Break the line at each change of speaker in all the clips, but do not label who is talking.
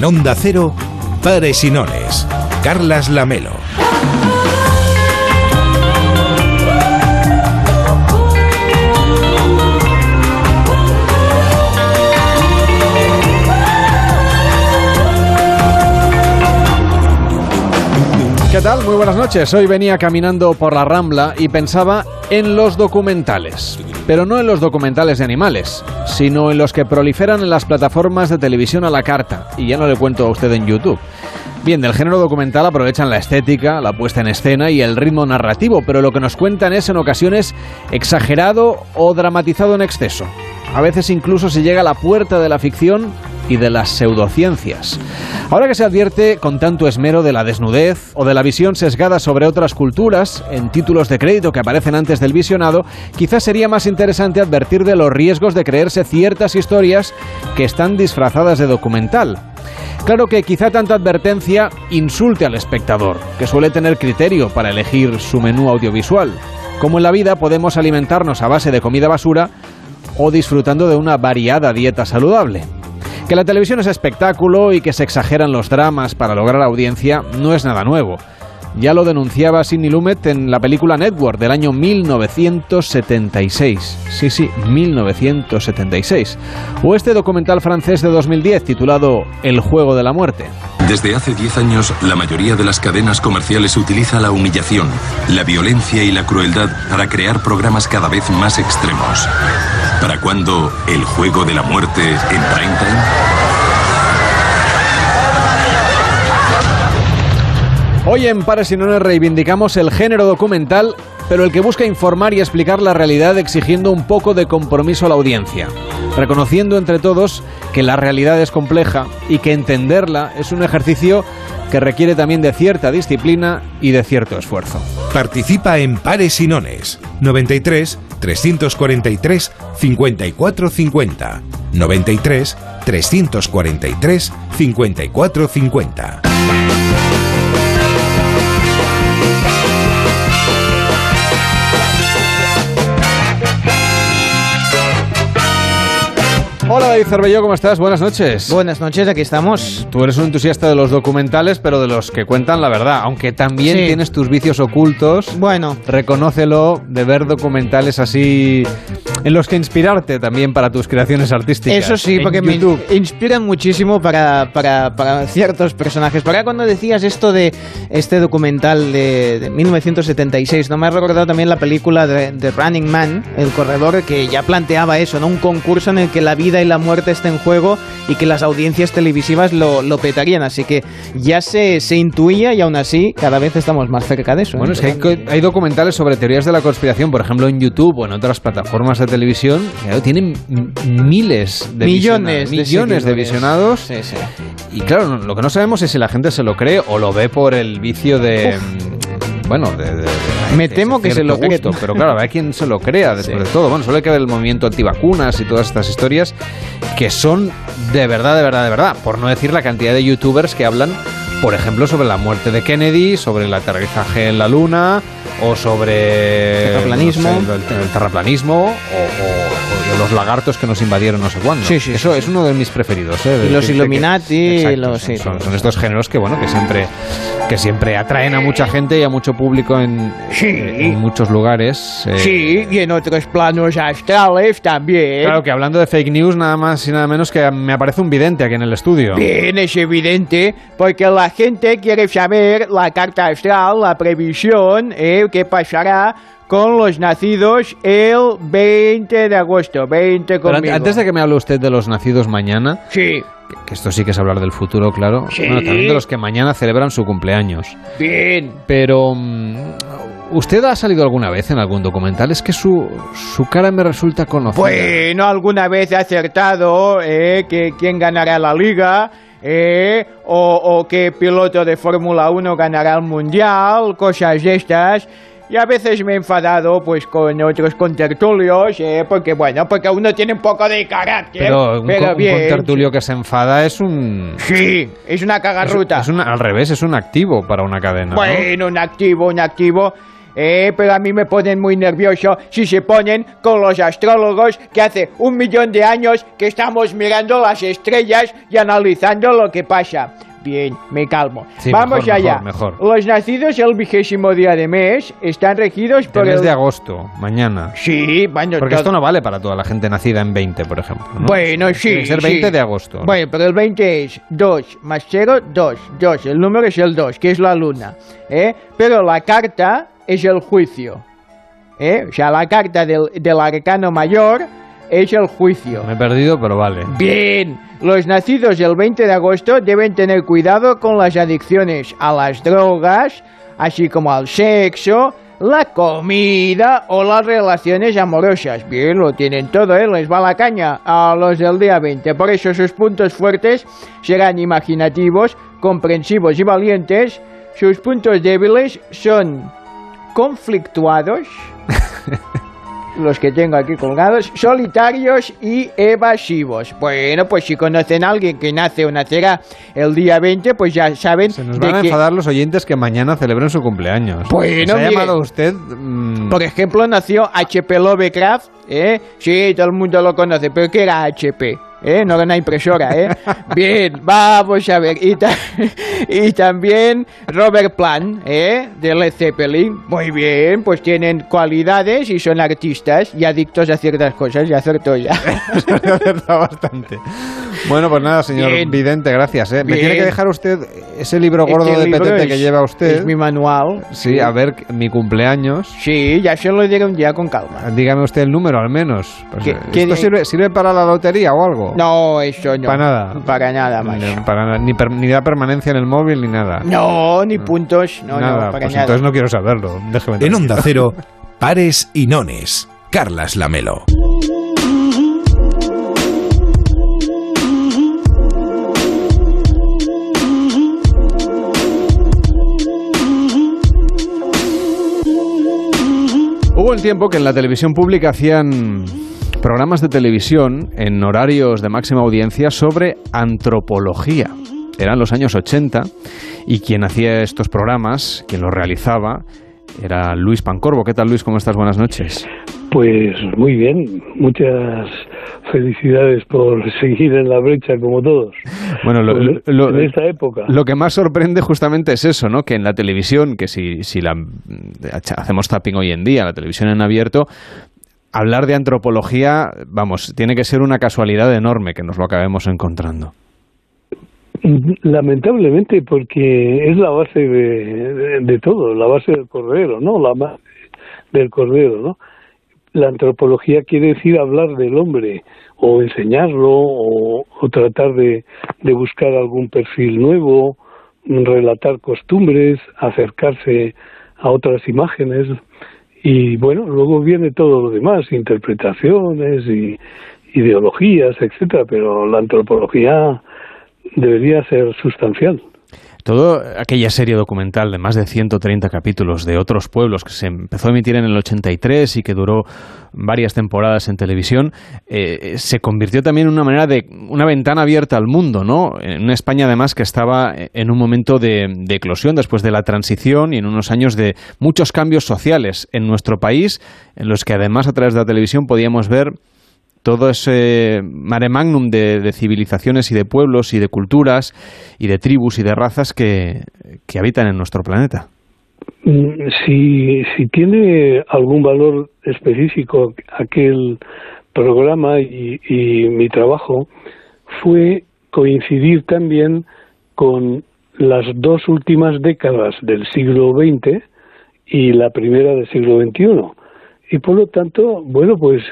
En Onda Cero, Pares y Nones, Carlas Lamelo.
¿Qué tal? Muy buenas noches. Hoy venía caminando por la Rambla y pensaba en los documentales. Pero no en los documentales de animales, sino en los que proliferan en las plataformas de televisión a la carta. Y ya no le cuento a usted en YouTube. Bien, del género documental aprovechan la estética, la puesta en escena y el ritmo narrativo, pero lo que nos cuentan es en ocasiones exagerado o dramatizado en exceso. A veces incluso se llega a la puerta de la ficción y de las pseudociencias. Ahora que se advierte con tanto esmero de la desnudez o de la visión sesgada sobre otras culturas en títulos de crédito que aparecen antes del visionado, quizás sería más interesante advertir de los riesgos de creerse ciertas historias que están disfrazadas de documental. Claro que quizá tanta advertencia insulte al espectador, que suele tener criterio para elegir su menú audiovisual. Como en la vida podemos alimentarnos a base de comida basura o disfrutando de una variada dieta saludable. Que la televisión es espectáculo y que se exageran los dramas para lograr audiencia no es nada nuevo. Ya lo denunciaba Sidney Lumet en la película Network del año 1976. Sí, sí, 1976. O este documental francés de 2010 titulado El juego de la muerte.
Desde hace 10 años, la mayoría de las cadenas comerciales utiliza la humillación, la violencia y la crueldad para crear programas cada vez más extremos. ¿Para cuándo el juego de la muerte en
Hoy en Pares y reivindicamos el género documental, pero el que busca informar y explicar la realidad exigiendo un poco de compromiso a la audiencia, reconociendo entre todos que la realidad es compleja y que entenderla es un ejercicio que requiere también de cierta disciplina y de cierto esfuerzo.
Participa en Pares y Nones 93 343 5450 93 343 5450
Hola David Cervelló, ¿cómo estás? Buenas noches.
Buenas noches, aquí estamos.
Tú eres un entusiasta de los documentales, pero de los que cuentan la verdad, aunque también
Sí.
tienes tus vicios ocultos.
Bueno,
Reconócelo de ver documentales así en los que inspirarte también para tus creaciones artísticas.
eso sí,
En
porque me inspiran muchísimo para, para, para ciertos personajes. Para cuando decías esto de este documental de, de 1976, no me ha recordado también la película de, de Running Man, El Corredor, que ya planteaba eso, ¿no? Un concurso en el que la vida y la muerte está en juego y que las audiencias televisivas lo, lo petarían. Así que ya se, se intuía y aún así cada vez estamos más cerca de eso.
Bueno,
¿eh?
es que hay, documentales sobre teorías de la conspiración, por ejemplo, en YouTube o en otras plataformas de televisión, que tienen miles de
millones,
millones de
seguidores.
visionados.
Sí, sí.
Y claro, lo que no sabemos es si la gente se lo cree o lo ve por el vicio de. Bueno, de, de- de-
Me temo que se lo
gusto, Pero claro, hay quien se lo crea después
Sí.
de todo. Bueno, solo hay que ver el movimiento antivacunas y todas estas historias que son de verdad, de verdad, de verdad. Por no decir la cantidad de youtubers que hablan, por ejemplo, sobre la muerte de Kennedy, sobre el aterrizaje en la luna o sobre
Terraplanismo.
no sé, el, terraplanismo o los lagartos que nos invadieron no sé cuándo.
Sí, sí,
Eso
sí,
es uno de mis preferidos. ¿eh?
Y los
que-
Illuminati,
Exacto,
los-
son, estos géneros que bueno que siempre que siempre atraen a mucha gente y a mucho público en, en muchos lugares. eh,
Sí, y en otros planos astrales también.
Claro que hablando de fake news, nada más y nada menos que me aparece un vidente aquí en el estudio.
Bien, es evidente, porque la gente quiere saber la carta astral, la previsión, eh, qué pasará con los nacidos el 20 de agosto, 20
Pero antes de que me hable usted de los nacidos mañana,
Sí,
que, que esto sí que es hablar del futuro, claro.
Sí.
Bueno, también de los que mañana celebran su cumpleaños.
bien.
Pero mm, ¿usted ha salido alguna vez en algún documental? Es que su, su cara me resulta conocida.
Bueno, alguna vez he acertado eh, que quién ganará la liga. eh, o, o qué piloto de Fórmula 1 ganará el Mundial, cosas de estas.
Y a veces me he enfadado pues con otros contertulios, eh, porque bueno, porque uno tiene un poco de carácter.
Pero un,
pero
un contertulio que se enfada es un...
Sí, es una
Es,
cagarruta.
es una- al revés, es un activo para una cadena. ¿no?
Bueno, un activo, un activo. Eh, pero a mí me ponen muy nervioso si se ponen con los astrólogos que hace un millón de años que estamos mirando las estrellas y analizando lo que pasa. Bien, me calmo.
Sí,
Vamos
mejor,
allá.
mejor, mejor.
Los nacidos el vigésimo día de mes están regidos por
El mes
el...
de agosto, mañana.
Sí, bueno,
Porque
todo-
esto no vale para toda la gente nacida en 20, por ejemplo. ¿no?
Bueno, sí.
Tiene que ser
sí.
20 de agosto.
Bueno, pero el 20 es 2 más 0, 2. 2. El número es el 2, que es la luna. ¿eh? Pero la carta es el juicio. ¿eh? O sea, la carta del, del arcano mayor es el juicio.
Me he perdido, pero vale.
Bien, los nacidos el 20 de agosto deben tener cuidado con las adicciones a las drogas, así como al sexo, la comida o las relaciones amorosas. Bien, lo tienen todo, ¿eh? Les va la caña a los del día 20. Por eso sus puntos fuertes serán imaginativos, comprensivos y valientes. Sus puntos débiles son conflictuados los que tengo aquí colgados, solitarios y evasivos. Bueno, pues si conocen a alguien que nace o nacerá el día 20, pues ya saben
Se nos
de
van a
que-
enfadar los oyentes que mañana celebren su cumpleaños.
Bueno,
¿Se ha llamado usted? mm,
Por ejemplo, nació HP Lovecraft, ¿eh? Sí, todo el mundo lo conoce, pero ¿qué era HP? ¿Eh? No era una impresora, ¿eh? Bien, vamos a ver. Y, ta- y también Robert Plant, ¿eh? De Led Zeppelin. Muy bien, pues tienen cualidades y son artistas y adictos a ciertas cosas. Ya acertó ya.
Acertado bastante. Bueno, pues nada, señor
Bien.
Vidente, gracias. ¿eh? Me
Bien.
tiene que dejar usted ese libro gordo
Este
de
libro
petete
es-
que lleva usted.
Es mi manual.
Sí, a ver, mi cumpleaños.
Sí, ya se lo diré un día con calma.
Dígame usted el número, al menos. Pues,
¿Qué-
eh,
qué
¿Esto
de-
sirve, sirve para la lotería o algo?
No, eso no.
Para nada.
Para nada más.
Ni, para nada, ni, per- ni da permanencia en el móvil ni nada.
No, ni puntos. No,
nada,
no, para
pues
nada.
entonces no quiero saberlo. Déjeme
En
tranquilo.
Onda Cero, pares y nones. Carlas Lamelo.
Hubo tiempo que en la televisión pública hacían programas de televisión en horarios de máxima audiencia sobre antropología. Eran los años 80 y quien hacía estos programas, quien los realizaba, era Luis Pancorbo. ¿Qué tal Luis? ¿Cómo estás? Buenas noches.
Pues muy bien, muchas felicidades por seguir en la brecha como todos.
Bueno, lo,
Pues,
lo-
en esta época.
lo que más sorprende justamente es eso, ¿no? Que en la televisión, que si, si la hacemos tapping hoy en día, la televisión en abierto, hablar de antropología, vamos, tiene que ser una casualidad enorme que nos lo acabemos encontrando.
Lamentablemente, porque es la base de, de- de todo, la base del cordero, ¿no? La base del cordero, ¿no? La antropología quiere decir hablar del hombre, o enseñarlo, o, tratar de, de buscar algún perfil nuevo, relatar costumbres, acercarse a otras imágenes, y bueno, luego viene todo lo demás, interpretaciones y ideologías, etcétera, pero la antropología debería ser sustancial.
Toda aquella serie documental de más de 130 capítulos de otros pueblos que se empezó a emitir en el 83 y que duró varias temporadas en televisión, eh, se convirtió también en una manera de una ventana abierta al mundo, ¿no? En una España además que estaba en un momento de, de eclosión después de la transición y en unos años de muchos cambios sociales en nuestro país, en los que además a través de la televisión podíamos ver todo ese mare magnum de, civilizaciones y de pueblos y de culturas y de tribus y de razas que, que habitan en nuestro planeta.
Mm, Si, si tiene algún valor específico aquel programa y, y mi trabajo fue coincidir también con las dos últimas décadas del siglo XX y la primera del siglo XXI. Y por lo tanto, bueno, pues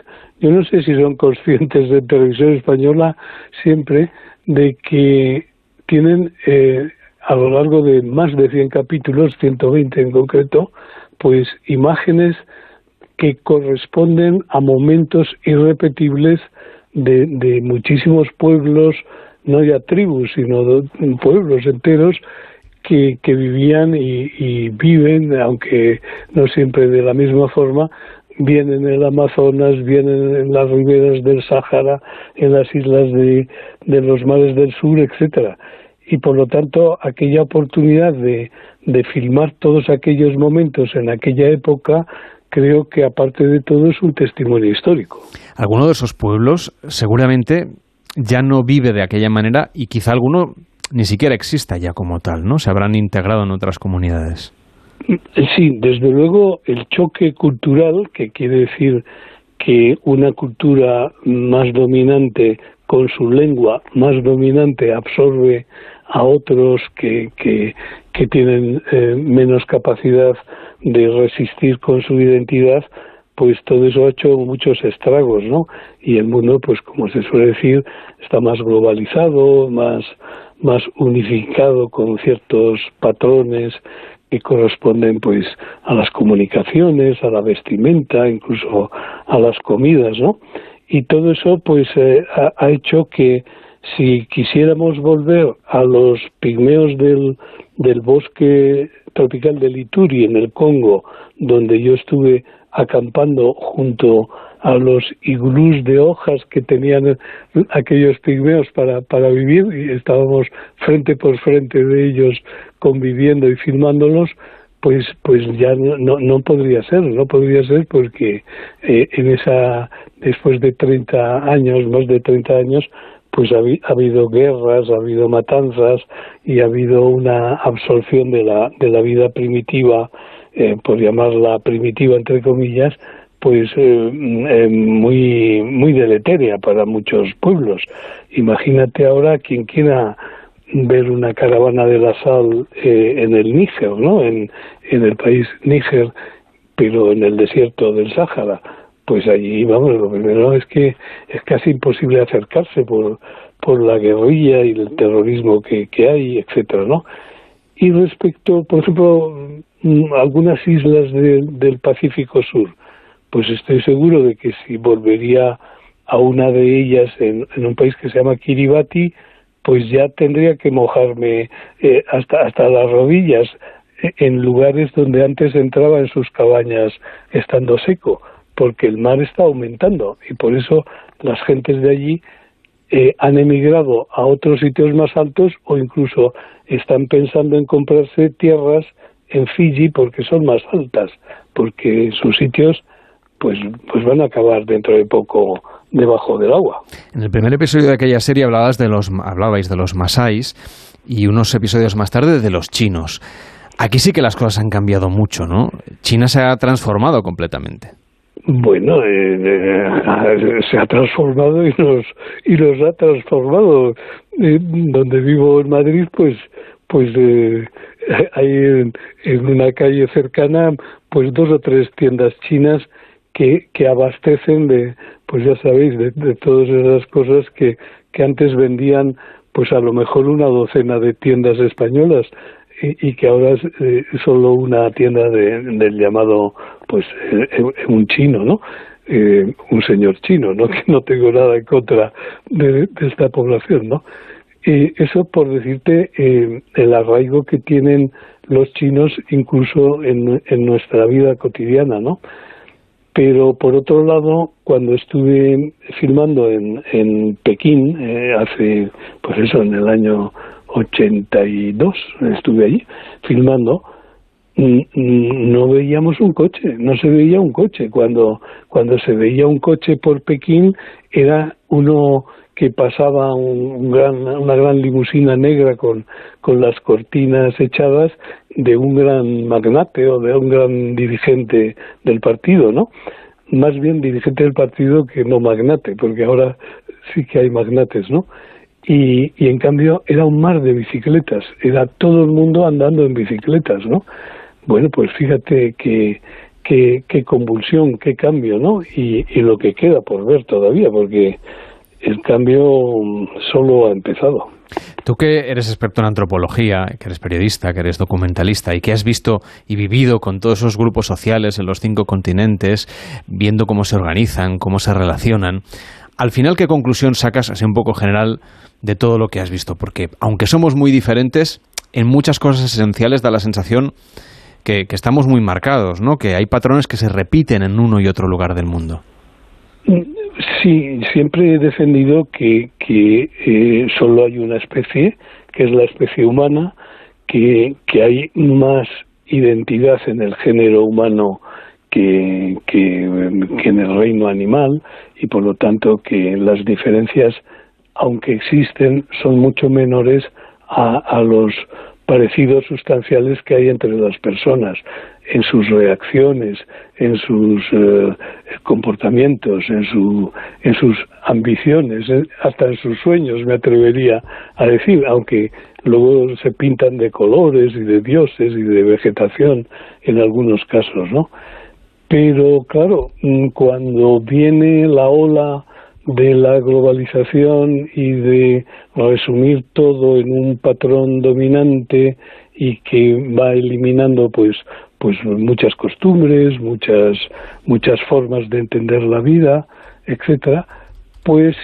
yo no sé si son conscientes de televisión española siempre de que tienen eh, a lo largo de más de 100 capítulos, 120 en concreto, pues imágenes que corresponden a momentos irrepetibles de, de muchísimos pueblos, no ya tribus, sino de- pueblos enteros, que, que vivían y, y viven, aunque no siempre de la misma forma, vienen en el Amazonas, vienen en las riberas del Sáhara, en las islas de, de los mares del sur, etcétera. Y por lo tanto, aquella oportunidad de, de filmar todos aquellos momentos en aquella época, creo que aparte de todo es un testimonio histórico.
Alguno de esos pueblos seguramente ya no vive de aquella manera y quizá alguno ni siquiera exista ya como tal, ¿no? Se habrán integrado en otras comunidades.
Sí, desde luego el choque cultural, que quiere decir que una cultura más dominante con su lengua más dominante absorbe a otros que, que, tienen eh, menos capacidad de resistir con su identidad, pues todo eso ha hecho muchos estragos, ¿no? Y el mundo, pues como se suele decir, está más globalizado, más, más unificado con ciertos patrones que corresponden pues a las comunicaciones, a la vestimenta, incluso a las comidas, ¿no? Y todo eso pues eh, ha, hecho que si quisiéramos volver a los pigmeos del, del bosque tropical de Lituri en el Congo, donde yo estuve acampando junto a los iglús de hojas que tenían aquellos pigmeos para, para vivir y estábamos frente por frente de ellos conviviendo y filmándolos, pues pues ya no, no podría ser, no podría ser porque eh, en esa después de 30 años, más de 30 años, pues ha, ha, habido guerras, ha habido matanzas y ha habido una absorción de la de la vida primitiva, eh, por llamarla primitiva entre comillas, pues eh, eh, muy muy deleteria para muchos pueblos. Imagínate ahora quien quiera ver una caravana de la sal eh, en el Níger, ¿no? En, el país Níger, pero en el desierto del Sáhara. Pues allí, vamos, lo primero es que es casi imposible acercarse por, por la guerrilla y el terrorismo que, que hay, etcétera, ¿no? Y respecto, por ejemplo, mm, algunas islas de, del Pacífico Sur, pues estoy seguro de que si volvería a una de ellas en un país que se llama Kiribati, pues ya tendría que mojarme eh, hasta hasta las rodillas en lugares donde antes entraba en sus cabañas estando seco, porque el mar está aumentando y por eso las gentes de allí eh, han emigrado a otros sitios más altos o incluso están pensando en comprarse tierras en Fiji porque son más altas, porque sus sitios pues, pues van a acabar dentro de poco debajo del agua.
En el primer episodio de aquella serie hablabas de los, hablabais de los masáis y unos episodios más tarde de los chinos. Aquí sí que las cosas han cambiado mucho, ¿no? China se ha transformado completamente.
Bueno, eh, eh, se ha transformado y nos y nos ha transformado. Eh, donde vivo en Madrid, pues pues eh, hay en, en una calle cercana pues dos o tres tiendas chinas que, que abastecen de, pues ya sabéis, de, de todas esas cosas que, que antes vendían pues a lo mejor una docena de tiendas españolas y, y que ahora es eh, solo una tienda de, del llamado pues eh, un chino, ¿no? Eh, un señor chino, ¿no? Que no tengo nada en contra de, de esta población, ¿no? Y eso por decirte eh, el arraigo que tienen los chinos incluso en nuestra vida cotidiana, ¿no? Pero por otro lado cuando estuve filmando en, en Pekín eh, hace pues eso en el año 82 estuve allí filmando no veíamos un coche no se veía un coche. Cuando cuando se veía un coche por Pekín era uno que pasaba un, gran, una gran limusina negra con, con las cortinas echadas de un gran magnate o de un gran dirigente del partido, ¿no? Más bien dirigente del partido que no magnate, porque ahora sí que hay magnates, ¿no? Y, y en cambio era un mar de bicicletas, era todo el mundo andando en bicicletas, ¿no? Bueno, pues fíjate que, qué, qué convulsión, qué cambio, ¿no? Y, y lo que queda por ver todavía, porque el cambio solo ha empezado.
Tú que eres experto en antropología, que eres periodista, que eres documentalista y que has visto y vivido con todos esos grupos sociales en los cinco continentes, viendo cómo se organizan, cómo se relacionan, al final, ¿qué conclusión sacas, así un poco general, de todo lo que has visto? Porque aunque somos muy diferentes, en muchas cosas esenciales da la sensación que, estamos muy marcados, ¿no? Que hay patrones que se repiten en uno y otro lugar del mundo.
Sí, siempre he defendido que, que eh, solo hay una especie, que es la especie humana, que, que hay más identidad en el género humano que, que, en el reino animal y por lo tanto que las diferencias, aunque existen, son mucho menores a, a los parecidos sustanciales que hay entre las personas en sus reacciones, en sus eh, comportamientos, en, su, en sus ambiciones, hasta en sus sueños, me atrevería a decir, aunque luego se pintan de colores y de dioses y de vegetación en algunos casos, ¿no? Pero claro, mm, cuando viene la ola de la globalización y de resumir todo en un patrón dominante y que va eliminando pues pues muchas costumbres, muchas muchas formas de entender la vida, etcétera, pues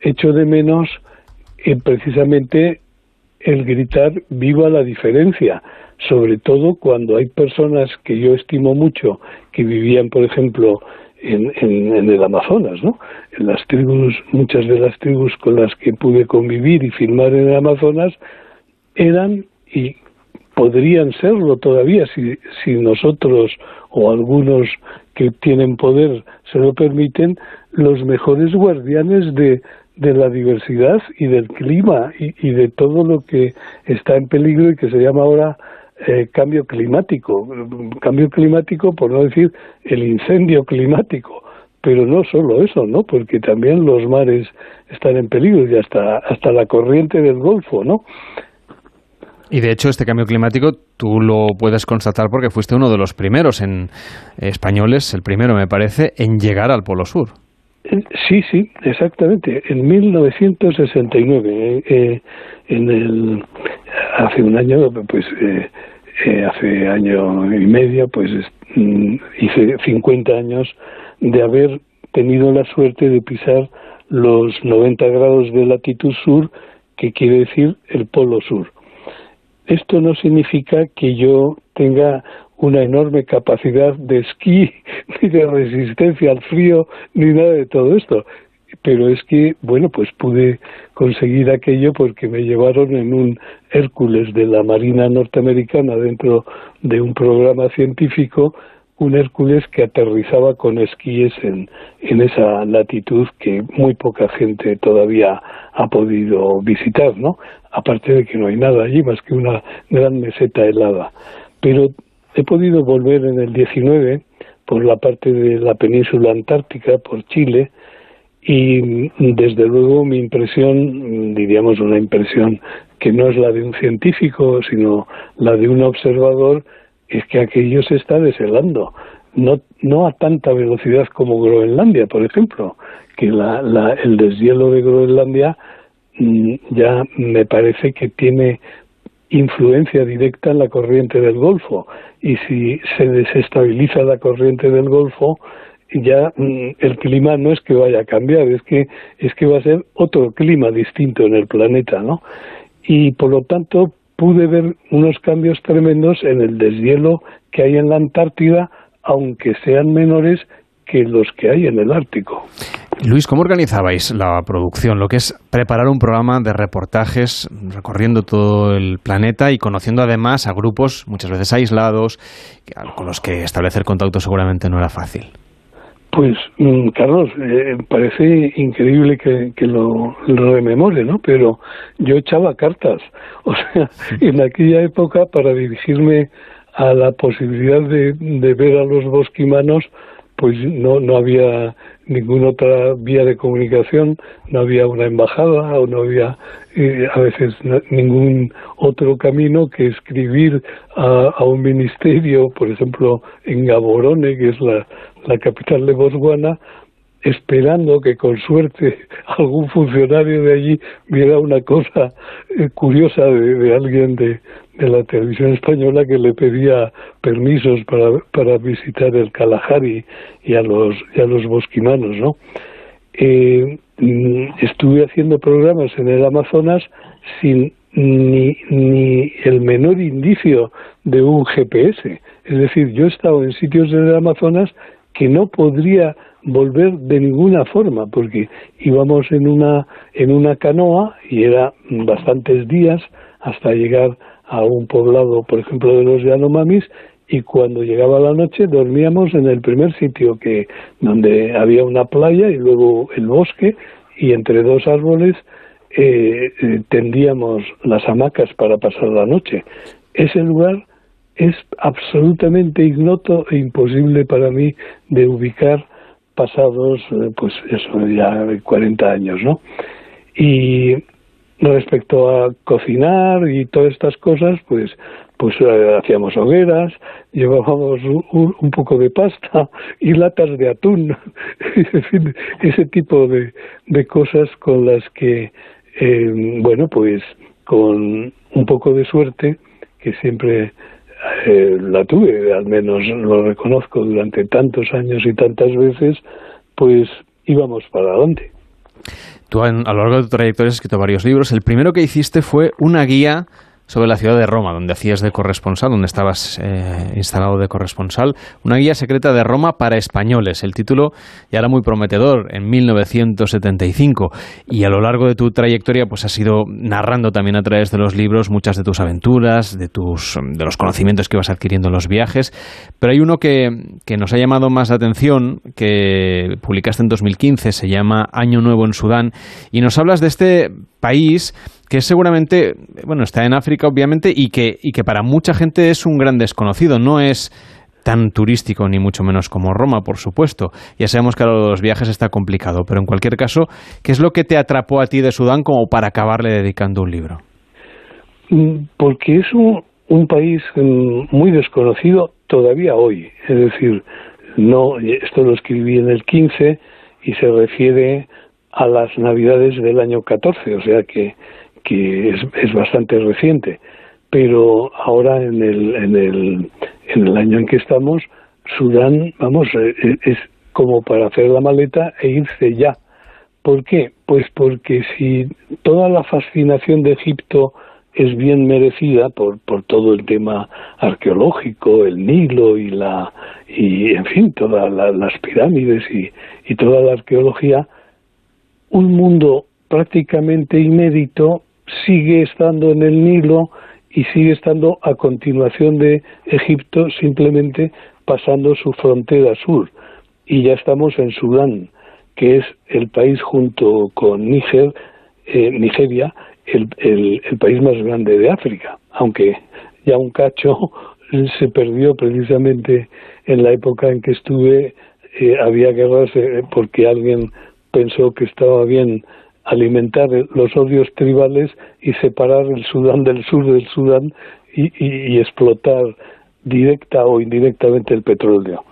echo de menos eh, precisamente el gritar viva la diferencia, sobre todo cuando hay personas que yo estimo mucho que vivían, por ejemplo, en, el Amazonas, ¿no? En las tribus, muchas de las tribus con las que pude convivir y filmar en el Amazonas eran y podrían serlo todavía si, si nosotros o algunos que tienen poder se lo permiten, los mejores guardianes de, de la diversidad y del clima y, y, de todo lo que está en peligro y que se llama ahora eh, cambio climático, cambio climático por no decir el incendio climático, pero no solo eso, ¿no? Porque también los mares están en peligro y hasta hasta la corriente del Golfo, ¿no?
Y de hecho este cambio climático tú lo puedes constatar porque fuiste uno de los primeros en españoles, el primero me parece, en llegar al Polo Sur.
Eh, sí, sí, exactamente. En 1969, eh, eh, en el, hace un año, pues eh, eh, hace año y medio, pues mm, hice 50 años de haber tenido la suerte de pisar los 90 grados de latitud sur, que quiere decir el polo sur. Esto no significa que yo tenga una enorme capacidad de esquí, ni de resistencia al frío, ni nada de todo esto pero es que, bueno, pues pude conseguir aquello porque me llevaron en un Hércules de la Marina norteamericana dentro de un programa científico, un Hércules que aterrizaba con esquíes en, en esa latitud que muy poca gente todavía ha podido visitar, ¿no? Aparte de que no hay nada allí más que una gran meseta helada. Pero he podido volver en el 19 por la parte de la península antártica, por Chile, y desde luego mi impresión, diríamos una impresión que no es la de un científico, sino la de un observador, es que aquello se está deshelando. No, no a tanta velocidad como Groenlandia, por ejemplo, que la, la, el deshielo de Groenlandia mm, ya me parece que tiene influencia directa en la corriente del Golfo. Y si se desestabiliza la corriente del Golfo, ya mm, el clima no es que vaya a cambiar, es que es que va a ser otro clima distinto en el planeta, ¿no? Y por lo tanto pude ver unos cambios tremendos en el deshielo que hay en la Antártida, aunque sean menores que los que hay en el Ártico.
Luis, ¿cómo organizabais la producción? Lo que es preparar un programa de reportajes recorriendo todo el planeta y conociendo además a grupos muchas veces aislados con los que establecer contacto seguramente no era fácil.
Pues, mm, Carlos, eh, parece increíble que, lo, rememore, ¿no? Pero yo echaba cartas. O sea, en aquella época, para dirigirme a la posibilidad de, de ver a los bosquimanos, pues no, no había ninguna otra vía de comunicación, no había una embajada o no había eh, a veces ningún otro camino que escribir a, un ministerio, por ejemplo en Gaborone, que es la, la capital de Botswana, esperando que con suerte algún funcionario de allí viera una cosa eh, curiosa de, alguien de, de, la televisión española que le pedía permisos para, para visitar el Kalahari y a los, y a los bosquimanos, ¿no? Eh, mm, estuve haciendo programas en el Amazonas sin ni, ni el menor indicio de un GPS. Es decir, yo he estado en sitios del Amazonas que no podría volver de ninguna forma, porque íbamos en una, en una canoa y era bastantes días hasta llegar a un poblado, por ejemplo, de los Yanomamis, y cuando llegaba la noche dormíamos en el primer sitio que donde había una playa y luego el bosque y entre dos árboles eh, eh, tendíamos las hamacas para pasar la noche. Ese lugar es absolutamente ignoto e imposible para mí de ubicar pasados, eh, pues eso, ya 40 años, ¿no? Y respecto a cocinar y todas estas cosas, pues pues eh, hacíamos hogueras, llevábamos un, poco de pasta y latas de atún, ese tipo de, cosas con las que, eh, bueno, pues con un poco de suerte, que siempre eh, la tuve, al menos lo reconozco durante tantos años y tantas veces, pues íbamos para adelante.
Tú a lo largo de tu trayectoria has escrito varios libros. El primero que hiciste fue una guía sobre la ciudad de Roma, donde hacías de corresponsal, donde estabas eh, instalado de corresponsal, una guía secreta de Roma para españoles. El título ya era muy prometedor en 1975 y a lo largo de tu trayectoria pues has ido narrando también a través de los libros muchas de tus aventuras, de tus de los conocimientos que ibas adquiriendo en los viajes, pero hay uno que, que nos ha llamado más la atención que publicaste en 2015, se llama Año Nuevo en Sudán. Y nos hablas de este país que seguramente, bueno, está en África obviamente y que, y que para mucha gente es un gran desconocido, no es tan turístico ni mucho menos como Roma, por supuesto. Ya sabemos que a los viajes está complicado, pero en cualquier caso, ¿qué es lo que te atrapó a ti de Sudán como para acabarle dedicando un libro?
Mm, porque es un, un país mm, muy desconocido todavía hoy. Es decir, no, esto lo escribí en el 15 y se refiere a las navidades del año 14, o sea que que es, es bastante reciente, pero ahora en el, en, el, en el año en que estamos, Sudán, vamos, eh, eh, es como para hacer la maleta e irse ya. ¿Por qué? Pues porque si toda la fascinación de Egipto es bien merecida por, por todo el tema arqueológico, el Nilo y la y en fin todas las pirámides y, y toda la arqueología, un mundo prácticamente inédito sigue estando en el Nilo y sigue estando a continuación de Egipto, simplemente pasando su frontera sur. Y ya estamos en Sudán, que es el país junto con Níger, eh, Nigeria, el, el, país más grande de África, aunque ya un cacho se perdió precisamente en la época en que estuve, eh, había guerras eh, porque alguien pensó que estaba bien alimentar los odios tribales y separar el Sudán del sur del Sudán y, explotar directa o indirectamente el petróleo.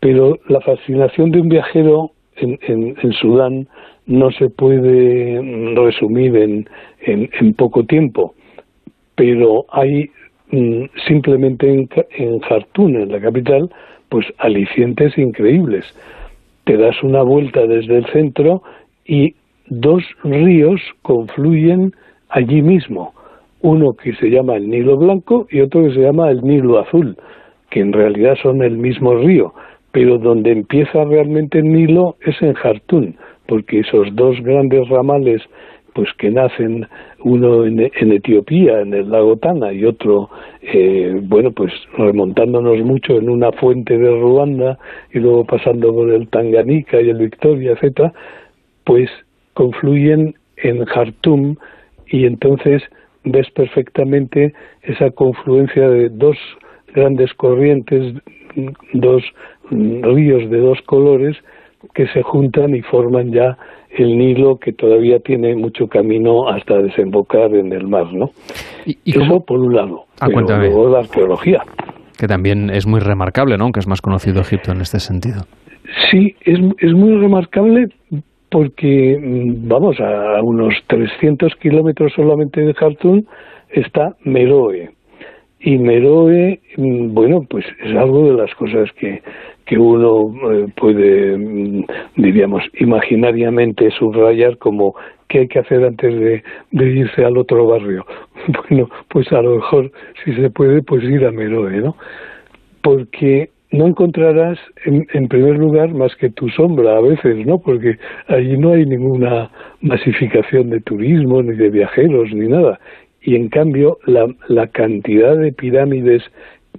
Pero la fascinación de un viajero en, en, Sudán no se puede resumir en, en poco tiempo, pero hay mm, simplemente en, en Jartún, en la capital, pues alicientes increíbles. Te das una vuelta desde el centro y dos ríos confluyen allí mismo, uno que se llama el Nilo Blanco y otro que se llama el Nilo Azul, que en realidad son el mismo río, pero donde empieza realmente el Nilo es en Jartún, porque esos dos grandes ramales pues que nacen uno en, Etiopía, en el lago Tana, y otro, eh, bueno, pues remontándonos mucho en una fuente de Ruanda y luego pasando por el Tanganica y el Victoria, etcétera, pues confluyen en Jartum y entonces ves perfectamente esa confluencia de dos grandes corrientes, dos ríos de dos colores que se juntan y forman ya el Nilo que todavía tiene mucho camino hasta desembocar en el mar, ¿no? ¿Y, Eso por un lado.
Ah, pero luego
la arqueología.
Que también es muy remarcable, ¿no? Que es más conocido Egipto en este sentido.
Sí, es, es muy remarcable porque, mm, vamos, a unos 300 kilómetros solamente de Jartum está Meroe. Y Meroe, mm, bueno, pues es algo de las cosas que, que uno eh, puede, mm, diríamos, imaginariamente subrayar como qué hay que hacer antes de, irse al otro barrio. Bueno, pues a lo mejor, si se puede, pues ir a Meroe, ¿no? Porque no encontrarás, en, en, primer lugar, más que tu sombra a veces, ¿no? Porque allí no hay ninguna masificación de turismo, ni de viajeros, ni nada. Y en cambio, la, la cantidad de pirámides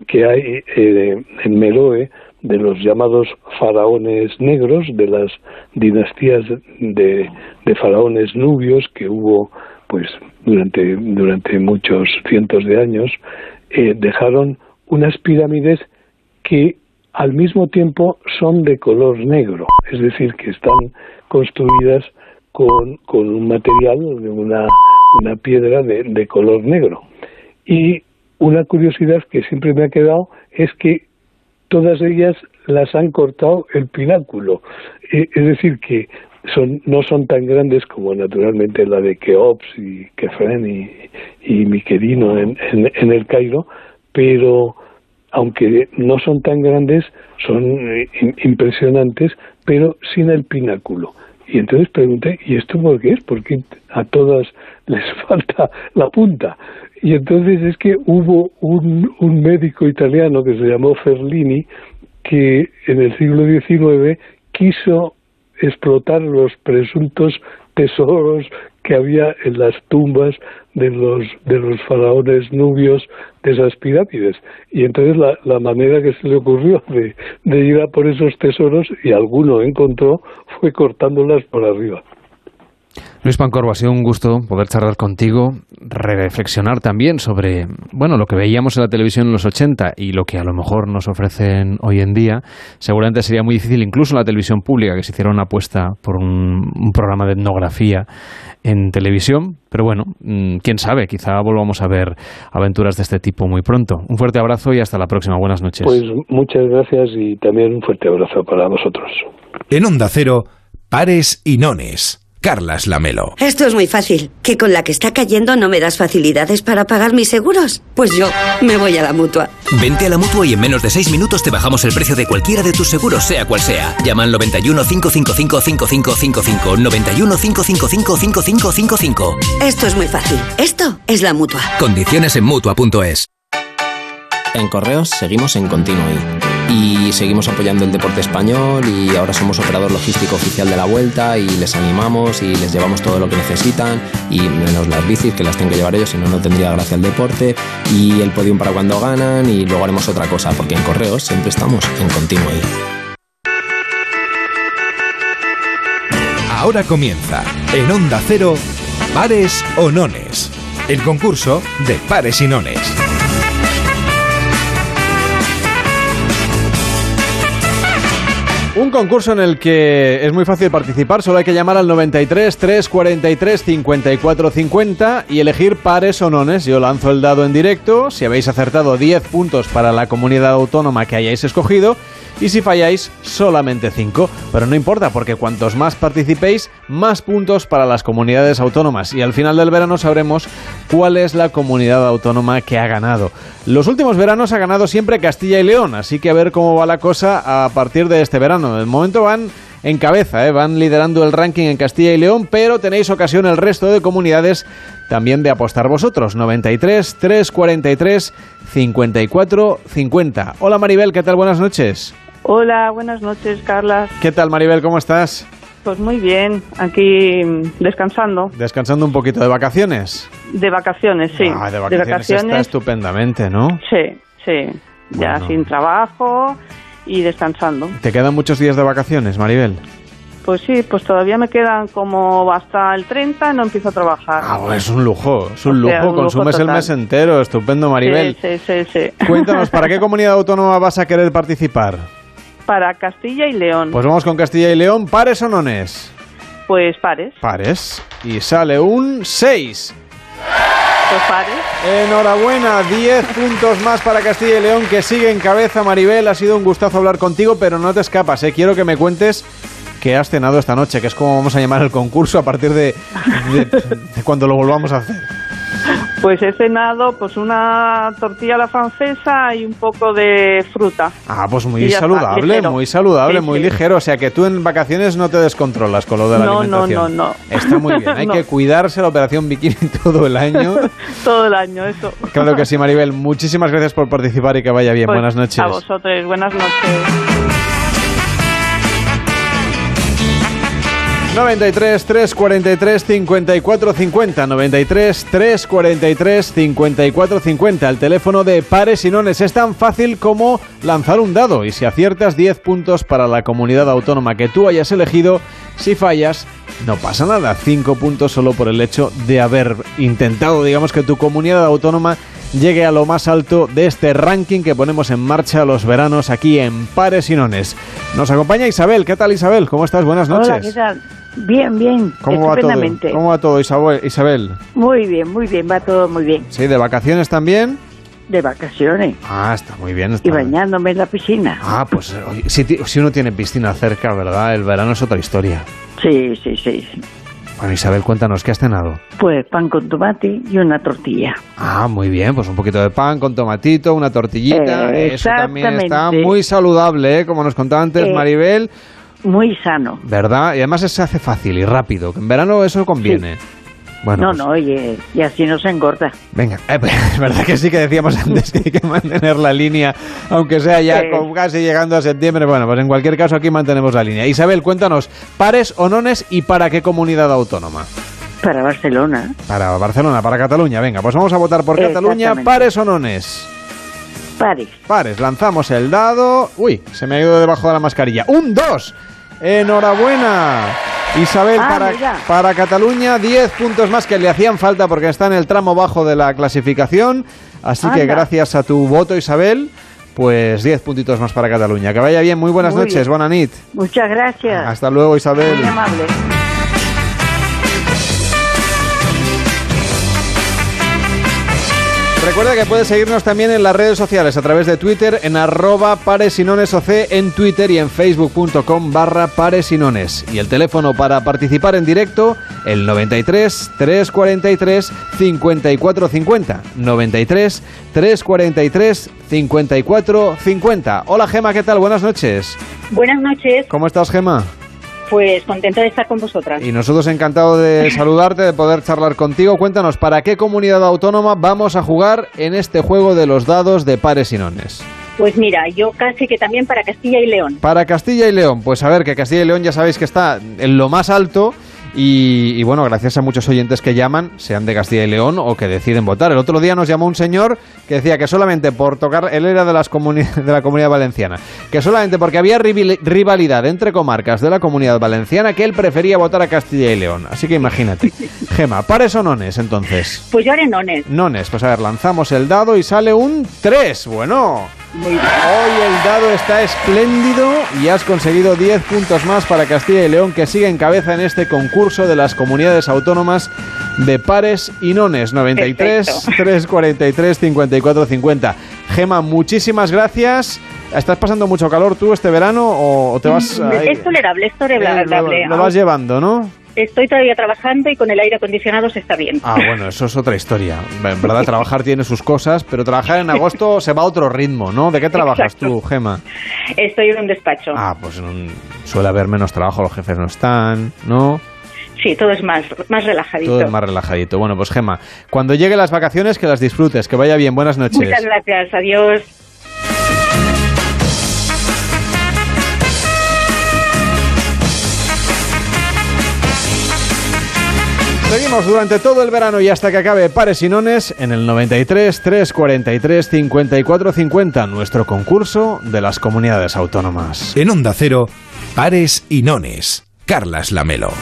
que hay eh, en Meroe de los llamados faraones negros, de las dinastías de, faraones nubios que hubo pues durante, durante muchos cientos de años, eh, dejaron unas pirámides que al mismo tiempo son de color negro, es decir, que están construidas con, con un material, una, una piedra de, de color negro. Y una curiosidad que siempre me ha quedado es que todas ellas las han cortado el pináculo. E, es decir, que son, no son tan grandes como naturalmente la de Keops y Kefren y, y Miquelino en, en, el Cairo, pero aunque no son tan grandes, son eh, impresionantes, pero sin el pináculo. Y entonces pregunté, ¿y esto por qué es? Porque a todas les falta la punta. Y entonces es que hubo un, un médico italiano que se llamó Ferlini que en el siglo XIX quiso explotar los presuntos tesoros que había en las tumbas de los de los faraones nubios de esas pirámides. Y entonces la, la manera que se le ocurrió de, de ir a por esos tesoros y alguno encontró fue cortándolas por arriba
Luis Pancorbo, ha sido un gusto poder charlar contigo, reflexionar también sobre, bueno, lo que veíamos en la televisión en los 80 y lo que a lo mejor nos ofrecen hoy en día. Seguramente sería muy difícil, incluso en la televisión pública, que se hiciera una apuesta por un, programa de etnografía en televisión, pero bueno, mm, quién sabe, quizá volvamos a ver aventuras de este tipo muy pronto. Un fuerte abrazo y hasta la próxima. Buenas noches.
Pues muchas gracias y también un fuerte abrazo para vosotros.
En Onda Cero, pares y nones. Carlas Lamelo.
Esto es muy fácil. ¿Que con la que está cayendo no me das facilidades para pagar mis seguros? Pues yo me voy a la mutua.
Vente a la mutua y en menos de seis minutos te bajamos el precio de cualquiera de tus seguros, sea cual sea. Llama al 91 555 5555. 91 555 5555.
Esto es muy fácil. Esto es la mutua.
Condiciones en mutua.es.
En correos seguimos en continuo y seguimos apoyando el deporte español y ahora somos operador logístico oficial de la vuelta y les animamos y les llevamos todo lo que necesitan y menos las bicis que las tienen que llevar ellos, si no, no tendría gracia el deporte y el podium para cuando ganan y luego haremos otra cosa porque en correos siempre estamos en continuo
Ahora comienza en Onda Cero, Pares o Nones, el concurso de pares y nones.
Un concurso en el que es muy fácil participar, solo hay que llamar al 93 343 54 50 y elegir pares o nones. Yo lanzo el dado en directo, si habéis acertado 10 puntos para la comunidad autónoma que hayáis escogido y si falláis solamente 5. Pero no importa porque cuantos más participéis, más puntos para las comunidades autónomas y al final del verano sabremos cuál es la comunidad autónoma que ha ganado. Los últimos veranos ha ganado siempre Castilla y León, así que a ver cómo va la cosa a partir de este verano. De momento van en cabeza, ¿eh? van liderando el ranking en Castilla y León, pero tenéis ocasión el resto de comunidades también de apostar vosotros. 93 343 54 50. Hola Maribel, ¿qué tal? Buenas noches.
Hola, buenas noches, Carla.
¿Qué tal, Maribel? ¿Cómo estás?
Pues muy bien, aquí descansando.
¿Descansando un poquito de vacaciones?
De vacaciones, sí.
Ah, de vacaciones, está estupendamente, ¿no?
Sí, sí. Ya sin trabajo y descansando.
¿Te quedan muchos días de vacaciones, Maribel?
Pues sí, pues todavía me quedan como hasta el 30 y no empiezo a trabajar.
Ah, es un lujo, es un lujo, consumes el mes entero, estupendo Maribel.
Sí, sí, sí,
Cuéntanos, ¿para qué comunidad autónoma vas a querer participar?
Para Castilla y León.
Pues vamos con Castilla y León, ¿pares o nones?
Pues pares.
Pares. Y sale un 6.
Pues pares.
Enhorabuena, 10 puntos más para Castilla y León que sigue en cabeza. Maribel, ha sido un gustazo hablar contigo, pero no te escapas, ¿eh? quiero que me cuentes qué has cenado esta noche, que es como vamos a llamar el concurso a partir de, de cuando lo volvamos a hacer.
Pues he cenado pues una tortilla a la francesa y un poco de fruta.
Ah, pues muy
está,
saludable, muy saludable,
Sí,
muy
sí.
ligero. O sea que tú en vacaciones no te descontrolas con lo de la
No, no,
alimentación.
no, no.
Está muy bien, hay
No.
que cuidarse la operación bikini todo el año.
Todo el año, eso.
Claro que sí, Maribel. Muchísimas gracias por participar y que vaya bien.
Pues,
Buenas noches.
A vosotros, buenas noches.
93 343 54 50 93 343 54 50 el teléfono de pares y nones es tan fácil como lanzar un dado y si aciertas 10 puntos para la comunidad autónoma que tú hayas elegido si fallas no pasa nada 5 puntos solo por el hecho de haber intentado digamos que tu comunidad autónoma llegue a lo más alto de este ranking que ponemos en marcha los veranos aquí en Pares y Nones. Nos acompaña Isabel. ¿Qué tal Isabel? ¿Cómo estás? Buenas noches.
Hola, ¿qué tal? Bien, bien,
¿Cómo va todo? ¿Cómo va todo, Isabel?
Muy bien, muy bien, va todo muy bien.
¿Sí, de vacaciones también?
De vacaciones
Ah, está muy bien. Está
y bañándome en la piscina.
Ah, pues si, uno tiene piscina cerca, ¿verdad? El verano es otra historia.
Sí, sí, sí.
Bueno, Isabel, cuéntanos, ¿qué has cenado?
Pues pan con tomate y una tortilla.
Ah, muy bien, pues un poquito de pan con tomatito, una tortillita.
Eh,
Eso también está muy saludable, ¿eh? como nos contaba antes
Eh,
Maribel,
Muy sano.
¿verdad? Y además se hace fácil y rápido. que En verano eso conviene. Bueno,
no,
pues-
no, oye, y así no se engorda.
Venga, eh, pues, es verdad que sí que decíamos antes que hay que mantener la línea, aunque sea ya
Sí.
con casi llegando a septiembre. Bueno, pues en cualquier caso aquí mantenemos la línea. Isabel, cuéntanos, pares o nones y para qué comunidad autónoma.
Para Barcelona.
Para Barcelona, para Cataluña. Venga, pues vamos a votar por Cataluña, pares o nones.
Pares.
Pares, lanzamos el dado. Uy, se me ha ido debajo de la mascarilla. ¡Un 2! ¡Enhorabuena! Isabel,
Ah,
para,
mira.
para Cataluña, 10 puntos más que le hacían falta porque está en el tramo bajo de la clasificación. Así que gracias a tu voto, Isabel, pues 10 puntitos más para Cataluña. Que vaya bien, muy buenas
Muy
noches, buena nit.
Muchas gracias.
Hasta luego, Isabel.
Muy amable.
Recuerda que puedes seguirnos también en las redes sociales a través de Twitter en arroba paresinonesoc en Twitter y en facebook.com barra paresinones. Y el teléfono para participar en directo, el 93 343 54 50. 93 343 54 50. Hola Gema, ¿qué tal? Buenas noches.
Buenas noches,
¿Cómo estás Gema?
Pues contenta de estar con vosotras.
Y nosotros encantados de saludarte, de poder charlar contigo. Cuéntanos, ¿para qué comunidad autónoma vamos a jugar en este juego de los dados de pares y nones?
Pues mira, yo casi que también para Castilla y León.
Para Castilla y León, pues a ver, que Castilla y León ya sabéis que está en lo más alto y, y bueno, gracias a muchos oyentes que llaman, sean de Castilla y León o que deciden votar. El otro día nos llamó un señor que decía que solamente por tocar, él era de, las comuni- de la comunidad valenciana, que solamente porque había rival- rivalidad entre comarcas de la comunidad valenciana, que él prefería votar a Castilla y León. Así que imagínate. Gema, ¿pares o nones entonces?
Pues yo haré nones.
Nones, pues a ver, lanzamos el dado y sale un 3. Bueno,
Muy bien.
hoy el dado está espléndido y has conseguido 10 puntos más para Castilla y León, que sigue en cabeza en este concurso de las comunidades autónomas de pares y nones. 93
Perfecto.
343 54 50. Gema, muchísimas gracias. ¿Estás pasando mucho calor tú este verano o te vas
Mm,
ahí-
Es tolerable, es
eh,
tolerable.
lo, lo vas llevando, ¿no?
Estoy todavía trabajando y con el aire acondicionado se está bien.
Ah, bueno, eso es otra historia. En verdad, trabajar tiene sus cosas, pero trabajar en agosto se va a otro ritmo, ¿no? ¿De qué trabajas
Exacto.
tú, Gema?
Estoy en un despacho.
Ah, pues en un- suele haber menos trabajo, los jefes no están, ¿no?
Sí, todo es más, más relajadito.
Todo es más relajadito. Bueno, pues Gema, cuando lleguen las vacaciones, que las disfrutes, que vaya bien. Buenas noches.
Muchas gracias, adiós.
Seguimos durante todo el verano y hasta que acabe Pares y Nones en el 93 343 54 50, nuestro concurso de las comunidades autónomas.
En Onda Cero, pares y nones. Carlas Lamelo.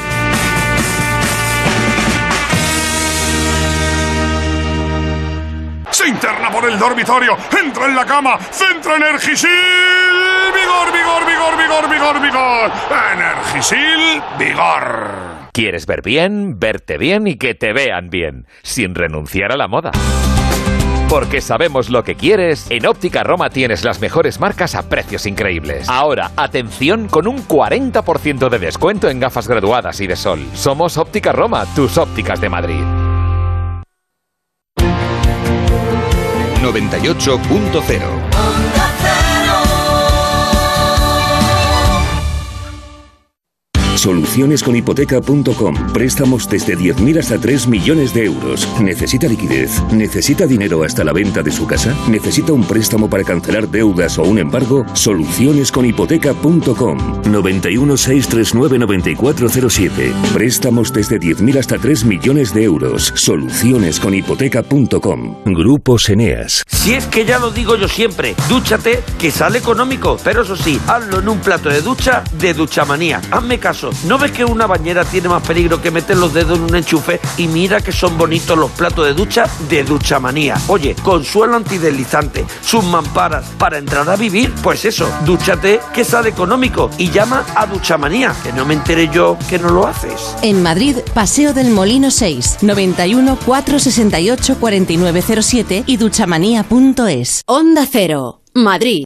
Se interna por el dormitorio, entra en la cama, centra Energisil. Vigor, vigor, vigor, vigor, vigor, vigor. Energisil, vigor.
¿Quieres ver bien, verte bien y que te vean bien, sin renunciar a la moda? Porque sabemos lo que quieres, en Óptica Roma tienes las mejores marcas a precios increíbles. Ahora, atención con un 40% de descuento en gafas graduadas y de sol. Somos Óptica Roma, tus ópticas de Madrid. 98.0.
Solucionesconhipoteca.com. Préstamos desde 10.000 hasta 3 millones de euros. ¿Necesita liquidez? ¿Necesita dinero hasta la venta de su casa? ¿Necesita un préstamo para cancelar deudas o un embargo? Solucionesconhipoteca.com. 91 639 9407. Préstamos desde 10.000 hasta 3 millones de euros. Solucionesconhipoteca.com. Grupos Eneas.
Si es que ya lo digo yo siempre, dúchate que sale económico, pero eso sí, hazlo en un plato de ducha de Duchamanía. Hazme caso, ¿no ves que una bañera tiene más peligro que meter los dedos en un enchufe? Y mira que son bonitos los platos de ducha de Duchamanía. Oye, con suelo antideslizante, sus mamparas, para entrar a vivir, pues eso, dúchate que sale económico y llama a Duchamanía, que no me enteré yo que no lo haces.
En Madrid, Paseo del Molino 6, 91 468 4907 y duchamanía.es. Onda Cero, Madrid.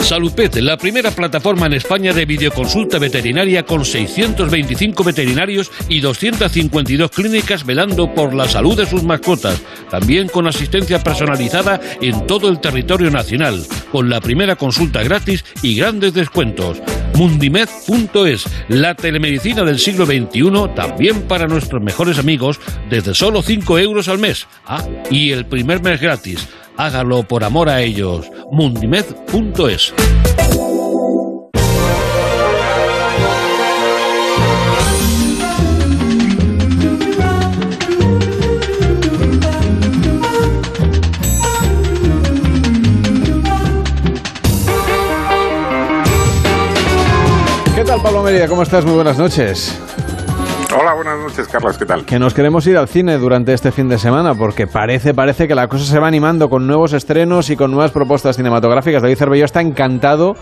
Salupet, la primera plataforma en España de videoconsulta veterinaria con 625 veterinarios y 252 clínicas velando por la salud de sus mascotas, también con asistencia personalizada en todo el territorio nacional, con la primera consulta gratis y grandes descuentos. Mundimed.es, la telemedicina del siglo XXI, también para nuestros mejores amigos, desde solo 5 euros al mes. Ah, y el primer mes gratis. Hágalo por amor a ellos. Mundimed.es.
¿Qué tal, Pablo Mérida? ¿Cómo estás? Muy buenas noches.
Hola, buenas noches, Carlos, ¿qué tal?
Que nos queremos ir al cine durante este fin de semana, porque parece, parece que la cosa se va animando con nuevos estrenos y con nuevas propuestas cinematográficas. David Cervelló está encantado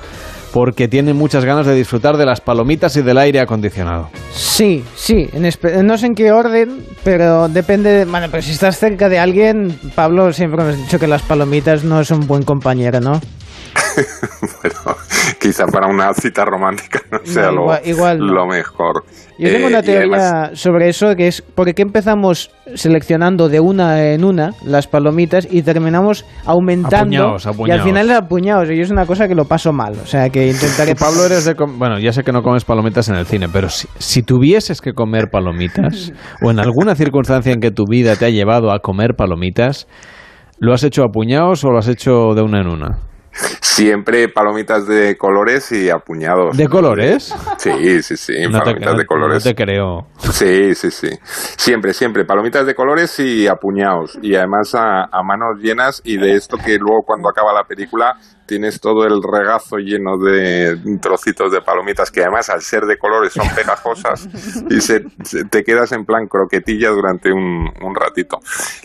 porque tiene muchas ganas de disfrutar de las palomitas y del aire acondicionado.
Sí, sí, en espe- no sé en qué orden, pero depende. De, bueno, pero si estás cerca de alguien, Pablo siempre nos ha dicho que las palomitas no es un buen compañero, ¿no?
bueno, quizá para una cita romántica no sea lo,
igual- igual no.
lo mejor.
Yo tengo
Eh,
una teoría
además-
sobre eso, que es por qué empezamos seleccionando de una en una las palomitas y terminamos aumentando
Apuñados,
y al
apuñados.
final es apuñados. Y yo es una cosa que lo paso mal, o sea que intentaré...
Pablo eres de... com- Bueno, ya sé que no comes palomitas en el cine, pero si, si tuvieses que comer palomitas, o en alguna circunstancia en que tu vida te ha llevado a comer palomitas, ¿lo has hecho a puñados o lo has hecho de una en una?
Siempre palomitas de colores y apuñados.
¿De colores?
Sí, sí, sí,
No
palomitas de colores.
no te creo.
Sí, sí, sí. Siempre, siempre. Palomitas de colores y apuñados. Y además a, a manos llenas y de esto que luego cuando acaba la película tienes todo el regazo lleno de trocitos de palomitas que además al ser de colores son pegajosas y se, se- te quedas en plan croquetilla durante un, un ratito.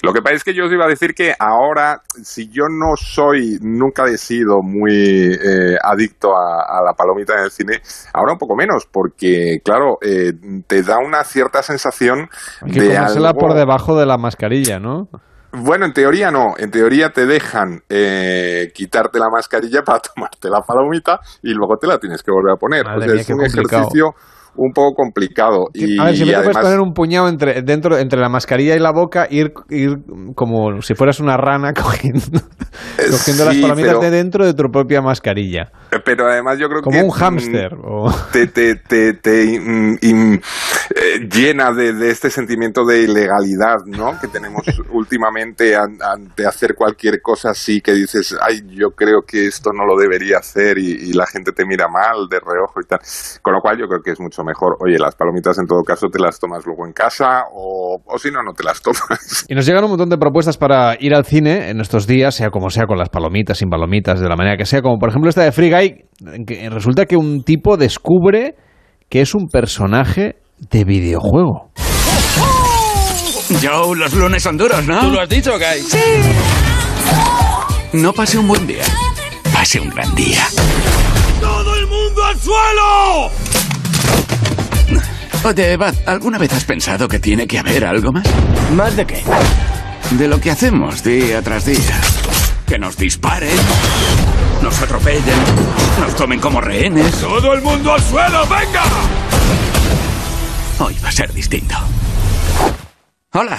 Lo que pasa es que yo os iba a decir que ahora, si yo no soy, nunca he sido muy eh, adicto a, a la palomita en el cine, ahora un poco menos, porque claro, eh, te da una cierta sensación
Hay que
de algo...
por debajo de la mascarilla, ¿no?
Bueno, en teoría no. En teoría te dejan eh, quitarte la mascarilla para tomarte la palomita y luego te la tienes que volver a poner.
Madre
o sea,
mía,
es un
complicado.
ejercicio un poco complicado. Y,
a ver, siempre
y
te puedes
además-
poner un puñado entre, dentro, entre la mascarilla y la boca, ir, ir como si fueras una rana cogiendo, cogiendo las
sí,
palomitas
pero-
de dentro de tu propia mascarilla.
Pero además yo creo
Como
que...
un
mm,
hámster. o-
te, te, te, te, mm, mm, eh, llena de, de este sentimiento de ilegalidad, ¿no? Que tenemos últimamente an- ante hacer cualquier cosa así que dices, ay, yo creo que esto no lo debería hacer y, y la gente te mira mal de reojo y tal. Con lo cual yo creo que es mucho mejor, oye, las palomitas en todo caso te las tomas luego en casa o, o si no, no te las tomas.
Y nos llegan un montón de propuestas para ir al cine en estos días, sea como sea, con las palomitas, sin palomitas, de la manera que sea, como por ejemplo esta de Free Guy, que resulta que un tipo descubre que es un personaje de videojuego.
Joe, los lunes son duros, ¿no?
¿Tú lo has dicho, Guy?
Sí. No pase un buen día. Pase un gran día.
¡Todo el mundo al suelo!
Oye, Bad, ¿alguna vez has pensado que tiene que haber algo más?
¿Más de qué?
De lo que hacemos día tras día. Que nos disparen, nos atropellen, nos tomen como rehenes.
¡Todo el mundo al suelo! ¡Venga!
Hoy va a ser distinto. Hola.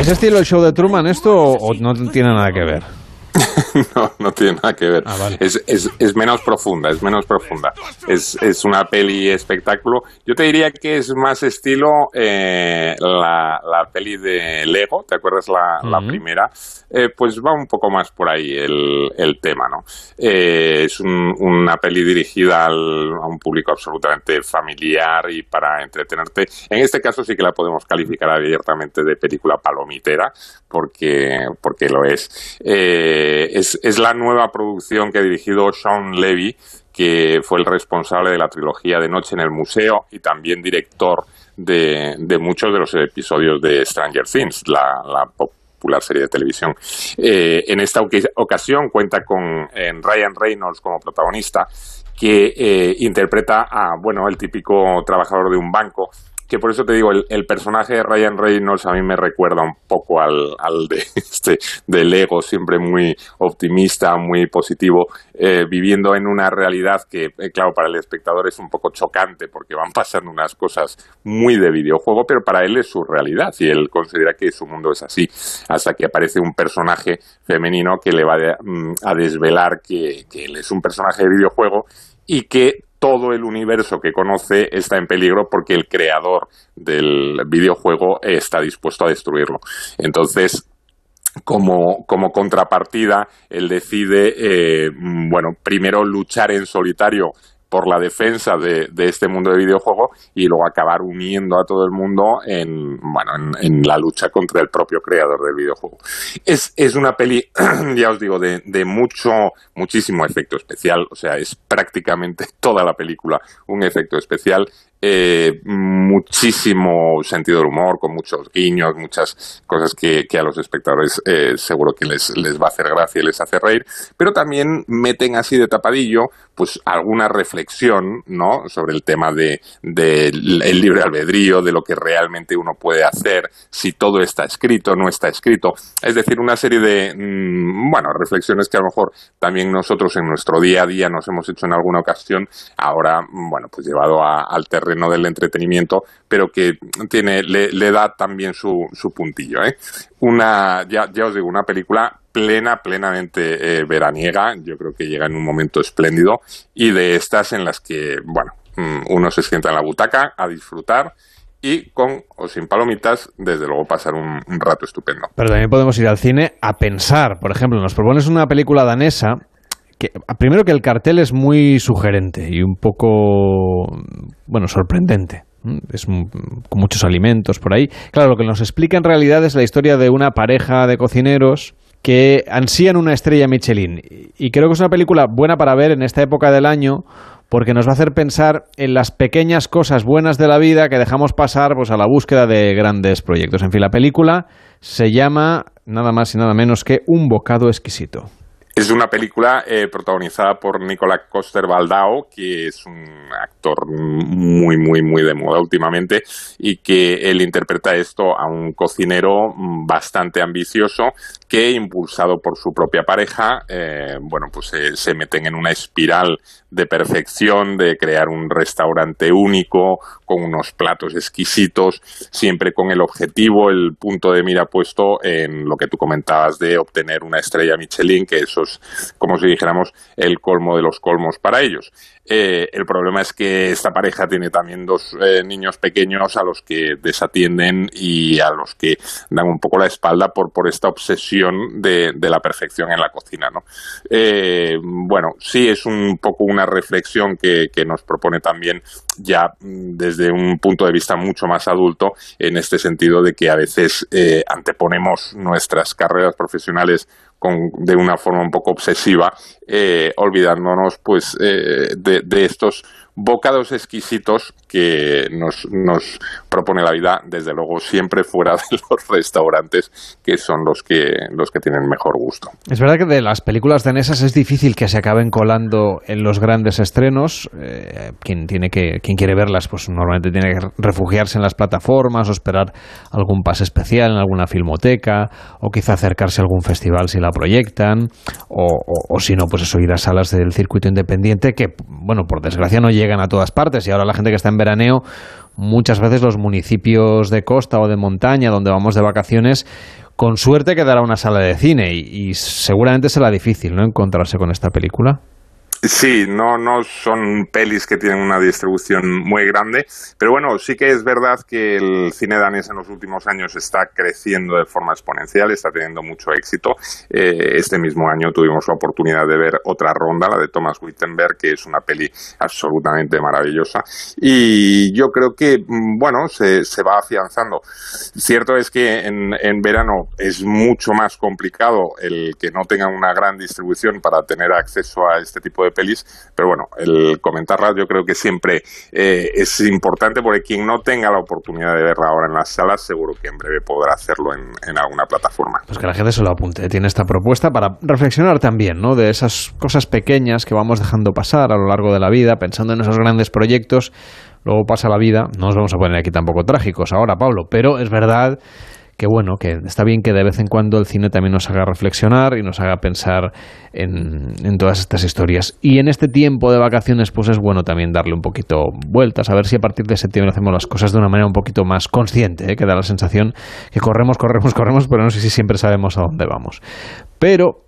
¿Es estilo el show de Truman esto o o no tiene nada que ver?
No, no tiene nada que ver. es, es, es menos profunda, es menos profunda. Es, es una peli espectáculo. Yo te diría que es más estilo eh, la, la peli de Lego, ¿te acuerdas la, la primera? Eh, pues va un poco más por ahí el, el tema, ¿no? Eh, es un- una peli dirigida al- a un público absolutamente familiar y para entretenerte. En este caso sí que la podemos calificar abiertamente de película palomitera, porque, porque lo es. Eh, es. Es la nueva producción que ha dirigido Sean Levy, que fue el responsable de la trilogía de Noche en el Museo y también director de, de muchos de los episodios de Stranger Things, la, la popular serie de televisión. Eh, en esta oca- ocasión cuenta con Ryan Reynolds como protagonista, que eh, interpreta a, bueno, el típico trabajador de un banco, que por eso te digo, el, personaje de Ryan Reynolds a mí me recuerda un poco al, al de este del ego, siempre muy optimista, muy positivo, eh, viviendo en una realidad que, eh, claro, para el espectador es un poco chocante porque van pasando unas cosas muy de videojuego, pero para él es su realidad y él considera que su mundo es así, hasta que aparece un personaje femenino que le va de- mm, a desvelar que, que él es un personaje de videojuego y que todo el universo que conoce está en peligro porque el creador del videojuego está dispuesto a destruirlo. Entonces, como, como contrapartida, él decide, eh, mm, bueno, primero luchar en solitario por la defensa de, este mundo de videojuego y luego acabar uniendo a todo el mundo en, bueno, en, en la lucha contra el propio creador del videojuego. Es, es una peli, ya os digo, de, de mucho, muchísimo efecto especial, o sea, es prácticamente toda la película un efecto especial, eh, muchísimo sentido del humor, con muchos guiños, muchas cosas que, a los espectadores eh, seguro que les, les va a hacer gracia y les hace reír, pero también meten así de tapadillo pues alguna reflexión ¿no? sobre el tema de, de libre albedrío, de lo que realmente uno puede hacer, si todo está escrito, no está escrito. Es decir, una serie de mm, bueno, reflexiones que a lo mejor también nosotros en nuestro día a día nos hemos hecho en alguna ocasión, ahora, mm, bueno, pues llevado a- al terreno del entretenimiento, pero que tiene, le, da también su, su puntillo. ¿eh? Una, ya, ya os digo, una película plena, plenamente eh, veraniega, yo creo que llega en un momento espléndido, y de estas en las que, bueno, mm, uno se sienta en la butaca a disfrutar y con o sin palomitas, desde luego pasar un rato estupendo.
Pero también podemos ir al cine a pensar. Por ejemplo, nos propones una película danesa que primero que el cartel es muy sugerente y un poco bueno sorprendente es con muchos alimentos por ahí claro lo que nos explica en realidad es la historia de una pareja de cocineros que ansían una estrella Michelin y creo que es una película buena para ver en esta época del año porque nos va a hacer pensar en las pequeñas cosas buenas de la vida que dejamos pasar pues a la búsqueda de grandes proyectos. En fin, la película se llama nada más y nada menos que Un bocado exquisito.
Es una película eh, protagonizada por Nicolás Coster Baldao, que es un actor muy, muy, muy de moda últimamente, y que él interpreta esto a un cocinero mm, bastante ambicioso que, impulsado por su propia pareja, eh, bueno, pues se meten en una espiral de perfección, de crear un restaurante único, con unos platos exquisitos, siempre con el objetivo, el punto de mira puesto en lo que tú comentabas de obtener una estrella Michelin, que eso es, como si dijéramos, el colmo de los colmos para ellos. Eh, el problema es que esta pareja tiene también dos eh, niños pequeños a los que desatienden y a los que dan un poco la espalda por, por esta obsesión de, de la perfección en la cocina. ¿no? Eh, bueno, sí es un poco una reflexión que, que nos propone también ya desde un punto de vista mucho más adulto en este sentido de que a veces eh, anteponemos nuestras carreras profesionales con, de una forma un poco obsesiva, eh, olvidándonos pues eh, de, de, estos bocados exquisitos que nos, nos propone la vida, desde luego siempre fuera de los restaurantes que son los que, los que tienen mejor gusto.
Es verdad que de las películas danesas es difícil que se acaben colando en los grandes estrenos. Eh, quien, tiene que, quien quiere verlas, pues normalmente tiene que refugiarse en las plataformas o esperar algún pase especial en alguna filmoteca o quizá acercarse a algún festival si la proyectan o, o, o si no, pues eso, ir a salas del circuito independiente que, bueno, por desgracia no llegan a todas partes y ahora la gente que está en veraneo muchas veces los municipios de costa o de montaña donde vamos de vacaciones, con suerte quedará una sala de cine y, y seguramente será difícil ¿no? encontrarse con esta película.
Sí, no, no son pelis que tienen una distribución muy grande, pero bueno, sí que es verdad que el cine danés en los últimos años está creciendo de forma exponencial, está teniendo mucho éxito. Eh, este mismo año tuvimos la oportunidad de ver otra ronda, la de Thomas Wittenberg, que es una peli absolutamente maravillosa. Y yo creo que, bueno, se, se va afianzando. Cierto es que en, en verano es mucho más complicado el que no tengan una gran distribución para tener acceso a este tipo de pelis, pero bueno, el comentarlas yo creo que siempre eh, es importante porque quien no tenga la oportunidad de verla ahora en las salas, seguro que en breve podrá hacerlo en, en alguna plataforma.
Pues que la gente se lo apunte, tiene esta propuesta para reflexionar también, ¿no? De esas cosas pequeñas que vamos dejando pasar a lo largo de la vida, pensando en esos grandes proyectos, luego pasa la vida, no nos vamos a poner aquí tampoco trágicos ahora, Pablo, pero es verdad que bueno, que está bien que de vez en cuando el cine también nos haga reflexionar y nos haga pensar en, todas estas historias. Y en este tiempo de vacaciones, pues es bueno también darle un poquito vueltas, a ver si a partir de septiembre hacemos las cosas de una manera un poquito más consciente, ¿eh? que da la sensación que corremos, corremos, corremos, pero no sé si siempre sabemos a dónde vamos. Pero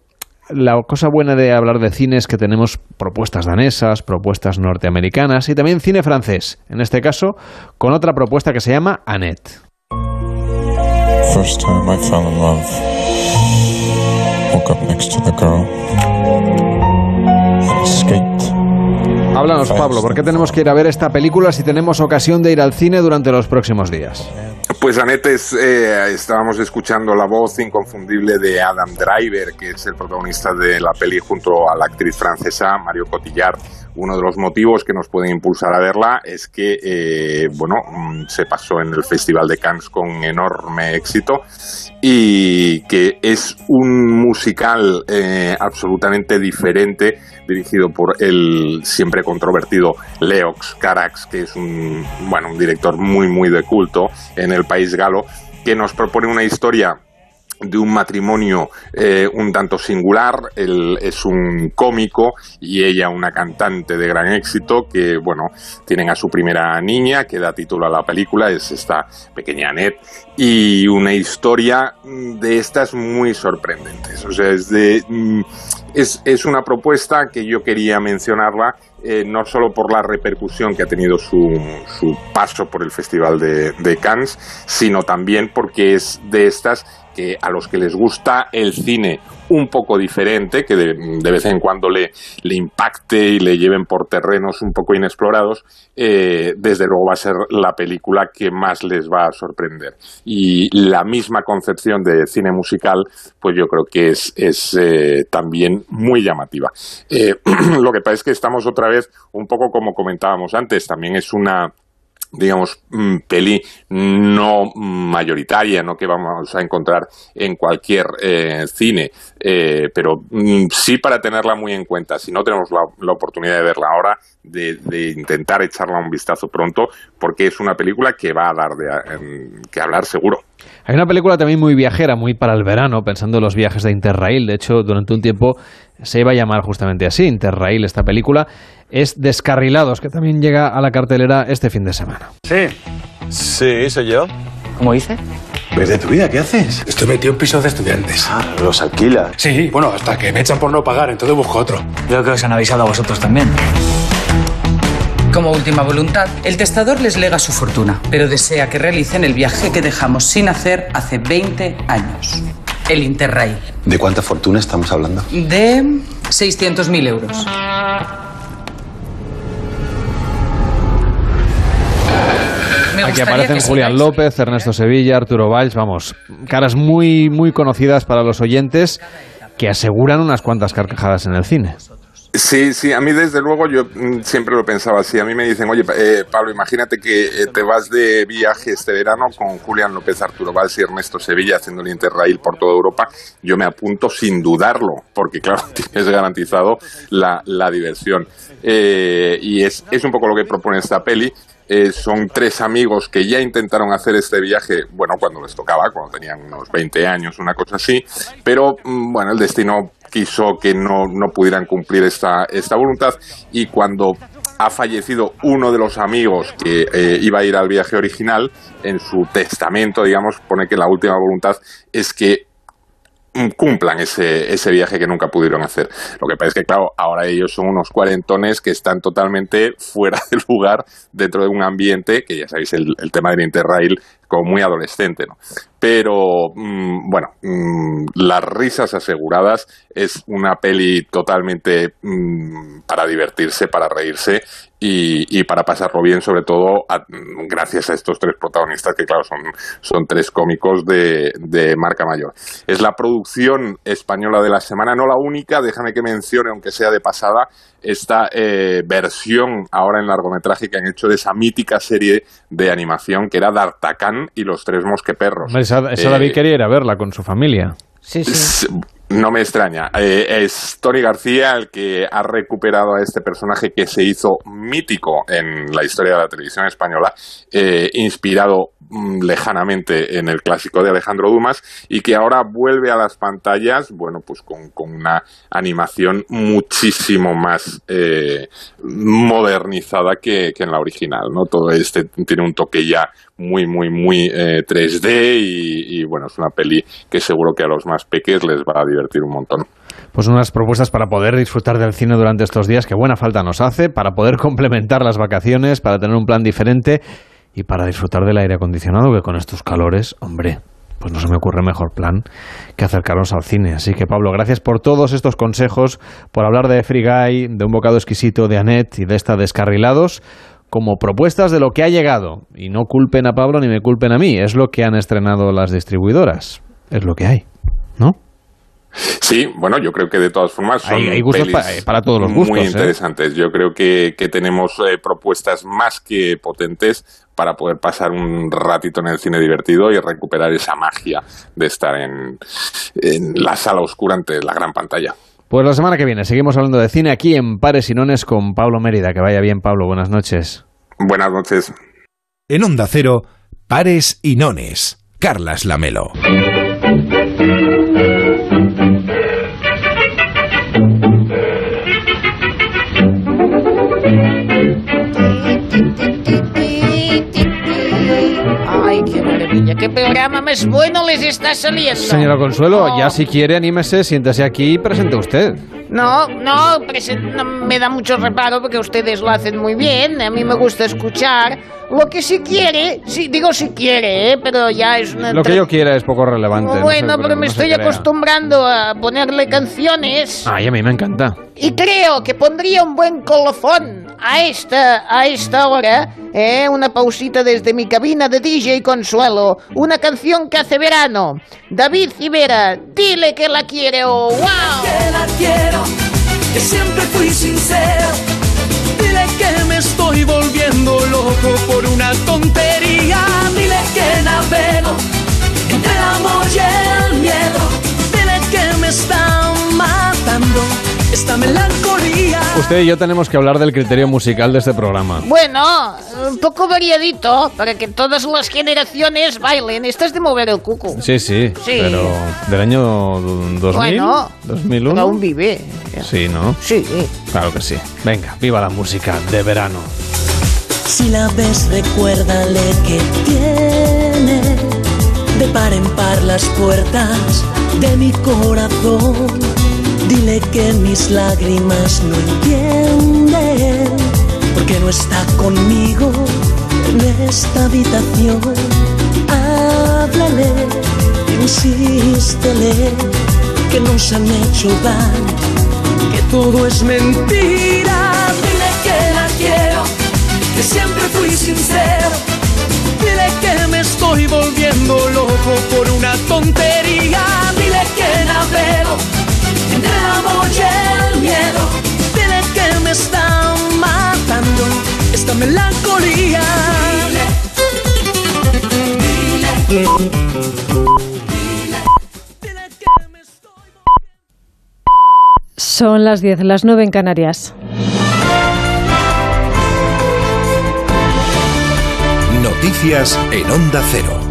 la cosa buena de hablar de cine es que tenemos propuestas danesas, propuestas norteamericanas y también cine francés, en este caso con otra propuesta que se llama Annette.
First time I fell in love. Woke up next to the girl.
Háblanos, Pablo, ¿por qué tenemos que ir a ver esta película si tenemos ocasión de ir al cine durante los próximos días?
Pues Annette, es, eh, estábamos escuchando la voz inconfundible de Adam Driver, que es el protagonista de la peli junto a la actriz francesa Mario Cotillard. Uno de los motivos que nos pueden impulsar a verla es que, eh, bueno, se pasó en el Festival de Cannes con enorme éxito y que es un musical eh, absolutamente diferente dirigido por el siempre controvertido Leox Carax, que es un, bueno, un director muy, muy de culto en el país galo, que nos propone una historia de un matrimonio eh, un tanto singular. Él es un cómico y ella una cantante de gran éxito que, bueno, tienen a su primera niña que da título a la película, es esta pequeña Annette, y una historia de estas muy sorprendentes. O sea, es de... Es, es una propuesta que yo quería mencionarla eh, no solo por la repercusión que ha tenido su, su paso por el Festival de, de, Cannes, sino también porque es de estas que a los que les gusta el cine un poco diferente, que de, vez en cuando le, le, impacte y le lleven por terrenos un poco inexplorados, eh, desde luego va a ser la película que más les va a sorprender. Y la misma concepción de cine musical, pues yo creo que es, es eh, también muy llamativa. Eh, lo que pasa es que estamos otra vez un poco como comentábamos antes, también es una digamos, mm, peli no mayoritaria, no que vamos a encontrar en cualquier eh, cine, eh, pero mm, sí para tenerla muy en cuenta. Si no tenemos la, la oportunidad de verla ahora, de, de intentar echarla un vistazo pronto, porque es una película que va a dar de, que hablar seguro.
Hay una película también muy viajera, muy para el verano, pensando en los viajes de Interrail. De hecho, durante un tiempo se iba a llamar justamente así, Interrail, esta película. Es Descarrilados, que también llega a la cartelera este fin de semana.
Sí. Sí, soy yo. ¿Cómo dice?
¿Ves de tu vida? ¿Qué haces? Estoy metido en pisos de estudiantes.
Ah, los alquila.
Sí, bueno, hasta que me echan por no pagar, entonces busco otro.
Creo que os han avisado a vosotros también.
Como última voluntad, el testador les lega su fortuna, pero desea que realicen el viaje que dejamos sin hacer hace 20 años. El Interrail.
¿De cuánta fortuna estamos hablando?
De 600.000 euros. Me
Aquí aparecen
que
Julián López, Ernesto Sevilla, Arturo Valls, vamos, caras muy, muy conocidas para los oyentes que aseguran unas cuantas carcajadas en el cine.
Sí, sí, a mí desde luego yo mm, siempre lo pensaba así. A mí me dicen, oye, eh, Pablo, imagínate que eh, te vas de viaje este verano con Julián López, Arturo Valls y Ernesto Sevilla haciendo el Interrail por toda Europa. Yo me apunto sin dudarlo, porque claro, tienes garantizado la, la diversión. Eh, y es, es un poco lo que propone esta peli. Eh, son tres amigos que ya intentaron hacer este viaje, bueno, cuando les tocaba, cuando tenían unos 20 años, una cosa así, pero mm, bueno, el destino quiso que no, no pudieran cumplir esta, esta voluntad y cuando ha fallecido uno de los amigos que eh, iba a ir al viaje original, en su testamento, digamos, pone que la última voluntad es que cumplan ese, ese viaje que nunca pudieron hacer. Lo que pasa es que, claro, ahora ellos son unos cuarentones que están totalmente fuera de lugar dentro de un ambiente, que ya sabéis, el, el tema del Interrail muy adolescente, ¿no? Pero, mm, bueno, mm, las risas aseguradas es una peli totalmente mm, para divertirse, para reírse y, para pasarlo bien, sobre todo gracias a estos tres protagonistas que, claro, son, son tres cómicos de marca mayor. Es la producción española de la semana, no la única, déjame que mencione, aunque sea de pasada, esta eh, versión ahora en largometraje que han hecho de esa mítica serie de animación que era D'Artagnan y los tres mosqueperros.
Esa, esa
Eh,
David quería ir a verla con su familia.
No me extraña. Eh, es Tony García el que ha recuperado a este personaje que se hizo mítico en la historia de la televisión española, eh, inspirado lejanamente en el clásico de Alejandro Dumas y que ahora vuelve a las pantallas, bueno, pues con, con una animación muchísimo más eh, modernizada que, en la original, ¿no? Todo este tiene un toque ya muy, muy, muy eh, 3D y, y, bueno, es una peli que seguro que a los más peques les va a divertir un montón.
Pues unas propuestas para poder disfrutar del cine durante estos días que buena falta nos hace, para poder complementar las vacaciones, para tener un plan diferente y para disfrutar del aire acondicionado, que con estos calores, hombre, pues no se me ocurre mejor plan que acercarnos al cine. Así que Pablo, gracias por todos estos consejos, por hablar de Free Guy, de un bocado exquisito de Annette y de esta Descarrilados como propuestas de lo que ha llegado. Y no culpen a Pablo ni me culpen a mí, es lo que han estrenado las distribuidoras. Es lo que hay, ¿no?
Sí, bueno, yo creo que de todas formas son
Hay- hay gustos
pelis
pa- para todos los gustos,
muy
¿eh?
interesantes. Yo creo que, que tenemos eh, propuestas más que potentes para poder pasar un ratito en el cine divertido y recuperar esa magia de estar en, en la sala oscura ante la gran pantalla.
Pues la semana que viene seguimos hablando de cine aquí en Pares y Nones con Pablo Mérida. Que vaya bien, Pablo. Buenas noches.
Buenas noches.
En Onda Cero, Pares y Nones. Carlas Lamelo.
Maravilla, qué programa más bueno les está saliendo.
Señora Consuelo, ya si quiere, anímese, siéntese aquí y presente usted.
No, no, no, me da mucho reparo porque ustedes lo hacen muy bien. A mí me gusta escuchar lo que si quiere, sí, digo si quiere, ¿eh? pero ya es una...
Lo que yo quiera es poco relevante. no
Bueno,
se-
pero me
no
estoy
crea.
acostumbrando a ponerle canciones
Ay, a mí me encanta.
y creo que pondría un buen colofón a esta, a esta hora, ¿eh? una pausita desde mi cabina de DJ Consuelo, una canción que hace verano. David Civera, dile que la quiere, oh, wow.
que la quiero, que siempre fui sincero. Dile que me estoy
volviendo loco por una tontería. Dile que navego entre el amor y el miedo. Dile que me está matando esta melancolía.
Usted y yo tenemos que hablar del criterio musical de este programa.
Bueno, un poco variadito para que todas las generaciones bailen. Esto es de mover el cuco.
Sí, sí,
Sí.
pero del año 2000,
Bueno,
2001.
aún vive.
Sí, ¿no?
Sí.
Claro que sí. Venga, viva la música de verano.
Si la ves, recuérdale que tiene de par en par las puertas de mi corazón. Dile que mis lágrimas no entienden, porque no está conmigo en esta habitación. Háblale, insístele que nos han hecho daño, que todo es mentira. Dile que la quiero que siempre fui sincero. Dile que me estoy volviendo loco por una tontería. Dile que navego entre el miedo. Dile que me está matando esta melancolía.
Son las 10, las 9 en Canarias.
Noticias en Onda Cero.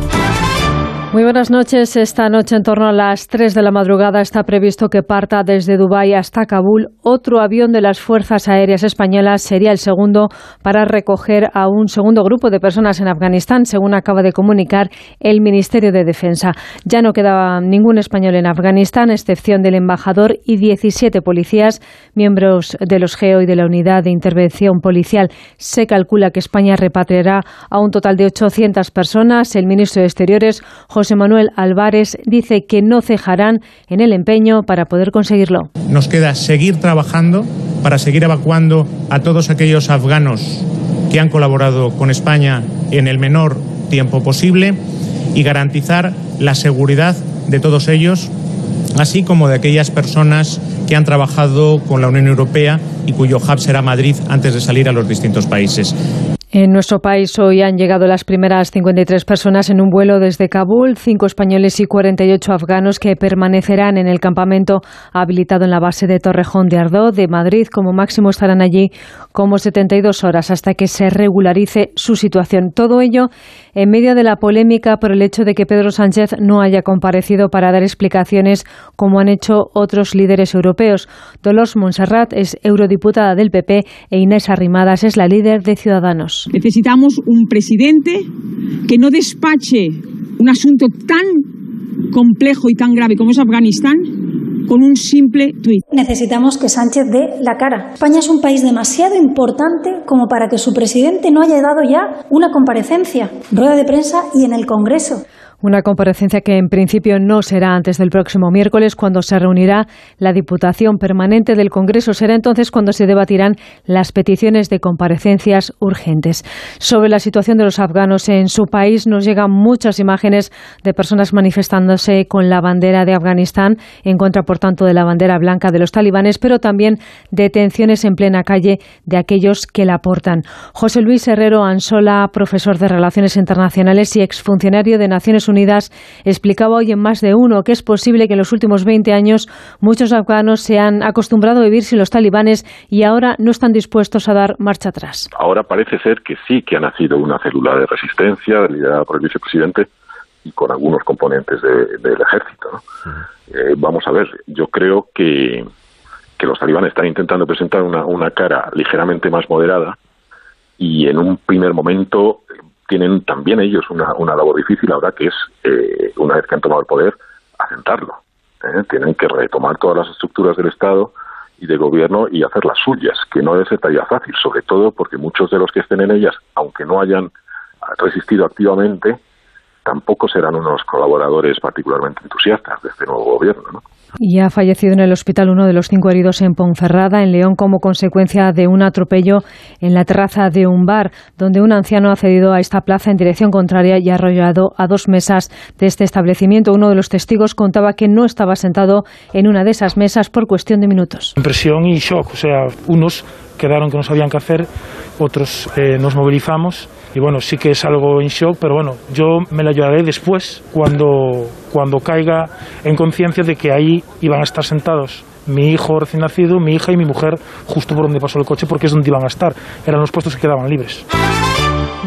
Muy buenas noches. Esta noche, en torno a las 3 de la madrugada, está previsto que parta desde Dubái hasta Kabul otro avión de las Fuerzas Aéreas Españolas. Sería el segundo para recoger a un segundo grupo de personas en Afganistán, según acaba de comunicar el Ministerio de Defensa. Ya no quedaba ningún español en Afganistán, a excepción del embajador y 17 policías, miembros de los GEO y de la Unidad de Intervención Policial. Se calcula que España repatriará a un total de 800 personas. El ministro de Exteriores, José Manuel Álvarez, dice que no cejarán en el empeño para poder conseguirlo.
Nos queda seguir trabajando para seguir evacuando a todos aquellos afganos que han colaborado con España en el menor tiempo posible y garantizar la seguridad de todos ellos, así como de aquellas personas que han trabajado con la Unión Europea y cuyo hub será Madrid antes de salir a los distintos países.
En nuestro país hoy han llegado las primeras 53 personas en un vuelo desde Kabul, cinco españoles y 48 afganos que permanecerán en el campamento habilitado en la base de Torrejón de Ardó de Madrid. Como máximo estarán allí como 72 horas hasta que se regularice su situación. Todo ello en medio de la polémica por el hecho de que Pedro Sánchez no haya comparecido para dar explicaciones como han hecho otros líderes europeos. Dolores Montserrat es eurodiputada del PP e Inés Arrimadas es la líder de Ciudadanos.
Necesitamos un presidente que no despache un asunto tan complejo y tan grave como es Afganistán con un simple tuit.
Necesitamos que Sánchez dé la cara. España es un país demasiado importante como para que su presidente no haya dado ya una comparecencia, rueda de prensa y en el Congreso.
Una comparecencia que en principio no será antes del próximo miércoles, cuando se reunirá la Diputación Permanente del Congreso. Será entonces cuando se debatirán las peticiones de comparecencias urgentes. Sobre la situación de los afganos en su país, nos llegan muchas imágenes de personas manifestándose con la bandera de Afganistán, en contra, por tanto, de la bandera blanca de los talibanes, pero también detenciones en plena calle de aquellos que la portan. José Luis Herrero Ansola, profesor de Relaciones Internacionales y exfuncionario de Naciones Unidas explicaba hoy en más de uno que es posible que en los últimos 20 años muchos afganos se han acostumbrado a vivir sin los talibanes y ahora no están dispuestos a dar marcha atrás.
Ahora parece ser que sí que ha nacido una célula de resistencia liderada por el vicepresidente y con algunos componentes de- del ejército. ¿no? Eh, vamos a ver, yo creo que, que los talibanes están intentando presentar una, una cara ligeramente más moderada y en un primer momento tienen también ellos una, una labor difícil ahora que es, eh, una vez que han tomado el poder, asentarlo. ¿eh? Tienen que retomar todas las estructuras del Estado y de gobierno y hacer las suyas, que no ser tarea fácil, sobre todo porque muchos de los que estén en ellas, aunque no hayan resistido activamente, tampoco serán unos colaboradores particularmente entusiastas de este nuevo gobierno. ¿no?
Y ha fallecido en el hospital uno de los cinco heridos en Ponferrada, en León, como consecuencia de un atropello en la terraza de un bar, donde un anciano ha accedido a esta plaza en dirección contraria y ha arrollado a dos mesas de este establecimiento. Uno de los testigos contaba que no estaba sentado en una de esas mesas por cuestión de minutos.
Impresión y shock, o sea, unos quedaron que no sabían qué hacer, otros eh, nos movilizamos y bueno, sí que es algo en shock, pero bueno, yo me la llevaré después cuando, cuando caiga en conciencia de que ahí iban a estar sentados mi hijo recién nacido, mi hija y mi mujer justo por donde pasó el coche porque es donde iban a estar. Eran los puestos que quedaban libres.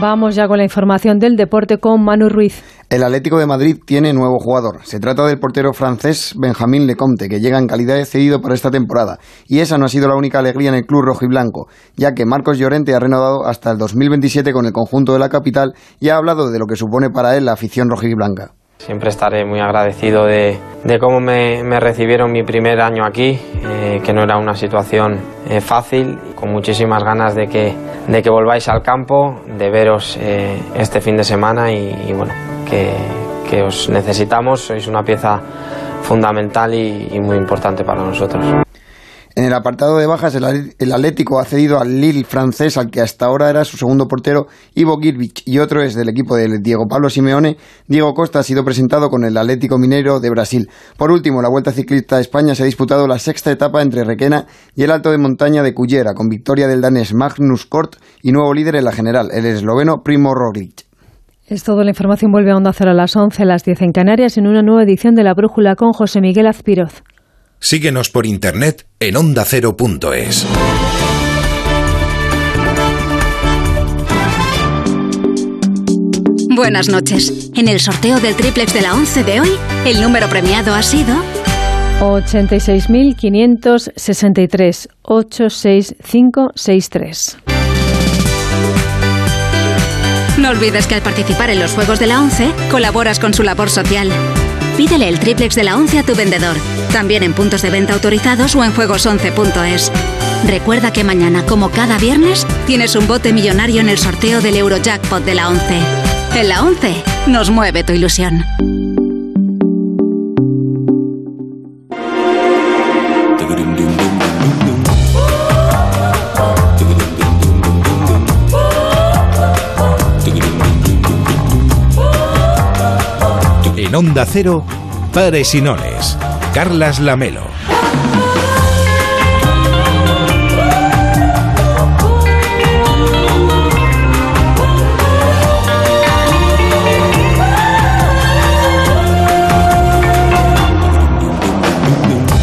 Vamos ya con la información del deporte con Manu Ruiz.
El Atlético de Madrid tiene nuevo jugador. Se trata del portero francés Benjamín Lecomte, que llega en calidad de cedido para esta temporada. Y esa no ha sido la única alegría en el club rojo y blanco, ya que Marcos Llorente ha renovado hasta el 2027 con el conjunto de la capital y ha hablado de lo que supone para él la afición roja y blanca.
Siempre estaré muy agradecido de, cómo me, recibieron mi primer año aquí, eh, que no era una situación eh, fácil, con muchísimas ganas de que, de que volváis al campo, de veros eh, este fin de semana y, bueno, que, os necesitamos, sois una pieza fundamental y muy importante para nosotros.
En el apartado de bajas, el Atlético ha cedido al Lille francés, al que hasta ahora era su segundo portero, Ivo Girvich, y otro es del equipo de Diego Pablo Simeone. Diego Costa ha sido presentado con el Atlético Mineiro de Brasil. Por último, la Vuelta Ciclista a España se ha disputado la sexta etapa entre Requena y el Alto de Montaña de Cullera, con victoria del danés Magnus Kort y nuevo líder en la general, el esloveno Primo Roglic.
Es todo, la información vuelve a Onda Cero a las 11, a las 10 en Canarias, en una nueva edición de La Brújula con José Miguel Azpiroz.
Síguenos por internet en ondacero.es.
Buenas noches. En el sorteo del triplex de la 11 de hoy, el número premiado ha sido
86.563 86563.
No olvides que al participar en los Juegos de la 11, colaboras con su labor social. Pídele el triplex de la 11 a tu vendedor, también en puntos de venta autorizados o en juegos11.es. Recuerda que mañana, como cada viernes, tienes un bote millonario en el sorteo del Eurojackpot de la 11. En la 11 nos mueve tu ilusión.
En Onda Cero, Pares y. Carlas Lamelo.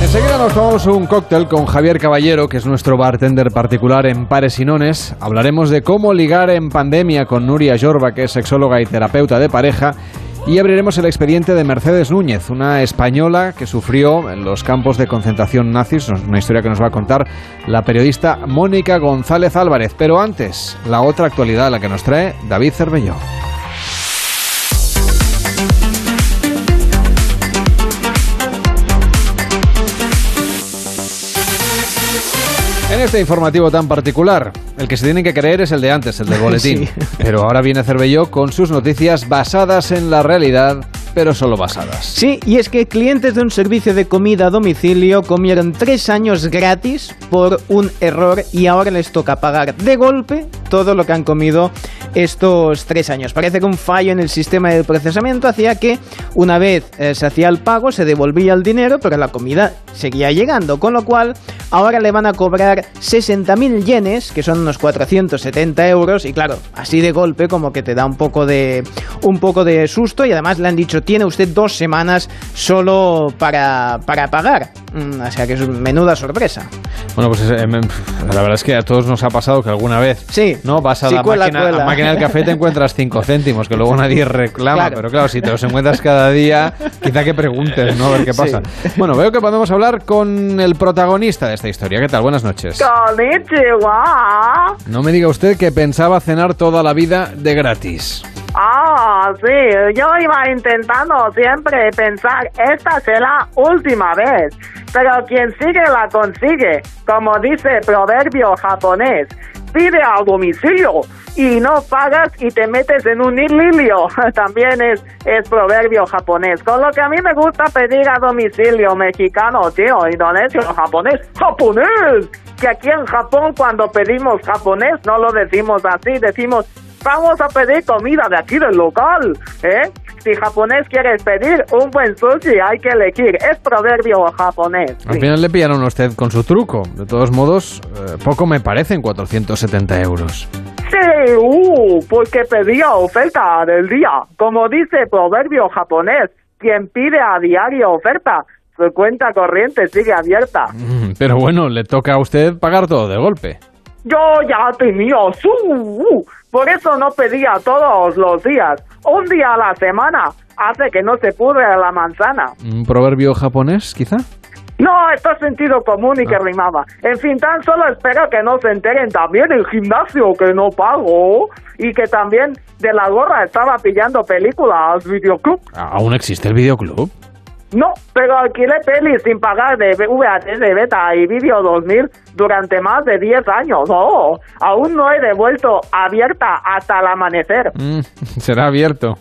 Enseguida nos tomamos un cóctel con Javier Caballero, que es nuestro bartender particular en Pares y Nones. Hablaremos de cómo ligar en pandemia con Nuria Jorba, que es sexóloga y terapeuta de pareja, y abriremos el expediente de Mercedes Núñez, una española que sufrió en los campos de concentración nazis, una historia que nos va a contar la periodista Mónica González Álvarez. Pero antes, la otra actualidad, la que nos trae David Cervelló. En este informativo tan particular, el que se tiene que creer es el de antes, el del boletín. Pero ahora viene Cervelló con sus noticias basadas en la realidad pero solo basadas.
Sí, y es que clientes de un servicio de comida a domicilio comieron tres años gratis por un error y ahora les toca pagar de golpe todo lo que han comido estos tres años. Parece que un fallo en el sistema de procesamiento hacía que una vez eh, se hacía el pago se devolvía el dinero, pero la comida seguía llegando, con lo cual ahora le van a cobrar 60.000 yenes, que son unos 470 euros, y claro, así de golpe como que te da un poco de un poco de susto y además le han dicho tiene usted dos semanas solo para, para pagar. Mm, o sea que es una menuda sorpresa.
Bueno, pues eh, la verdad es que a todos nos ha pasado que alguna vez
sí,
no vas a la máquina, máquina, del café te encuentras cinco céntimos, que luego nadie reclama, pero claro, si te los encuentras cada día, quizá que preguntes, ¿no? A ver qué pasa. Bueno, veo que podemos hablar con el protagonista de esta historia. ¿Qué tal? Buenas noches.
Konnichiwa.
No me diga usted que pensaba cenar toda la vida de gratis.
Ah, sí, yo iba intentando siempre pensar, esta será última vez, pero quien sigue la consigue, como dice el proverbio japonés. pide a domicilio y no pagas y te metes en un ililio. También es, es proverbio japonés. Con lo que a mí me gusta pedir a domicilio mexicano, tío, indonesio, japonés, japonés. Que aquí en Japón cuando pedimos japonés no lo decimos así, decimos vamos a pedir comida de aquí del local, ¿eh? Si japonés quieres pedir un buen sushi, hay que elegir. Es proverbio japonés.
Al final le pillaron a usted con su truco. De todos modos, eh, poco me parecen 470 euros.
Sí, uh, porque pedía oferta del día. Como dice proverbio japonés, quien pide a diario oferta, su cuenta corriente sigue abierta.
Mm, Pero bueno, le toca a usted pagar todo de golpe.
Yo ya tenía su, uh, por eso no pedía todos los días. Un día a la semana hace que no se pudre la manzana.
¿Un proverbio japonés, quizá?
No, esto es sentido común y que rimaba. En fin, tan solo espero que no se enteren también el gimnasio que no pago y que también de la gorra estaba pillando películas videoclub.
¿Aún existe el videoclub?
No, pero alquilé pelis sin pagar de VHS, de beta y vídeo 2000 durante más de 10 años. Oh, aún no he devuelto abierta hasta el amanecer.
Mm, será abierto.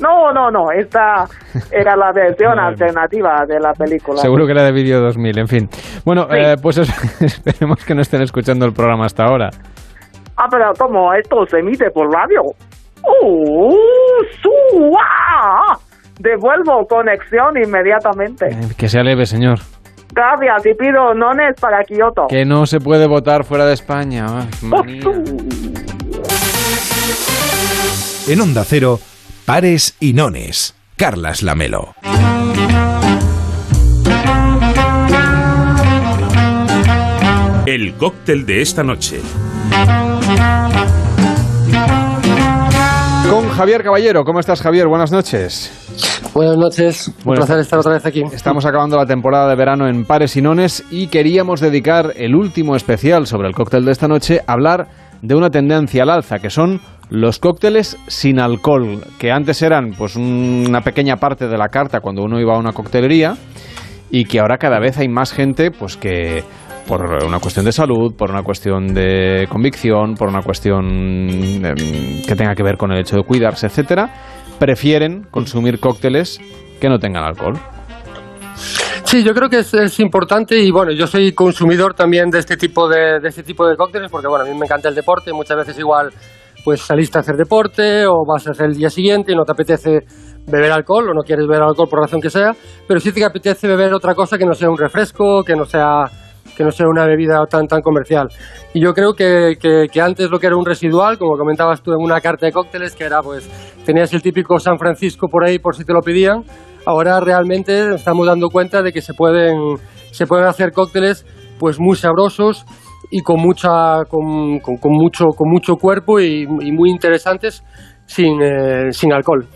No, no, no, esta era la versión alternativa de la película.
Seguro que era de vídeo 2000, en fin. Bueno, eh, pues es- esperemos que no estén escuchando el programa hasta ahora.
Ah, pero ¿cómo? ¿Esto se emite por radio? ¡Uh! su, ah! Devuelvo conexión inmediatamente.
Eh, Que sea leve, señor.
Gracias y pido nones para Kioto.
Que no se puede votar fuera de España. Ay, manía.
En Onda Cero, pares y nones. Carlas Lamelo.
El cóctel de esta noche.
Con Javier Caballero. ¿Cómo estás, Javier? Buenas noches.
Buenas noches, un placer estar otra vez aquí.
Estamos acabando la temporada de verano en Pares y Nones y queríamos dedicar el último especial sobre el cóctel de esta noche a hablar de una tendencia al alza, que son los cócteles sin alcohol, que antes eran pues un- una pequeña parte de la carta cuando uno iba a una coctelería y que ahora cada vez hay más gente pues que por una cuestión de salud, por una cuestión de convicción, por una cuestión em, que tenga que ver con el hecho de cuidarse, etcétera, prefieren consumir cócteles que no tengan alcohol.
Sí, yo creo que es, es importante y bueno, yo soy consumidor también de este tipo de, de este tipo de cócteles porque bueno, a mí me encanta el deporte, muchas veces igual pues saliste a hacer deporte o vas a hacer el día siguiente y no te apetece beber alcohol o no quieres beber alcohol por razón que sea, pero sí te apetece beber otra cosa que no sea un refresco, que no sea que no sea una bebida tan tan comercial. Y yo creo que, que, antes lo que era un residual, como comentabas tú en una carta de cócteles, que era pues tenías el típico San Francisco por ahí por si te lo pedían, ahora realmente estamos dando cuenta de que se pueden, se pueden hacer cócteles pues muy sabrosos y con mucha con, mucho con mucho cuerpo y, y muy interesantes sin, eh, sin alcohol.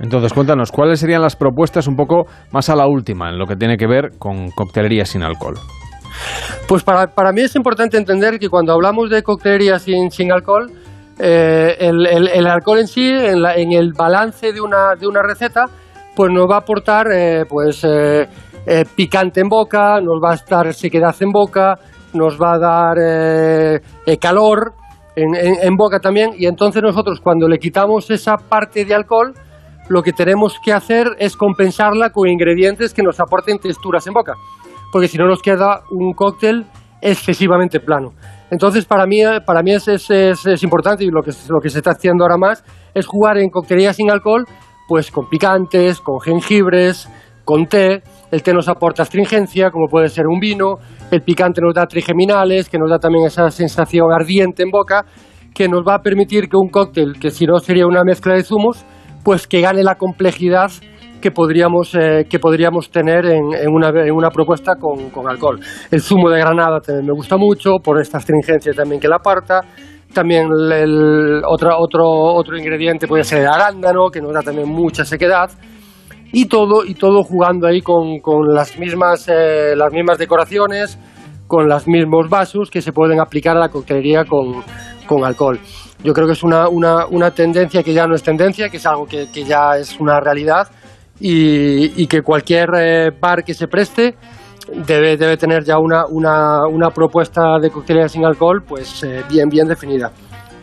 Entonces, cuéntanos, ¿cuáles serían las propuestas un poco más a la última en lo que tiene que ver con coctelería sin alcohol?
Pues para, para mí es importante entender que cuando hablamos de coctelería sin, sin alcohol, eh, el, alcohol en sí, en, la- en el balance de una, de una receta, pues nos va a aportar eh, pues, eh, picante en boca, nos va a dar sequedad en boca, nos va a dar calor en- en boca también. Y entonces nosotros cuando le quitamos esa parte de alcohol, lo que tenemos que hacer es compensarla con ingredientes que nos aporten texturas en boca porque si no nos queda un cóctel excesivamente plano. Entonces, para mí, para mí es, es, es- importante y lo que, lo que se está haciendo ahora más es jugar en coctelería sin alcohol, pues con picantes, con jengibres, con té. El té nos aporta astringencia, como puede ser un vino. El picante nos da trigeminales, que nos da también esa sensación ardiente en boca, que nos va a permitir que un cóctel, que si no sería una mezcla de zumos, pues que gane la complejidad que podríamos, eh, que podríamos tener en, en una, en una propuesta con, con alcohol. El zumo de granada también me gusta mucho, por esta astringencia también que la aparta. También el, el otra- otro, otro ingrediente puede ser el arándano, que nos da también mucha sequedad. Y todo, y todo jugando ahí con, con las, mismas, eh, las mismas decoraciones, con los mismos vasos que se pueden aplicar a la coctelería con, con alcohol. Yo creo que es una, una, una tendencia que ya no es tendencia, que es algo que, que ya es una realidad y, y que cualquier eh, bar que se preste debe, debe tener ya una, una, una propuesta de coctelería sin alcohol pues eh, bien, bien definida.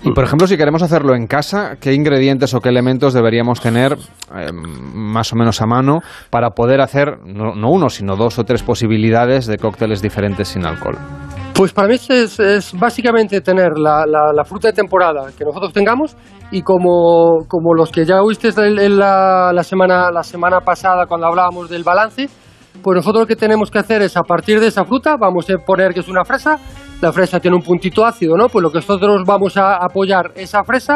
Y por ejemplo, si queremos hacerlo en casa, ¿qué ingredientes o qué elementos deberíamos tener eh, más o menos a mano para poder hacer no, no uno, sino dos o tres posibilidades de cócteles diferentes sin alcohol?
Pues para mí es, básicamente tener la, fruta de temporada que nosotros tengamos y como, los que ya oíste la, semana, la semana pasada cuando hablábamos del balance, pues nosotros lo que tenemos que hacer es a partir de esa fruta, vamos a poner que es una fresa, la fresa tiene un puntito ácido, ¿no? Pues lo que nosotros vamos a apoyar esa fresa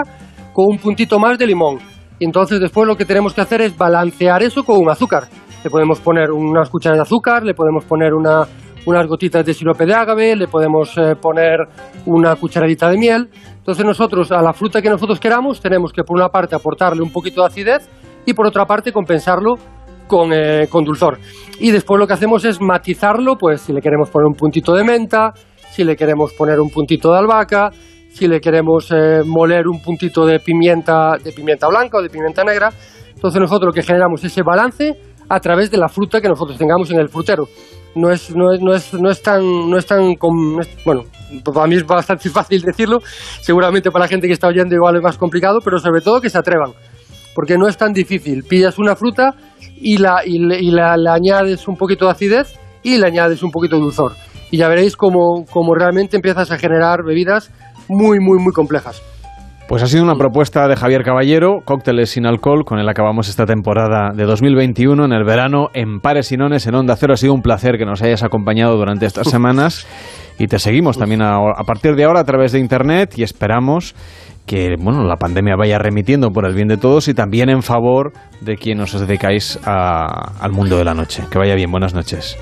con un puntito más de limón. Y entonces después lo que tenemos que hacer es balancear eso con un azúcar. Le podemos poner unas cucharas de azúcar, le podemos poner una, unas gotitas de sirope de agave, le podemos eh, poner una cucharadita de miel. Entonces nosotros a la fruta que nosotros queramos tenemos que por una parte aportarle un poquito de acidez y por otra parte compensarlo con, eh, con dulzor. Y después lo que hacemos es matizarlo, pues si le queremos poner un puntito de menta, si le queremos poner un puntito de albahaca, si le queremos eh, moler un puntito de pimienta, de pimienta blanca o de pimienta negra. Entonces nosotros lo que generamos es ese balance a través de la fruta que nosotros tengamos en el frutero. No es, no es, no es, no es tan, no es tan, bueno, para mí es bastante fácil decirlo, seguramente para la gente que está oyendo igual es más complicado, pero sobre todo que se atrevan, porque no es tan difícil. Pillas una fruta y la, y le, y la- añades un poquito de acidez y le añades un poquito de dulzor. Y ya veréis cómo, cómo realmente empiezas a generar bebidas muy, muy, muy complejas.
Pues ha sido una propuesta de Javier Caballero, cócteles sin alcohol, con el acabamos esta temporada de 2021 en el verano en Pares y Nones en Onda Cero. Ha sido un placer que nos hayas acompañado durante estas semanas y te seguimos también a, a partir de ahora a través de Internet y esperamos que bueno, la pandemia vaya remitiendo por el bien de todos y también en favor de quienes os dedicáis a- al mundo de la noche. Que vaya bien, buenas noches.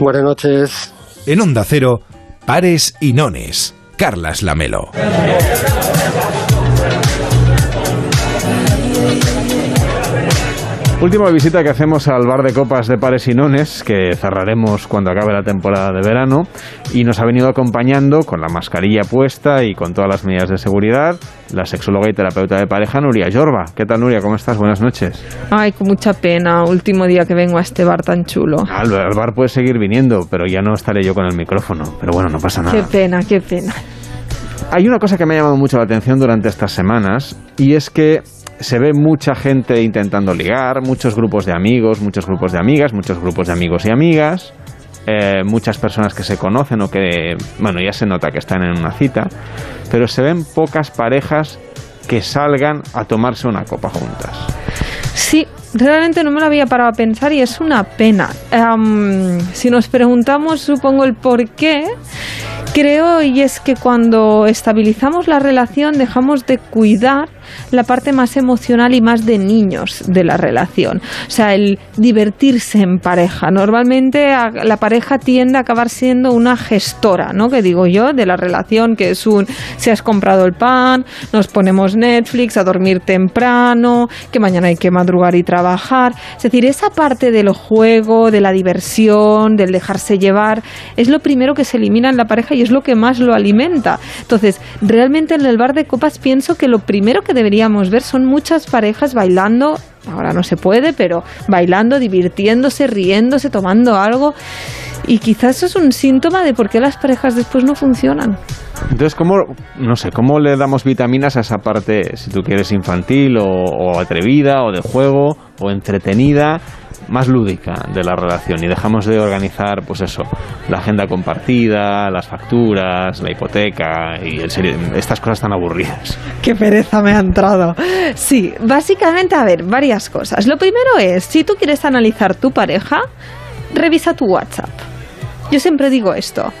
Buenas noches.
En Onda Cero, Pares y Nones. Carlas Lamelo.
Última visita que hacemos al bar de copas de Pares y Nones, que cerraremos cuando acabe la temporada de verano, y nos ha venido acompañando con la mascarilla puesta y con todas las medidas de seguridad, la sexóloga y terapeuta de pareja Nuria Yorba. ¿Qué tal Nuria? ¿Cómo estás? Buenas noches.
Ay, con mucha pena, último día que vengo a este bar tan chulo.
Al, al bar puedes seguir viniendo, pero ya no estaré yo con el micrófono. Pero bueno, no pasa nada.
Qué pena, qué pena.
Hay una cosa que me ha llamado mucho la atención durante estas semanas y es que se ve mucha gente intentando ligar, muchos grupos de amigos, muchos grupos de amigas, muchos grupos de amigos y amigas, eh, muchas personas que se conocen o que, bueno, ya se nota que están en una cita, pero se ven pocas parejas que salgan a tomarse una copa juntas.
Sí, realmente no me lo había parado a pensar y es una pena. Si nos preguntamos, supongo, el por qué, creo, y es que cuando estabilizamos la relación dejamos de cuidar la parte más emocional y más de niños de la relación. O sea, el divertirse en pareja. Normalmente la pareja tiende a acabar siendo una gestora, ¿no? Que digo yo, de la relación, que es un, si has comprado el pan, nos ponemos Netflix, a dormir temprano, que mañana hay que madrugar y trabajar. Es decir, esa parte del juego, de la diversión, del dejarse llevar, es lo primero que se elimina en la pareja y es lo que más lo alimenta. Entonces, realmente en el bar de copas pienso que lo primero que deberíamos ver son muchas parejas bailando. Ahora no se puede, pero bailando, divirtiéndose, riéndose, tomando algo. Y quizás eso es un síntoma de por qué las parejas después no funcionan.
Entonces, ¿cómo, no sé, cómo le damos vitaminas a esa parte, si tú quieres, infantil o, o atrevida o de juego o entretenida, más lúdica de la relación y dejamos de organizar, pues eso, la agenda compartida, las facturas, la hipoteca y el estas cosas tan aburridas?
Qué pereza me ha entrado. Sí, básicamente, a ver, varias cosas. Lo primero es, si tú quieres analizar tu pareja, revisa tu WhatsApp. Yo siempre digo esto,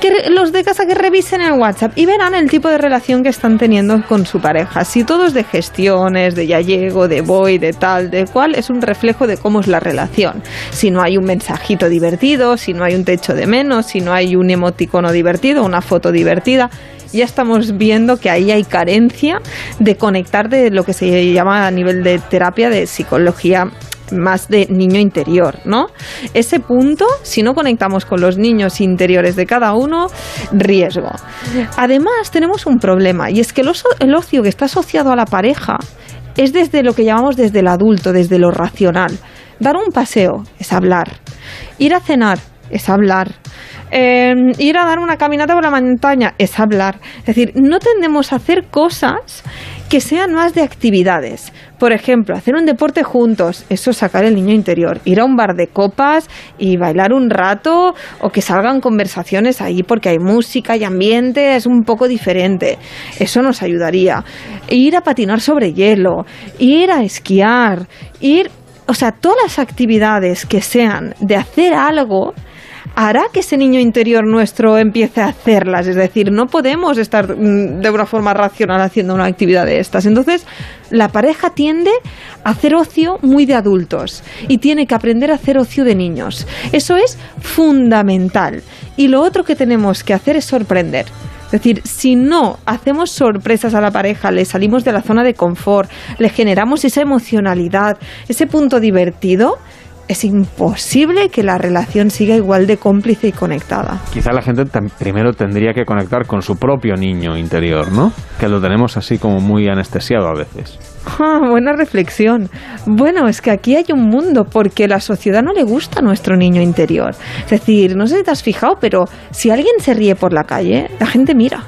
que los de casa que revisen el WhatsApp y verán el tipo de relación que están teniendo con su pareja. Si todo es de gestiones, de ya llego, de voy, de tal, de cual, es un reflejo de cómo es la relación. Si no hay un mensajito divertido, si no hay un techo de menos, si no hay un emoticono divertido, una foto divertida, ya estamos viendo que ahí hay carencia de conectar de lo que se llama a nivel de terapia de psicología más de niño interior, ¿no? Ese punto, si no conectamos con los niños interiores de cada uno, riesgo. Además, tenemos un problema y es que el, ocio que está asociado a la pareja es desde lo que llamamos desde el adulto, desde lo racional. Dar un paseo es hablar. Ir a cenar es hablar. Eh, ir a dar una caminata por la montaña es hablar. Es decir, no tendemos a hacer cosas que sean más de actividades. Por ejemplo, hacer un deporte juntos, eso es sacar el niño interior. Ir a un bar de copas y bailar un rato o que salgan conversaciones ahí porque hay música y ambiente, es un poco diferente. Eso nos ayudaría. Ir a patinar sobre hielo, ir a esquiar, ir... O sea, todas las actividades que sean de hacer algo hará que ese niño interior nuestro empiece a hacerlas. Es decir, no podemos estar mm, de una forma racional haciendo una actividad de estas. Entonces, la pareja tiende a hacer ocio muy de adultos y tiene que aprender a hacer ocio de niños. Eso es fundamental. Y lo otro que tenemos que hacer es sorprender. Es decir, si no hacemos sorpresas a la pareja, le salimos de la zona de confort, le generamos esa emocionalidad, ese punto divertido, es imposible que la relación siga igual de cómplice y conectada.
Quizá la gente primero tendría que conectar con su propio niño interior, ¿no? Que lo tenemos así como muy anestesiado a veces.
Ah, buena reflexión. Bueno, es que aquí hay un mundo porque la sociedad no le gusta a nuestro niño interior. Es decir, no sé si te has fijado, pero si alguien se ríe por la calle, la gente mira.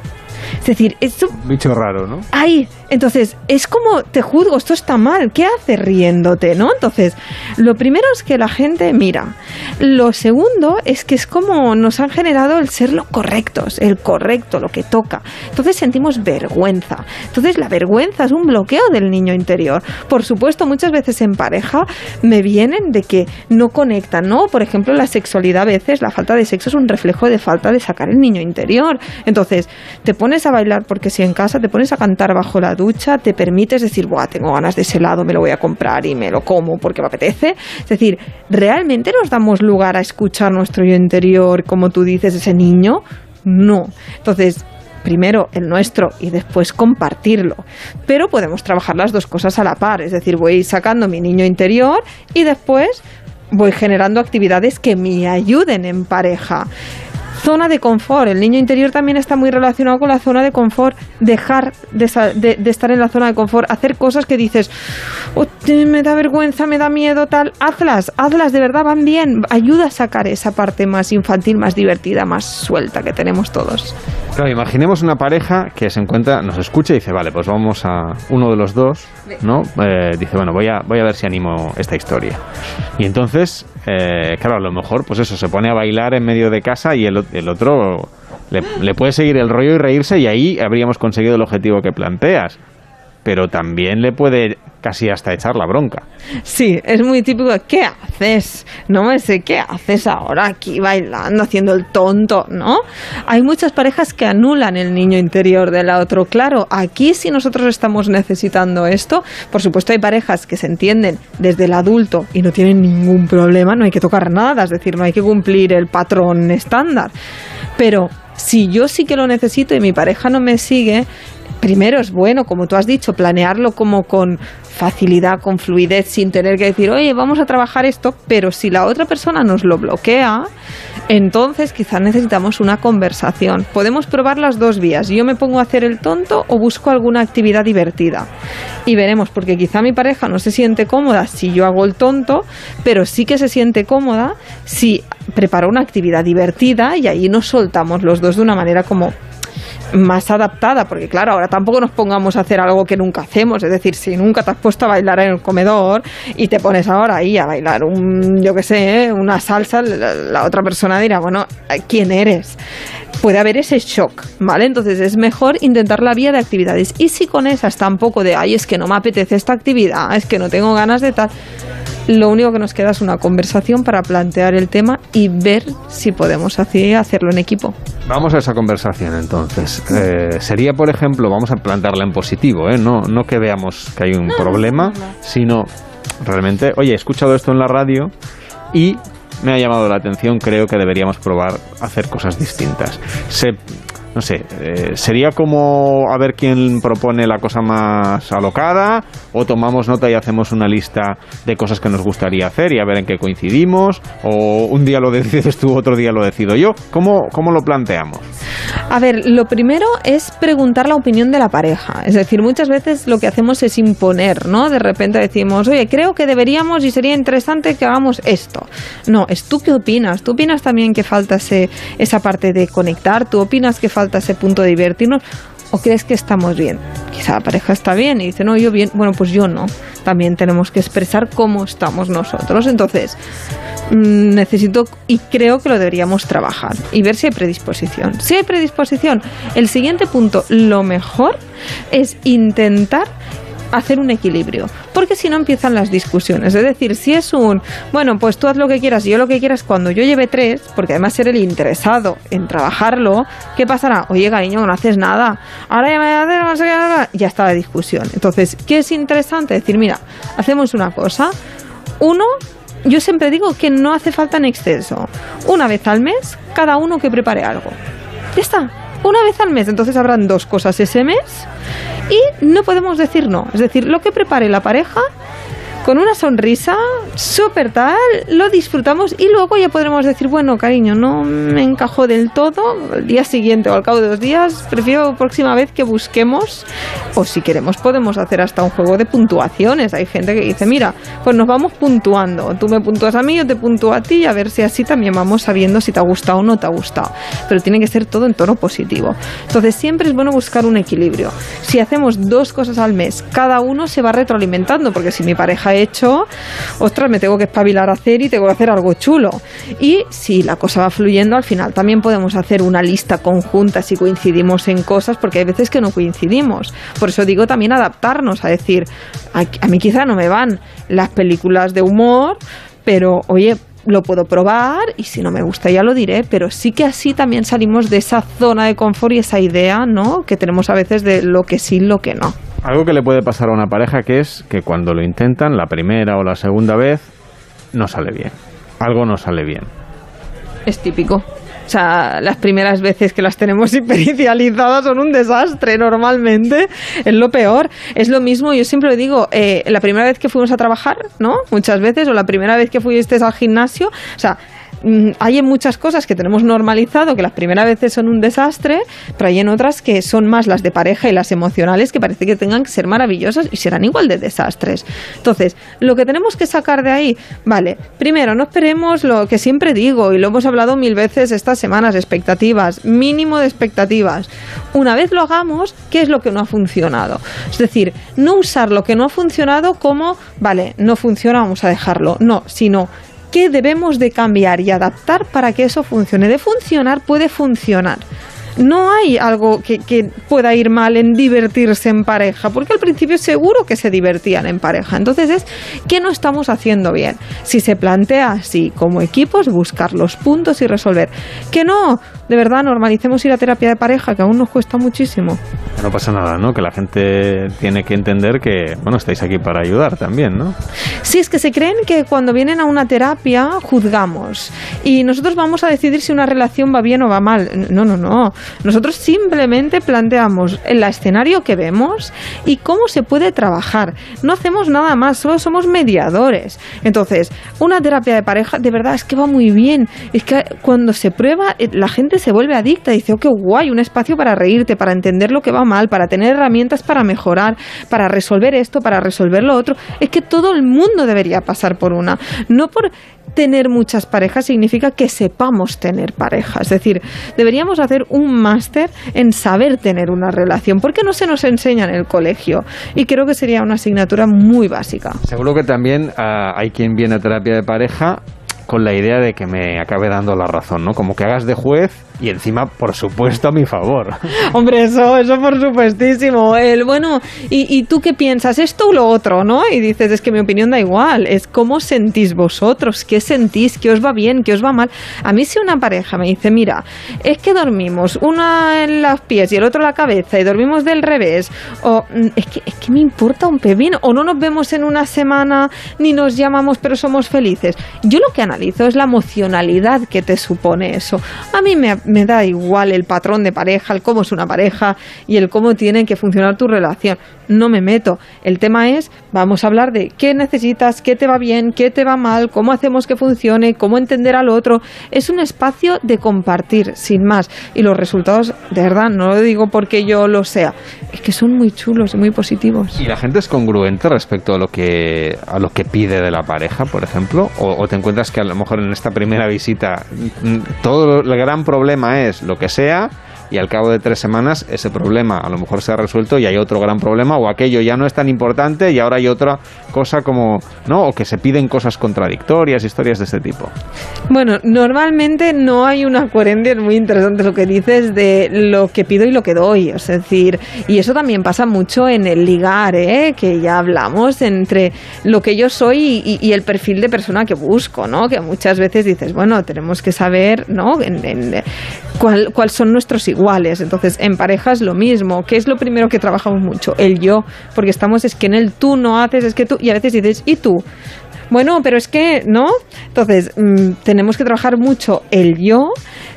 Es decir, esto...
Bicho raro, ¿no?
Ay, entonces, es como, te juzgo, esto está mal, ¿qué haces riéndote, no? Entonces, lo primero es que la gente mira. Lo segundo es que es como nos han generado el ser lo correctos, el correcto, lo que toca. Entonces sentimos vergüenza. Entonces, la vergüenza es un bloqueo del niño interior. Por supuesto, muchas veces en pareja me vienen de que no conectan, ¿no? Por ejemplo, la sexualidad a veces, la falta de sexo es un reflejo de falta de sacar el niño interior. Entonces, te pones a bailar porque si en casa te pones a cantar bajo la te permites decir, Buah, tengo ganas de ese helado, me lo voy a comprar y me lo como porque me apetece. Es decir, ¿realmente nos damos lugar a escuchar nuestro yo interior, como tú dices, ese niño? No. Entonces, primero el nuestro y después compartirlo. Pero podemos trabajar las dos cosas a la par, es decir, voy sacando mi niño interior y después voy generando actividades que me ayuden en pareja. Zona de confort. El niño interior también está muy relacionado con la zona de confort. Dejar de, estar en la zona de confort. Hacer cosas que dices, me da vergüenza, me da miedo, tal. Hazlas, hazlas, de verdad van bien. Ayuda a sacar esa parte más infantil, más divertida, más suelta que tenemos todos.
Claro, imaginemos una pareja que se encuentra, nos escucha y dice, vale, pues vamos a uno de los dos, ¿no? Eh, dice, bueno, voy a, voy a ver si animo esta historia. Y entonces, eh, claro, a lo mejor, pues eso, se pone a bailar en medio de casa y el, el otro le, le puede seguir el rollo y reírse y ahí habríamos conseguido el objetivo que planteas pero también le puede casi hasta echar la bronca.
Sí, es muy típico. ¿Qué haces? No me sé qué haces ahora aquí bailando, haciendo el tonto, ¿no? Hay muchas parejas que anulan el niño interior del otro. Claro, aquí si nosotros estamos necesitando esto, por supuesto hay parejas que se entienden desde el adulto y no tienen ningún problema, no hay que tocar nada, es decir, no hay que cumplir el patrón estándar. Pero si yo sí que lo necesito y mi pareja no me sigue, primero es bueno, como tú has dicho, planearlo como con facilidad, con fluidez, sin tener que decir, oye, vamos a trabajar esto, pero si la otra persona nos lo bloquea, entonces quizás necesitamos una conversación. Podemos probar las dos vías. Yo me pongo a hacer el tonto o busco alguna actividad divertida. Y veremos, porque quizá mi pareja no se siente cómoda si yo hago el tonto, pero sí que se siente cómoda si preparo una actividad divertida y ahí nos soltamos los dos de una manera como más adaptada, porque claro, ahora tampoco nos pongamos a hacer algo que nunca hacemos, es decir, si nunca te has puesto a bailar en el comedor y te pones ahora ahí a bailar un, yo qué sé, ¿eh? una salsa, la, otra persona dirá, bueno, ¿quién eres? Puede haber ese shock, ¿vale? Entonces es mejor intentar la vía de actividades. Y si con esas tampoco de, ay, es que no me apetece esta actividad, es que no tengo ganas de tal, lo único que nos queda es una conversación para plantear el tema y ver si podemos así hacerlo en equipo.
Vamos a esa conversación entonces. Eh, sería, por ejemplo, vamos a plantearla en positivo, ¿eh? no, no que veamos que hay un problema, sino realmente, oye, he escuchado esto en la radio y me ha llamado la atención, creo que deberíamos probar hacer cosas distintas. Se, no sé, eh, sería como a ver quién propone la cosa más alocada o tomamos nota y hacemos una lista de cosas que nos gustaría hacer y a ver en qué coincidimos o un día lo decides tú, otro día lo decido yo. ¿Cómo, cómo lo planteamos?
A ver, lo primero es preguntar la opinión de la pareja. Es decir, muchas veces lo que hacemos es imponer, ¿no? De repente decimos, oye, creo que deberíamos y sería interesante que hagamos esto. No, es tú qué opinas. ¿Tú opinas también que falta ese, esa parte de conectar? ¿Tú opinas que falta ese punto de divertirnos? ¿O crees que estamos bien? Quizá la pareja está bien y dice, no, yo bien, bueno, pues yo no. También tenemos que expresar cómo estamos nosotros. Entonces, mm, necesito y creo que lo deberíamos trabajar y ver si hay predisposición. Si hay predisposición, el siguiente punto, lo mejor es intentar hacer un equilibrio, porque si no empiezan las discusiones. Es decir, si es un, bueno, pues tú haz lo que quieras yo lo que quieras cuando yo lleve tres, porque además ser el interesado en trabajarlo, ¿qué pasará? Oye, cariño, no haces nada. Ahora ya me voy a hacer, no ya está la discusión. Entonces, ¿qué es interesante? Decir, mira, hacemos una cosa. Uno, yo siempre digo que no hace falta en exceso. Una vez al mes, cada uno que prepare algo. Ya está. Una vez al mes. Entonces habrán dos cosas ese mes y no podemos decir no. Es decir, lo que prepare la pareja con una sonrisa, súper tal, lo disfrutamos y luego ya podremos decir, bueno, cariño, no me encajó del todo, el día siguiente o al cabo de dos días, prefiero próxima vez que busquemos, o si queremos podemos hacer hasta un juego de puntuaciones. Hay gente que dice, mira, pues nos vamos puntuando, tú me puntúas a mí, yo te puntúo a ti, a ver si así también vamos sabiendo si te ha gustado o no te ha gustado. Pero tiene que ser todo en tono positivo. Entonces siempre es bueno buscar un equilibrio. Si hacemos dos cosas al mes, cada uno se va retroalimentando, porque si mi pareja ha hecho, ostras, me tengo que espabilar a hacer y tengo que hacer algo chulo. Y si la cosa va fluyendo, al final también podemos hacer una lista conjunta si coincidimos en cosas, porque hay veces que no coincidimos. Por eso digo también adaptarnos a decir, a, mí quizá no me van las películas de humor, pero oye, lo puedo probar y si no me gusta ya lo diré, pero sí que así también salimos de esa zona de confort y esa idea, ¿no? Que tenemos a veces de lo que sí, lo que no.
Algo que le puede pasar a una pareja que es que cuando lo intentan, la primera o la segunda vez, no sale bien. Algo no sale bien.
Es típico. O sea, las primeras veces que las tenemos hipericializadas son un desastre normalmente. Es lo peor. Es lo mismo, yo siempre digo, eh, la primera vez que fuimos a trabajar, ¿no? Muchas veces, o la primera vez que fuiste al gimnasio, o sea, hay en muchas cosas que tenemos normalizado que las primeras veces son un desastre, pero hay en otras que son más las de pareja y las emocionales que parece que tengan que ser maravillosas y serán igual de desastres. Entonces, lo que tenemos que sacar de ahí, vale, primero, no esperemos lo que siempre digo y lo hemos hablado mil veces estas semanas, expectativas, mínimo de expectativas. Una vez lo hagamos, ¿qué es lo que no ha funcionado? Es decir, no usar lo que no ha funcionado como, vale, no funciona, vamos a dejarlo. No, sino qué debemos de cambiar y adaptar para que eso funcione. De funcionar puede funcionar. No hay algo que, pueda ir mal en divertirse en pareja, porque al principio seguro que se divertían en pareja. Entonces es que no estamos haciendo bien. Si se plantea así como equipos, buscar los puntos y resolver. Que no, de verdad, normalicemos ir a terapia de pareja, que aún nos cuesta muchísimo.
No pasa nada, ¿no? Que la gente tiene que entender que, bueno, estáis aquí para ayudar también, ¿no?
Sí, es que se creen que cuando vienen a una terapia juzgamos y nosotros vamos a decidir si una relación va bien o va mal. No, no, no. Nosotros simplemente planteamos el escenario que vemos y cómo se puede trabajar. No hacemos nada más, solo somos mediadores. Entonces, una terapia de pareja, de verdad, es que va muy bien. Es que cuando se prueba, eh, la gente se vuelve adicta. Dice, oh, qué guay, un espacio para reírte, para entender lo que va mal, para tener herramientas para mejorar, para resolver esto, para resolver lo otro. Es que todo el mundo debería pasar por una. No por tener muchas parejas significa que sepamos tener pareja. Es decir, deberíamos hacer un máster en saber tener una relación, porque no se nos enseña en el colegio. Y creo que sería una asignatura muy básica.
Seguro que también uh, hay quien viene a terapia de pareja con la idea de que me acabe dando la razón, ¿no? Como que hagas de juez y encima, por supuesto, a mi favor.
Hombre, eso, eso por supuestísimo. El, bueno, ¿y, ¿y, tú qué piensas? ¿Esto o lo otro, no? Y dices, es que mi opinión da igual. Es cómo sentís vosotros, qué sentís, qué os va bien, qué os va mal. A mí si una pareja me dice, mira, es que dormimos una en los pies y el otro en la cabeza y dormimos del revés, o es que, es que me importa un pepino, o no nos vemos en una semana ni nos llamamos pero somos felices. Yo lo que analizo es la emocionalidad que te supone eso. A mí me, me da igual el patrón de pareja, el cómo es una pareja y el cómo tiene que funcionar tu relación. No me meto. El tema es, vamos a hablar de qué necesitas, qué te va bien, qué te va mal, cómo hacemos que funcione, cómo entender al otro. Es un espacio de compartir, sin más. Y los resultados, de verdad, no lo digo porque yo lo sea, es que son muy chulos y muy positivos.
¿Y la gente es congruente respecto a lo que, a lo que pide de la pareja, por ejemplo? ¿O, o te encuentras que a lo mejor en esta primera visita mm, todo el gran problema es lo que sea y al cabo de tres semanas ese problema a lo mejor se ha resuelto y hay otro gran problema o aquello ya no es tan importante y ahora hay otra cosa como, ¿no? O que se piden cosas contradictorias, historias de este tipo.
Bueno, normalmente no hay una coherencia, es muy interesante lo que dices de lo que pido y lo que doy, es decir, y eso también pasa mucho en el ligar, ¿eh? que ya hablamos entre lo que yo soy y, el perfil de persona que busco, ¿no? Que muchas veces dices, bueno, tenemos que saber, ¿no? En, en, cuál, cuál son nuestros iguales. Entonces, en parejas lo mismo. ¿Qué es lo primero que trabajamos mucho? El yo, porque estamos es que en el tú no haces, es que tú, y a veces dices, ¿y tú? Bueno, pero es que, ¿no? Entonces, mmm, tenemos que trabajar mucho el yo,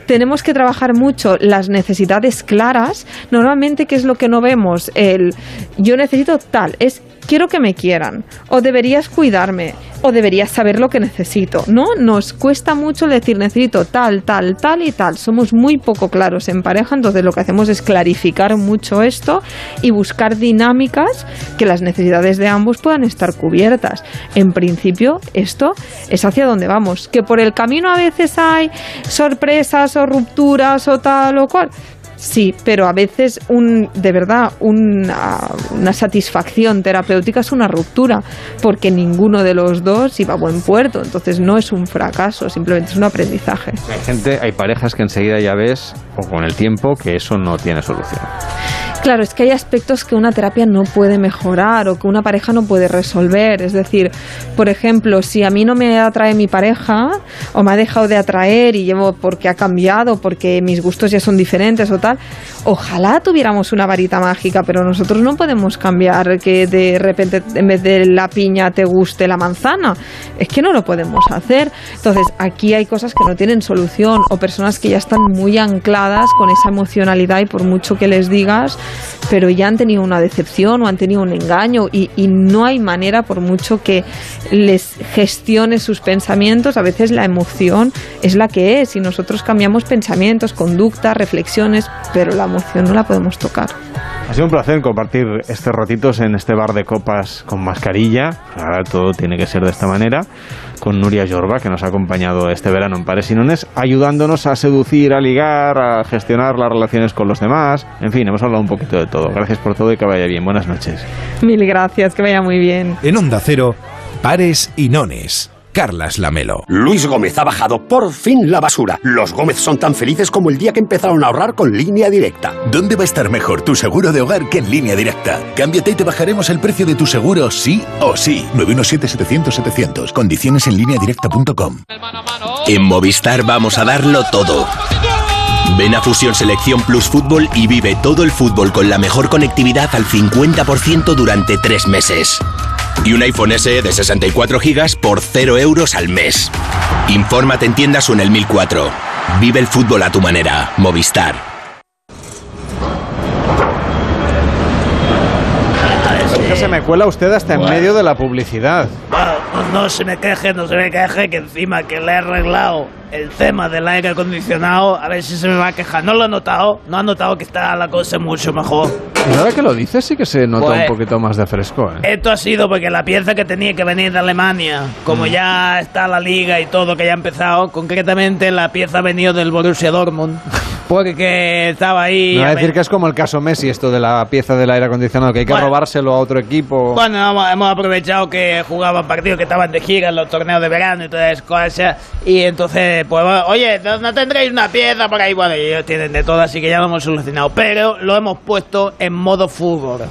tenemos que trabajar mucho las necesidades claras. Normalmente, ¿qué es lo que no vemos? El yo necesito tal, es quiero que me quieran, o deberías cuidarme, o deberías saber lo que necesito, ¿no? Nos cuesta mucho decir necesito tal, tal, tal y tal. Somos muy poco claros en pareja, entonces lo que hacemos es clarificar mucho esto y buscar dinámicas que las necesidades de ambos puedan estar cubiertas. En principio, esto es hacia donde vamos. Que por el camino a veces hay sorpresas o rupturas o tal o cual. Sí, pero a veces un, de verdad una, una, satisfacción terapéutica es una ruptura, porque ninguno de los dos iba a buen puerto. Entonces no es un fracaso, simplemente es un aprendizaje.
Hay gente, hay parejas que enseguida ya ves, o con el tiempo, que eso no tiene solución.
Claro, es que hay aspectos que una terapia no puede mejorar o que una pareja no puede resolver. Es decir, por ejemplo, si a mí no me atrae mi pareja o me ha dejado de atraer y llevo porque ha cambiado, porque mis gustos ya son diferentes o tal, ojalá tuviéramos una varita mágica, pero nosotros no podemos cambiar que de repente en vez de la piña te guste la manzana. Es que no lo podemos hacer. Entonces, aquí hay cosas que no tienen solución o personas que ya están muy ancladas con esa emocionalidad y por mucho que les digas, pero ya han tenido una decepción o han tenido un engaño y, y, no hay manera, por mucho que les gestione sus pensamientos, a veces la emoción es la que es y nosotros cambiamos pensamientos, conductas, reflexiones, pero la emoción no la podemos tocar.
Ha sido un placer compartir estos ratitos en este bar de copas con mascarilla. Ahora todo tiene que ser de esta manera. Con Nuria Jorba, que nos ha acompañado este verano en Pares y Nones, ayudándonos a seducir, a ligar, a gestionar las relaciones con los demás. En fin, hemos hablado un poquito de todo. Gracias por todo y que vaya bien. Buenas noches.
Mil gracias, que vaya muy bien.
En Onda Cero, Pares y Nones. Carlas Lamelo.
Luis Gómez ha bajado por fin la basura. Los Gómez son tan felices como el día que empezaron a ahorrar con línea directa.
¿Dónde va a estar mejor tu seguro de hogar que en línea directa? Cámbiate y te bajaremos el precio de tu seguro sí o sí. 917-700-700. Condiciones en línea directa.com.
En Movistar vamos a darlo todo. Ven a Fusión Selección Plus Fútbol y vive todo el fútbol con la mejor conectividad al 50% durante tres meses. Y un iPhone SE de 64 GB por 0 euros al mes. Infórmate en tiendas o en el 1004. Vive el fútbol a tu manera. Movistar.
que se me cuela usted hasta en medio de la publicidad.
Pues no se me queje, no se me queje, que encima que le he arreglado el tema del aire acondicionado, a ver si se me va a quejar. ¿No lo ha notado? ¿No ha notado que está la cosa mucho mejor?
Y ahora que lo dices sí que se nota
Pues-
un poquito más de fresco. ¿eh?
Esto ha sido porque la pieza que tenía que venir de Alemania, como
Mm.
ya está la liga y todo que ya ha empezado, concretamente la pieza ha venido del Borussia Dortmund, porque estaba ahí...
Me va a decir que es como el caso Messi, esto de la pieza del aire acondicionado, que hay que
Bueno.
robárselo a otro equipo.
Bueno, hemos, aprovechado que jugaban partidos que estaban de gira en los torneos de verano y todas esas cosas. Y entonces, pues, bueno, oye, ¿no, no tendréis una pieza por ahí? Bueno, ellos tienen de todo, así que ya lo hemos solucionado. Pero lo hemos puesto en modo fútbol.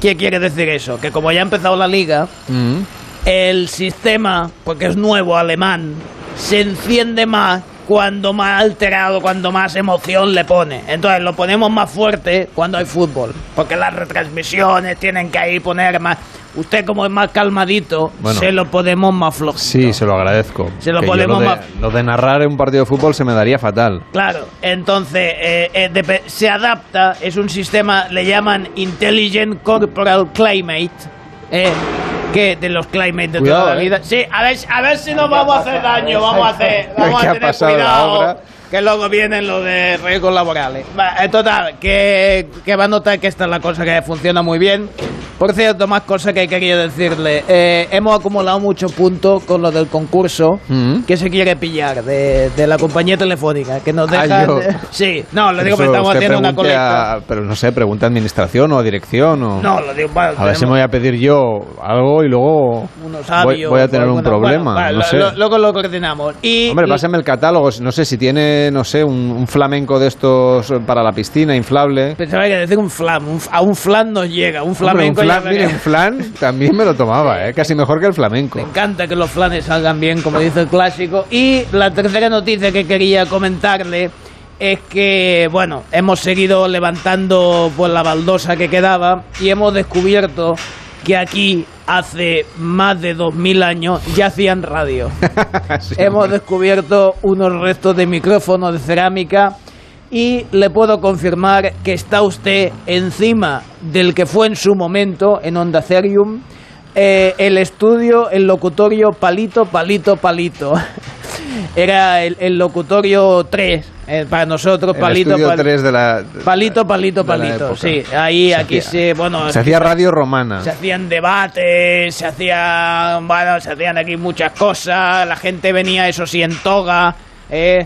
¿Qué quiere decir eso? Que como ya ha empezado la liga,
Mm.
el sistema, porque es nuevo, alemán, se enciende más cuando más alterado, cuando más emoción le pone. Entonces lo ponemos más fuerte cuando hay fútbol, porque las retransmisiones tienen que ahí poner más usted como es más calmadito,
Bueno.
se lo podemos más flojo.
Sí, se lo agradezco.
Se lo
Que yo
ponemos
lo, de,
más-
lo de narrar un partido de fútbol se me daría fatal.
Claro, entonces eh, eh, depe- se adapta, es un sistema, le llaman Intelligent Corporal Climate, eh, que de los climate de
Cuidado,
toda la
eh.
vida. Sí, a ver, a ver si nos vamos a hacer daño, vamos a hacer, vamos
¿Qué
a tener
en
cuidado.
obra?
Que luego vienen los de riesgos laborales. En total, que, que va a notar que esta es la cosa que funciona muy bien. Por cierto, más cosas que quería decirle. Eh, hemos acumulado muchos puntos con lo del concurso
Mm.
que se quiere pillar de, de la compañía telefónica. Que nos
Ah,
dejan.
yo-
sí, no, lo digo
Eso
que estamos haciendo una colecta.
a- pero no sé, pregunta a administración o a dirección o...
No, lo digo para.
A ver si me voy a pedir yo algo y luego voy, voy a tener un problema.
bueno,
no
vale,
sé.
lo- Luego lo coordinamos. Y,
Hombre,
y-
pásame el catálogo. No sé si tiene, no sé, un, un flamenco de estos para la piscina, inflable.
Pensaba que decir un flam. un a un flan nos llega. Un
Hombre,
flamenco
un
ya
flan, mire, un flan también me lo tomaba, ¿eh? casi mejor que el flamenco.
Me encanta que los flanes salgan bien, como dice el clásico. Y la tercera noticia que quería comentarle es que, bueno, hemos seguido levantando pues, la baldosa que quedaba y hemos descubierto que aquí hace más de 2000 años ya hacían radio. hemos descubierto unos restos de micrófono de cerámica y le puedo confirmar que está usted encima del que fue en su momento en Onda Cerium eh, el estudio, el locutorio Palito, Palito, Palito. Era el, el locutorio 3 eh, para nosotros,
El
Palito,
estudio
Pal-
3 de la...
Palito, Palito, Palito.
época.
Sí, ahí,
Se
aquí
hacía-
se, bueno,
Se hacía radio romana.
se hacían debates, se hacían, bueno, se hacían aquí muchas cosas, la gente venía, eso sí, en toga, eh,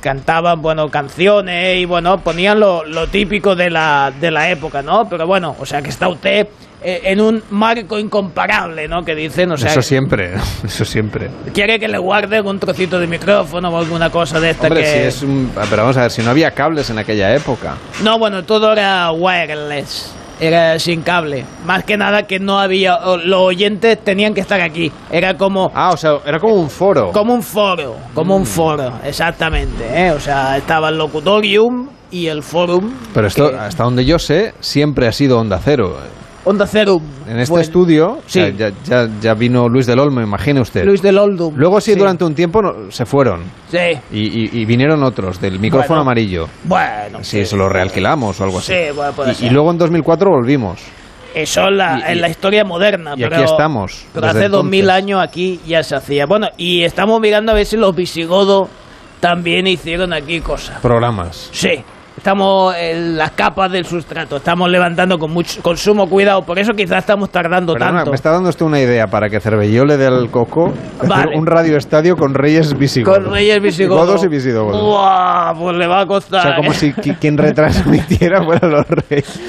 cantaban, bueno, canciones y, bueno, ponían lo, lo típico de la, de la época, ¿no? Pero bueno, o sea, que está usted eh, en un marco incomparable, ¿no? Que dicen, o sea,
Eso siempre, eso siempre.
quiere que le guarde un trocito de micrófono o alguna cosa de esta
Hombre,
que...
si es un... Pero vamos a ver, si no había cables en aquella época.
No, bueno, todo era wireless. Era sin cable. Más que nada que no había. Los oyentes tenían que estar aquí. Era como.
Ah, o sea, era como un foro.
Como un foro. Como un foro, exactamente. ¿eh? O sea, estaba el locutorium y el forum.
Pero esto,
que-
hasta donde yo sé, siempre ha sido Onda Cero.
Onda Cero.
En este
Bueno,
estudio o
sí.
sea, ya, ya, ya vino Luis del Olmo, imagine usted.
Luis del Oldum.
Luego sí,
Sí.
durante un tiempo no- se fueron.
Sí.
Y, y- y vinieron otros, del micrófono
Bueno.
amarillo.
Bueno.
Sí, eso lo realquilamos o algo así.
Sí, bueno, puede
y,
ser.
y luego en 2004 volvimos.
Eso en la,
Y-
en la historia moderna.
y
pero,
aquí estamos,
Pero hace dos mil años aquí ya se hacía. Bueno, y estamos mirando a ver si los visigodos también hicieron aquí cosas.
Programas.
Sí. Estamos en las capas del sustrato, estamos levantando con mucho con sumo cuidado, por eso quizás estamos tardando
Perdona,
tanto.
me está dando usted una idea para que Cervelló le dé al coco hacer un radio estadio con reyes visigodos.
Con Reyes Visigodos.
Godos y visigodos.
Pues le va a
O
costar.
sea, como
¿eh?
si qui- quien retransmitiera fueran los reyes.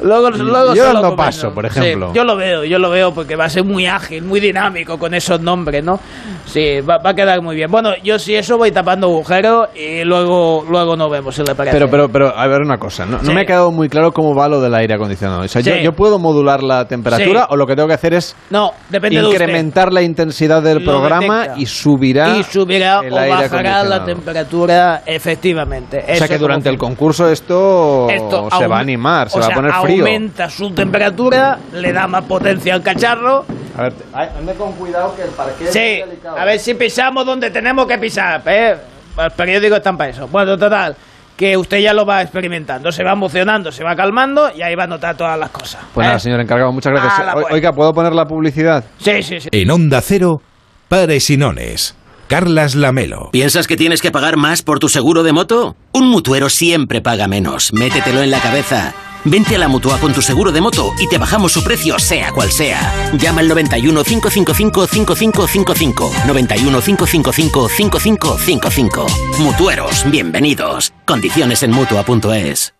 Luego, luego
Yo
comento.
paso, por
Sí,
ejemplo.
yo lo veo, yo lo veo porque va a ser muy ágil, muy dinámico con esos nombres, ¿no? Sí, va, va a quedar muy bien. Bueno, yo si eso voy tapando agujeros y luego, luego nos vemos, si le parece.
Pero, pero, pero, a ver una cosa. No, no
Sí.
me ha quedado muy claro cómo va lo del aire acondicionado. O sea, yo,
Sí.
yo puedo modular la temperatura
Sí.
o lo que tengo que hacer es
No, depende de usted.
incrementar la intensidad del
Lo
programa
detecta.
y subirá,
y subirá
el
o
aire
bajará la temperatura efectivamente.
O sea que durante el concurso esto,
Esto
se va a animar, se va a poner frío.
aumenta su temperatura, le da más potencia al cacharro.
A ver, ande con cuidado que el parquet
Sí, a ver si pisamos donde tenemos que pisar. ¿eh? Los periódicos están para eso. Bueno, total, que usted ya lo va experimentando, se va emocionando, se va calmando y ahí va a notar todas las cosas.
Pues
¿eh?
nada, señor encargado, muchas gracias.
Pues.
Oiga, ¿puedo poner la publicidad?
Sí, sí, sí.
En Onda Cero, Pares y Nones. Carlas Lamelo.
¿Piensas que tienes que pagar más por tu seguro de moto? Un mutuero siempre paga menos. Métetelo en la cabeza. Vente a la mutua con tu seguro de moto y te bajamos su precio, sea cual sea. Llama al 91 555 5555. 91 555 5555. Mutueros, bienvenidos. Condiciones en mutua.es.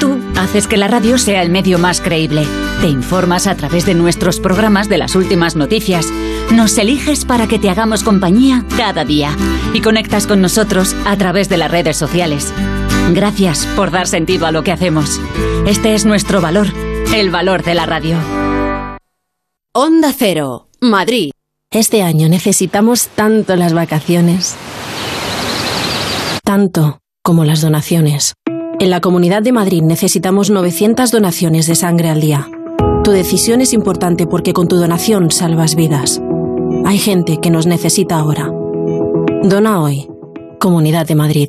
Tú haces que la radio sea el medio más creíble. Te informas a través de nuestros programas de las últimas noticias. Nos eliges para que te hagamos compañía cada día. Y conectas con nosotros a través de las redes sociales. Gracias por dar sentido a lo que hacemos. Este es nuestro valor, el valor de la radio.
Onda Cero, Madrid. Este año necesitamos tanto las vacaciones. Tanto como las donaciones. En la Comunidad de Madrid necesitamos 900 donaciones de sangre al día. Tu decisión es importante porque con tu donación salvas vidas. Hay gente que nos necesita ahora. Dona hoy. Comunidad de Madrid.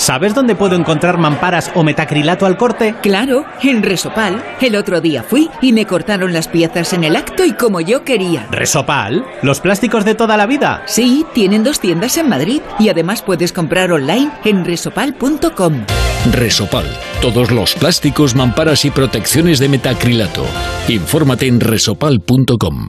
¿Sabes dónde puedo encontrar mamparas o metacrilato al corte?
Claro, en Resopal. El otro día fui y me cortaron las piezas en el acto y como yo quería.
¿Resopal? ¿Los plásticos de toda la vida?
Sí, tienen dos tiendas en Madrid y además puedes comprar online en resopal.com.
Resopal. Todos los plásticos, mamparas y protecciones de metacrilato. Infórmate en resopal.com.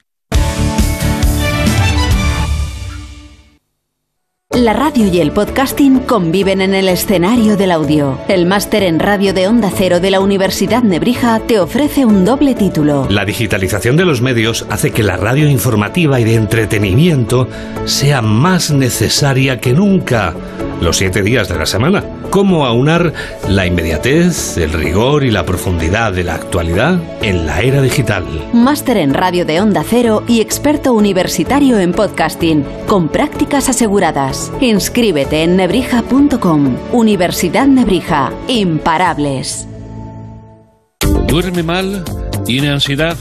La radio y el podcasting conviven en el escenario del audio. El máster en radio de Onda Cero de la Universidad Nebrija te ofrece un doble título.
La digitalización de los medios hace que la radio informativa y de entretenimiento sea más necesaria que nunca los siete días de la semana. ¿Cómo aunar la inmediatez, el rigor y la profundidad de la actualidad en la era digital?
Máster en radio de Onda Cero y experto universitario en podcasting, con prácticas aseguradas. Inscríbete en nebrija.com. Universidad Nebrija. Imparables.
¿Duerme mal? ¿Tiene ansiedad?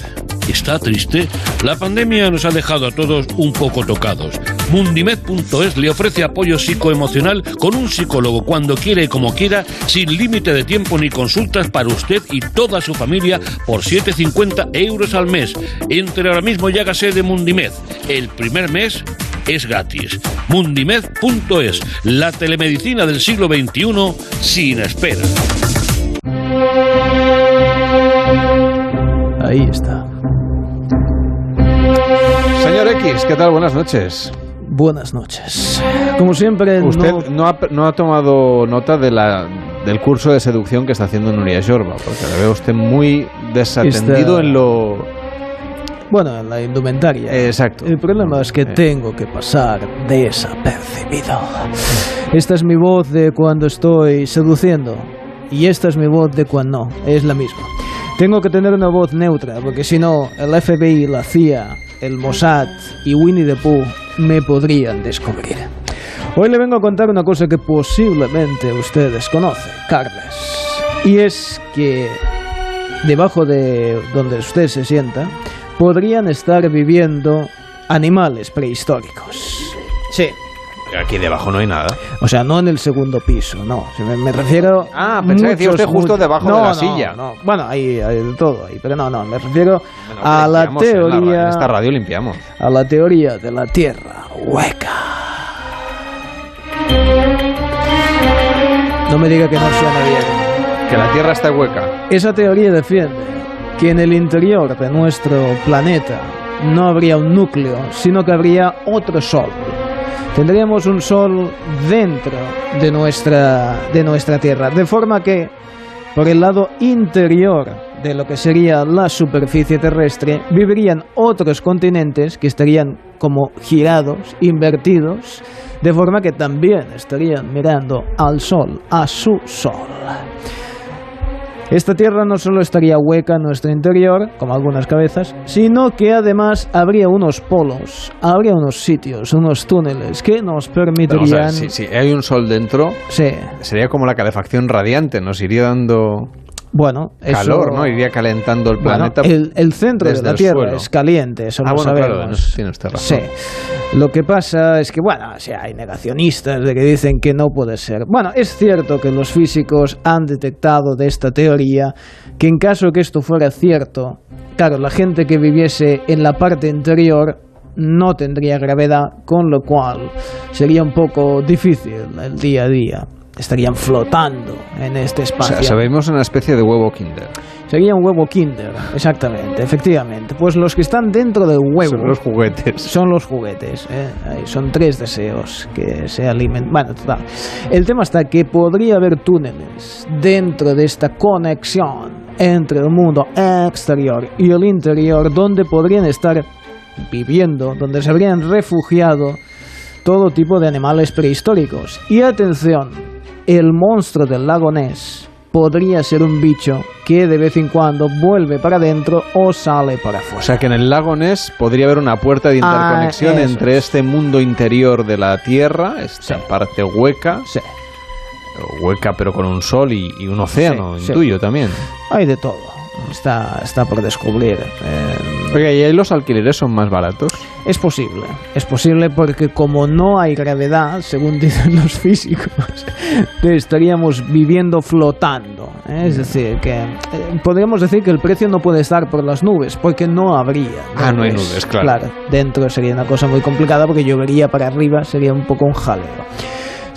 ¿Está triste? La pandemia nos ha dejado a todos un poco tocados. Mundimed.es le ofrece apoyo psicoemocional con un psicólogo cuando quiere y como quiera, sin límite de tiempo ni consultas para usted y toda su familia por 7,50 euros al mes. Entre ahora mismo y hágase de Mundimed. El primer mes es gratis. Mundimed.es, la telemedicina del siglo XXI sin espera.
Ahí está. Señor X, ¿qué tal? Buenas noches.
Buenas noches. Como siempre,
Usted
no-
no, ha, no ha tomado nota de la, del curso de seducción que está haciendo Nuria Jorba, porque le veo usted muy desatendido en lo...
Bueno, en la indumentaria.
Exacto.
El problema es que tengo que pasar desapercibido. Esta es mi voz de cuando estoy seduciendo y esta es mi voz de cuando no. Es la misma. Tengo que tener una voz neutra porque si no, el FBI, la CIA, el Mossad y Winnie the Pooh me podrían descubrir. Hoy le vengo a contar una cosa que posiblemente usted desconoce, Carles. Y es que debajo de donde usted se sienta podrían estar viviendo animales prehistóricos. Sí.
Aquí debajo no hay nada.
O sea, no en el segundo piso, no. Si me, me refiero.
Ah, pensé que decía usted justo
muchos-
debajo de
No,
la
no,
silla.
no. Bueno, ahí hay de todo ahí, pero no, no. Me refiero
Bueno,
a la
limpiamos en la-
teoría.
en esta radio limpiamos.
A la teoría de la Tierra hueca. No me diga que no suena bien.
Que la Tierra está hueca.
Esa teoría defiende que en el interior de nuestro planeta no habría un núcleo, sino que habría otro sol. Tendríamos un sol dentro de nuestra, de nuestra Tierra, de forma que por el lado interior de lo que sería la superficie terrestre vivirían otros continentes que estarían como girados, invertidos, de forma que también estarían mirando al sol, a su sol. Esta Tierra no solo estaría hueca en nuestro interior, como algunas cabezas, sino que además habría unos polos, habría unos sitios, unos túneles que nos
ver,
permitirían...
si, si hay un sol dentro,
Sí.
sería como la calefacción radiante, nos iría dando
Bueno, eso-
Calor, ¿no? Iría calentando el
Bueno,
planeta.
el, el centro de la Tierra es caliente, eso
Ah,
lo
bueno, claro,
sabemos.
usted razón.
Sí. Lo que pasa es que, bueno, o sea, hay negacionistas de que dicen que no puede ser. Bueno, es cierto que los físicos han detectado de esta teoría que en caso que esto fuera cierto, claro, la gente que viviese en la parte interior no tendría gravedad, con lo cual sería un poco difícil el día a día. Estarían flotando en este
O
espacio.
sea, sabemos una especie de huevo Kinder.
Sería un huevo Kinder, exactamente, efectivamente. Pues los que están dentro del huevo
Son los juguetes.
son los juguetes. ¿eh? Son tres deseos que se alimentan. Bueno, total. El tema está que podría haber túneles dentro de esta conexión entre el mundo exterior y el interior donde podrían estar viviendo, donde se habrían refugiado todo tipo de animales prehistóricos. Y atención, el monstruo del lago Ness podría ser un bicho que de vez en cuando vuelve para adentro o sale para afuera.
O sea que en el lago Ness podría haber una puerta de
Ah,
interconexión entre este mundo interior de la Tierra, esta parte hueca, hueca pero con un sol y, y un océano,
Sí, sí.
intuyo también.
Hay de todo. Está, está por descubrir. Eh,
Oiga, ¿y ahí los alquileres son más baratos?
es posible, es posible porque como no hay gravedad, según dicen los físicos, estaríamos viviendo flotando. ¿eh? Es decir, que eh, podríamos decir que el precio no puede estar por las nubes, porque no habría.
Ah, no hay nubes, claro.
dentro sería una cosa muy complicada porque llovería para arriba, sería un poco un jaleo.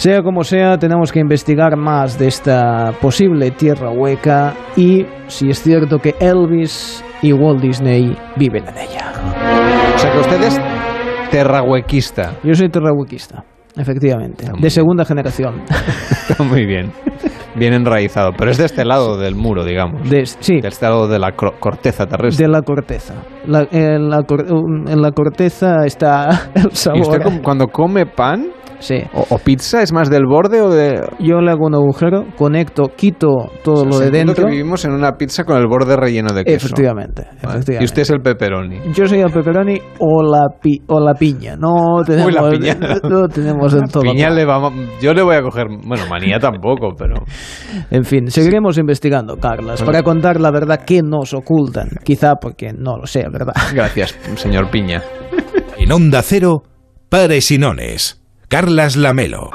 Sea como sea, tenemos que investigar más de esta posible tierra hueca y si es cierto que Elvis y Walt Disney viven en ella.
O sea que usted es terrahuequista.
Yo soy terrahuequista, efectivamente, de segunda generación.
Está muy bien. Bien enraizado. Pero es de este lado del muro, digamos.
De, sí.
De este lado de la corteza terrestre.
De la corteza. La- en, la, cor- en la corteza está el sabor.
¿Y usted cuando come pan
Sí.
o, o pizza es más del borde o de...?
Yo le hago un agujero, conecto, quito todo lo de dentro.
que vivimos en una pizza con el borde relleno de queso.
Efectivamente,
Vale.
efectivamente.
Y usted es el pepperoni.
Yo soy el pepperoni o la, pi- o la piña. No tenemos,
la piña.
no tenemos del todo.
Piña le vamos... Yo le voy a coger... Bueno, manía tampoco, pero...
En fin, seguiremos investigando, Carlas,
Bueno.
para contar la verdad que nos ocultan. Quizá porque no lo sé, ¿verdad?
Gracias, señor Piña.
En Onda Cero, Pares y Nones. Carlas Lamelo.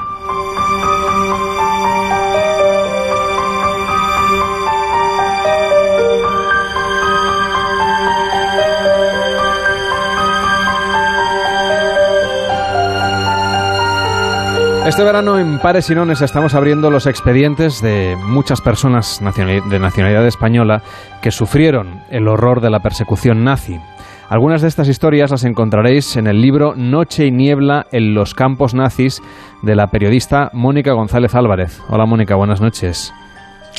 Este verano en Pares y Nones estamos abriendo los expedientes de muchas personas de nacionalidad española que sufrieron el horror de la persecución nazi. Algunas de estas historias las encontraréis en el libro Noche y Niebla en los campos nazis de la periodista Mónica González Álvarez. Hola Mónica, buenas noches.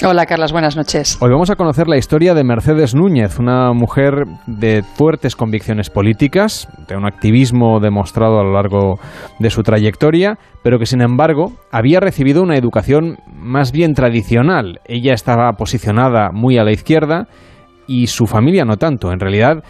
Hola Carlas, buenas noches.
Hoy vamos a conocer la historia de Mercedes Núñez, una mujer de fuertes convicciones políticas, de un activismo demostrado a lo largo de su trayectoria, pero que sin embargo había recibido una educación más bien tradicional. Ella estaba posicionada muy a la izquierda y su familia no tanto. En realidad,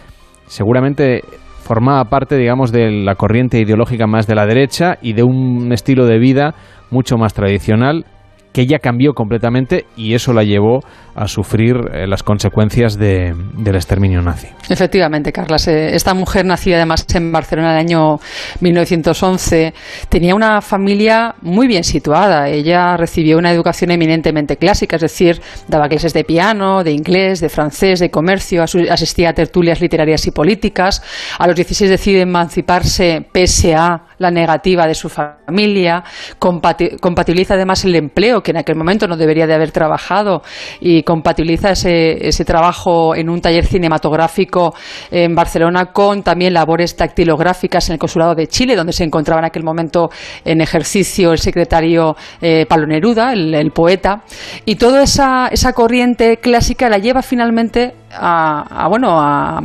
seguramente formaba parte, digamos, de la corriente ideológica más de la derecha y de un estilo de vida mucho más tradicional que ella cambió completamente y eso la llevó a sufrir eh, las consecuencias de- del exterminio nazi.
Efectivamente, Carlas. eh, Esta mujer nacida además en Barcelona en el año 1911 tenía una familia muy bien situada. Ella recibió una educación eminentemente clásica, es decir, daba clases de piano, de inglés, de francés, de comercio, asistía a tertulias literarias y políticas. A los 16 decide emanciparse pese a la negativa de su familia. Compati- compatibiliza además el empleo que en aquel momento no debería de haber trabajado y compatibiliza ese, ese trabajo en un taller cinematográfico en Barcelona con también labores dactilográficas en el Consulado de Chile, donde se encontraba en aquel momento en ejercicio el secretario eh, Pablo Neruda, el, el poeta. Y toda esa, esa corriente clásica la lleva finalmente a, a, bueno a,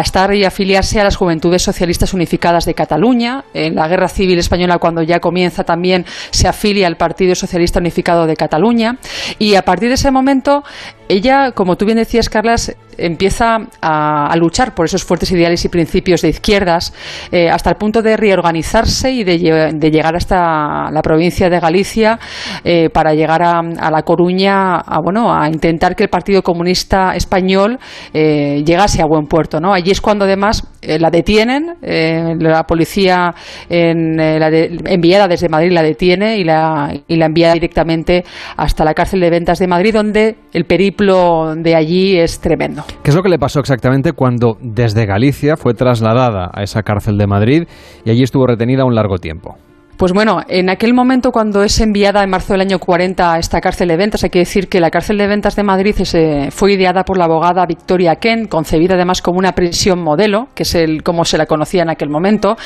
estar y afiliarse a las Juventudes Socialistas Unificadas de Cataluña. En la Guerra Civil Española, cuando ya comienza, también se afilia al Partido Socialista Unificado de Cataluña. Y a partir de ese momento ella, como tú bien decías, Carlas, empieza a, luchar por esos fuertes ideales y principios de izquierdas eh, hasta el punto de reorganizarse y de, llegar hasta la provincia de Galicia eh, para llegar a, La Coruña a, bueno, a intentar que el Partido Comunista Español eh, llegase a buen puerto. ¿no? Allí es cuando además la detienen, la policía enviada desde Madrid la detiene y la, y la envía directamente hasta la cárcel de ventas de Madrid donde el periplo de allí es tremendo.
¿Qué es lo que le pasó exactamente cuando desde Galicia fue trasladada a esa cárcel de Madrid y allí estuvo retenida un largo tiempo?
Pues bueno, en aquel momento cuando es enviada en marzo del año 40 a esta cárcel de ventas, hay que decir que la cárcel de ventas de Madrid eh, fue ideada por la abogada Victoria Ken, concebida además como una prisión modelo, que es el como se la conocía en aquel momento,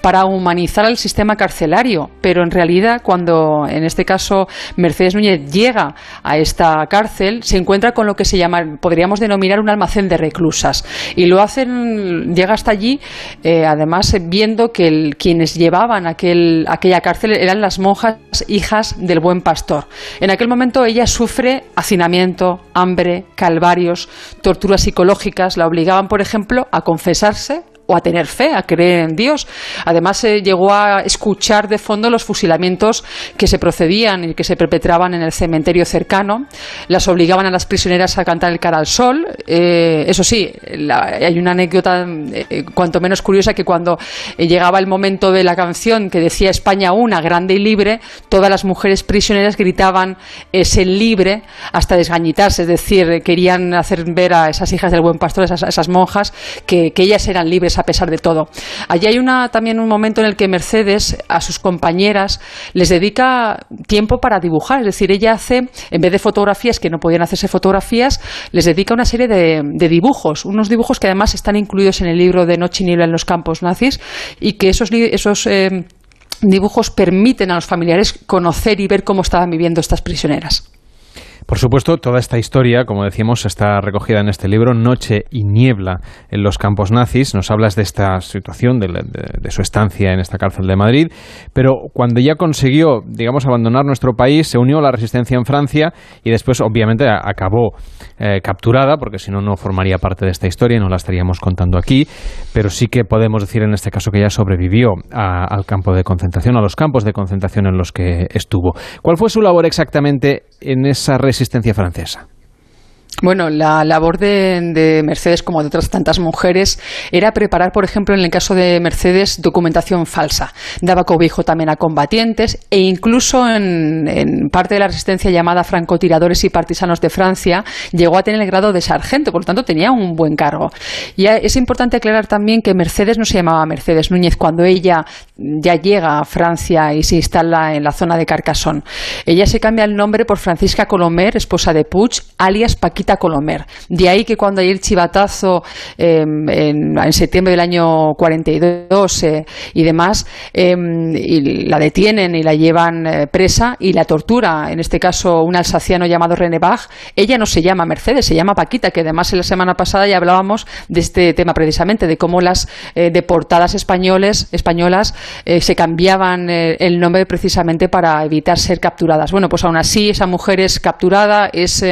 para humanizar el sistema carcelario. Pero en realidad, cuando en este caso Mercedes Núñez llega a esta cárcel, se encuentra con lo que se llama, podríamos denominar un almacén de reclusas. Y lo hacen, llega hasta allí, eh, además viendo que quienes llevaban aquel aquella cárcel eran las monjas hijas del buen pastor. En aquel momento ella sufre hacinamiento, hambre, calvarios, torturas psicológicas, la obligaban, por ejemplo, a confesarse o a tener fe, a creer en Dios. Además, se llegó a escuchar de fondo los fusilamientos que se procedían y que se perpetraban en el cementerio cercano. Las obligaban a las prisioneras a cantar el cara al sol. Eh, eso sí, hay una anécdota eh, cuanto menos curiosa que cuando llegaba el momento de la canción que decía España una, grande y libre, todas las mujeres prisioneras gritaban ese libre hasta desgañitarse, es decir, querían hacer ver a esas hijas del buen pastor, a esas, monjas, que ellas eran libres a pesar de todo. Allí hay una, también un momento en el que Mercedes a sus compañeras les dedica tiempo para dibujar, es decir, ella hace, en vez de fotografías que no podían hacerse fotografías, les dedica una serie de, dibujos, unos dibujos que además están incluidos en el libro de Noche y Niebla en los campos nazis y que esos, esos eh, dibujos permiten a los familiares conocer y ver cómo estaban viviendo estas prisioneras.
Por supuesto, toda esta historia, como decíamos, está recogida en este libro, Noche y Niebla en los campos nazis. Nos hablas de esta situación, de, su estancia en esta cárcel de Madrid, pero cuando ya consiguió, digamos, abandonar nuestro país, se unió a la resistencia en Francia y después, obviamente, acabó eh, capturada, porque si no, no formaría parte de esta historia y no la estaríamos contando aquí, pero sí que podemos decir en este caso que ya sobrevivió al campo de concentración, a los campos de concentración en los que estuvo. ¿Cuál fue su labor exactamente en esa resistencia? Resistencia francesa.
Bueno, la labor de, Mercedes, como de otras tantas mujeres, era preparar, por ejemplo, en el caso de Mercedes, documentación falsa. Daba cobijo también a combatientes e incluso en, parte de la resistencia llamada francotiradores y partisanos de Francia, llegó a tener el grado de sargento, por lo tanto tenía un buen cargo. Y es importante aclarar también que Mercedes no se llamaba Mercedes Núñez cuando ella ya llega a Francia y se instala en la zona de Carcassonne. Ella se cambia el nombre por Francisca Colomer, esposa de Puig, alias Paquita Colomer. De ahí que cuando hay el chivatazo em, en, septiembre del año 42 eh, y demás, em, y la detienen y la llevan eh, presa y la tortura, en este caso un alsaciano llamado René Bach, ella no se llama Mercedes, se llama Paquita, que además en la semana pasada ya hablábamos de este tema precisamente, de cómo las eh, deportadas españoles, españolas se cambiaban el nombre precisamente para evitar ser capturadas. Bueno, pues aún así esa mujer es capturada, es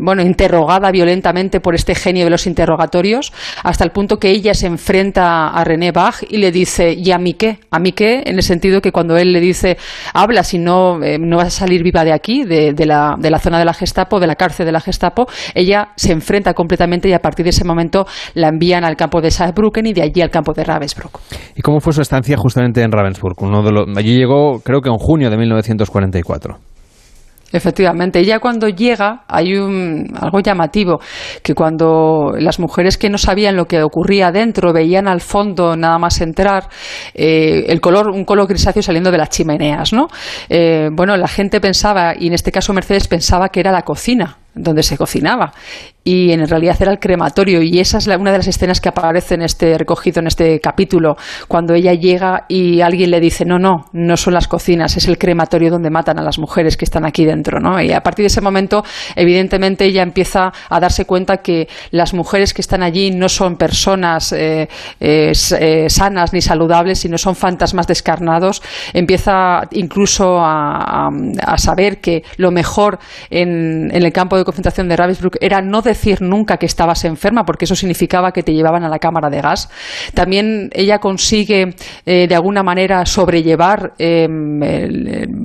bueno, interrogada violentamente por este genio de los interrogatorios, hasta el punto que ella se enfrenta a René Bach y le dice, ¿y a mí qué? ¿A mí qué? En el sentido que cuando él le dice, habla, si no, eh, no vas a salir viva de aquí, de, la, de la zona de la Gestapo, de la cárcel de la Gestapo, ella se enfrenta completamente y a partir de ese momento la envían al campo de Saarbrücken y de allí al campo de Ravensbrück.
¿Y cómo fue su estancia justamente en Ravensbrück? Uno de allí llegó, creo que en junio de 1944.
Efectivamente, ya cuando llega hay un, algo llamativo, que cuando las mujeres que no sabían lo que ocurría dentro veían al fondo nada más entrar eh, el color, un color grisáceo saliendo de las chimeneas, ¿no? Eh, bueno, la gente pensaba, y en este caso Mercedes pensaba que era la cocina, donde se cocinaba. Y en realidad era el crematorio. Y esa es una de las escenas que aparece en este recogido en este capítulo cuando ella llega y alguien le dice no no no son las cocinas es el crematorio donde matan a las mujeres que están aquí dentro no y a partir de ese momento evidentemente ella empieza a darse cuenta que las mujeres que están allí no son personas eh, eh, eh, sanas ni saludables sino son fantasmas descarnados. Empieza incluso a, saber que lo mejor en, en el campo de de concentración de Ravensbrück era no decir nunca que estabas enferma, porque eso significaba que te llevaban a la cámara de gas. También ella consigue, eh, de alguna manera, sobrellevar em,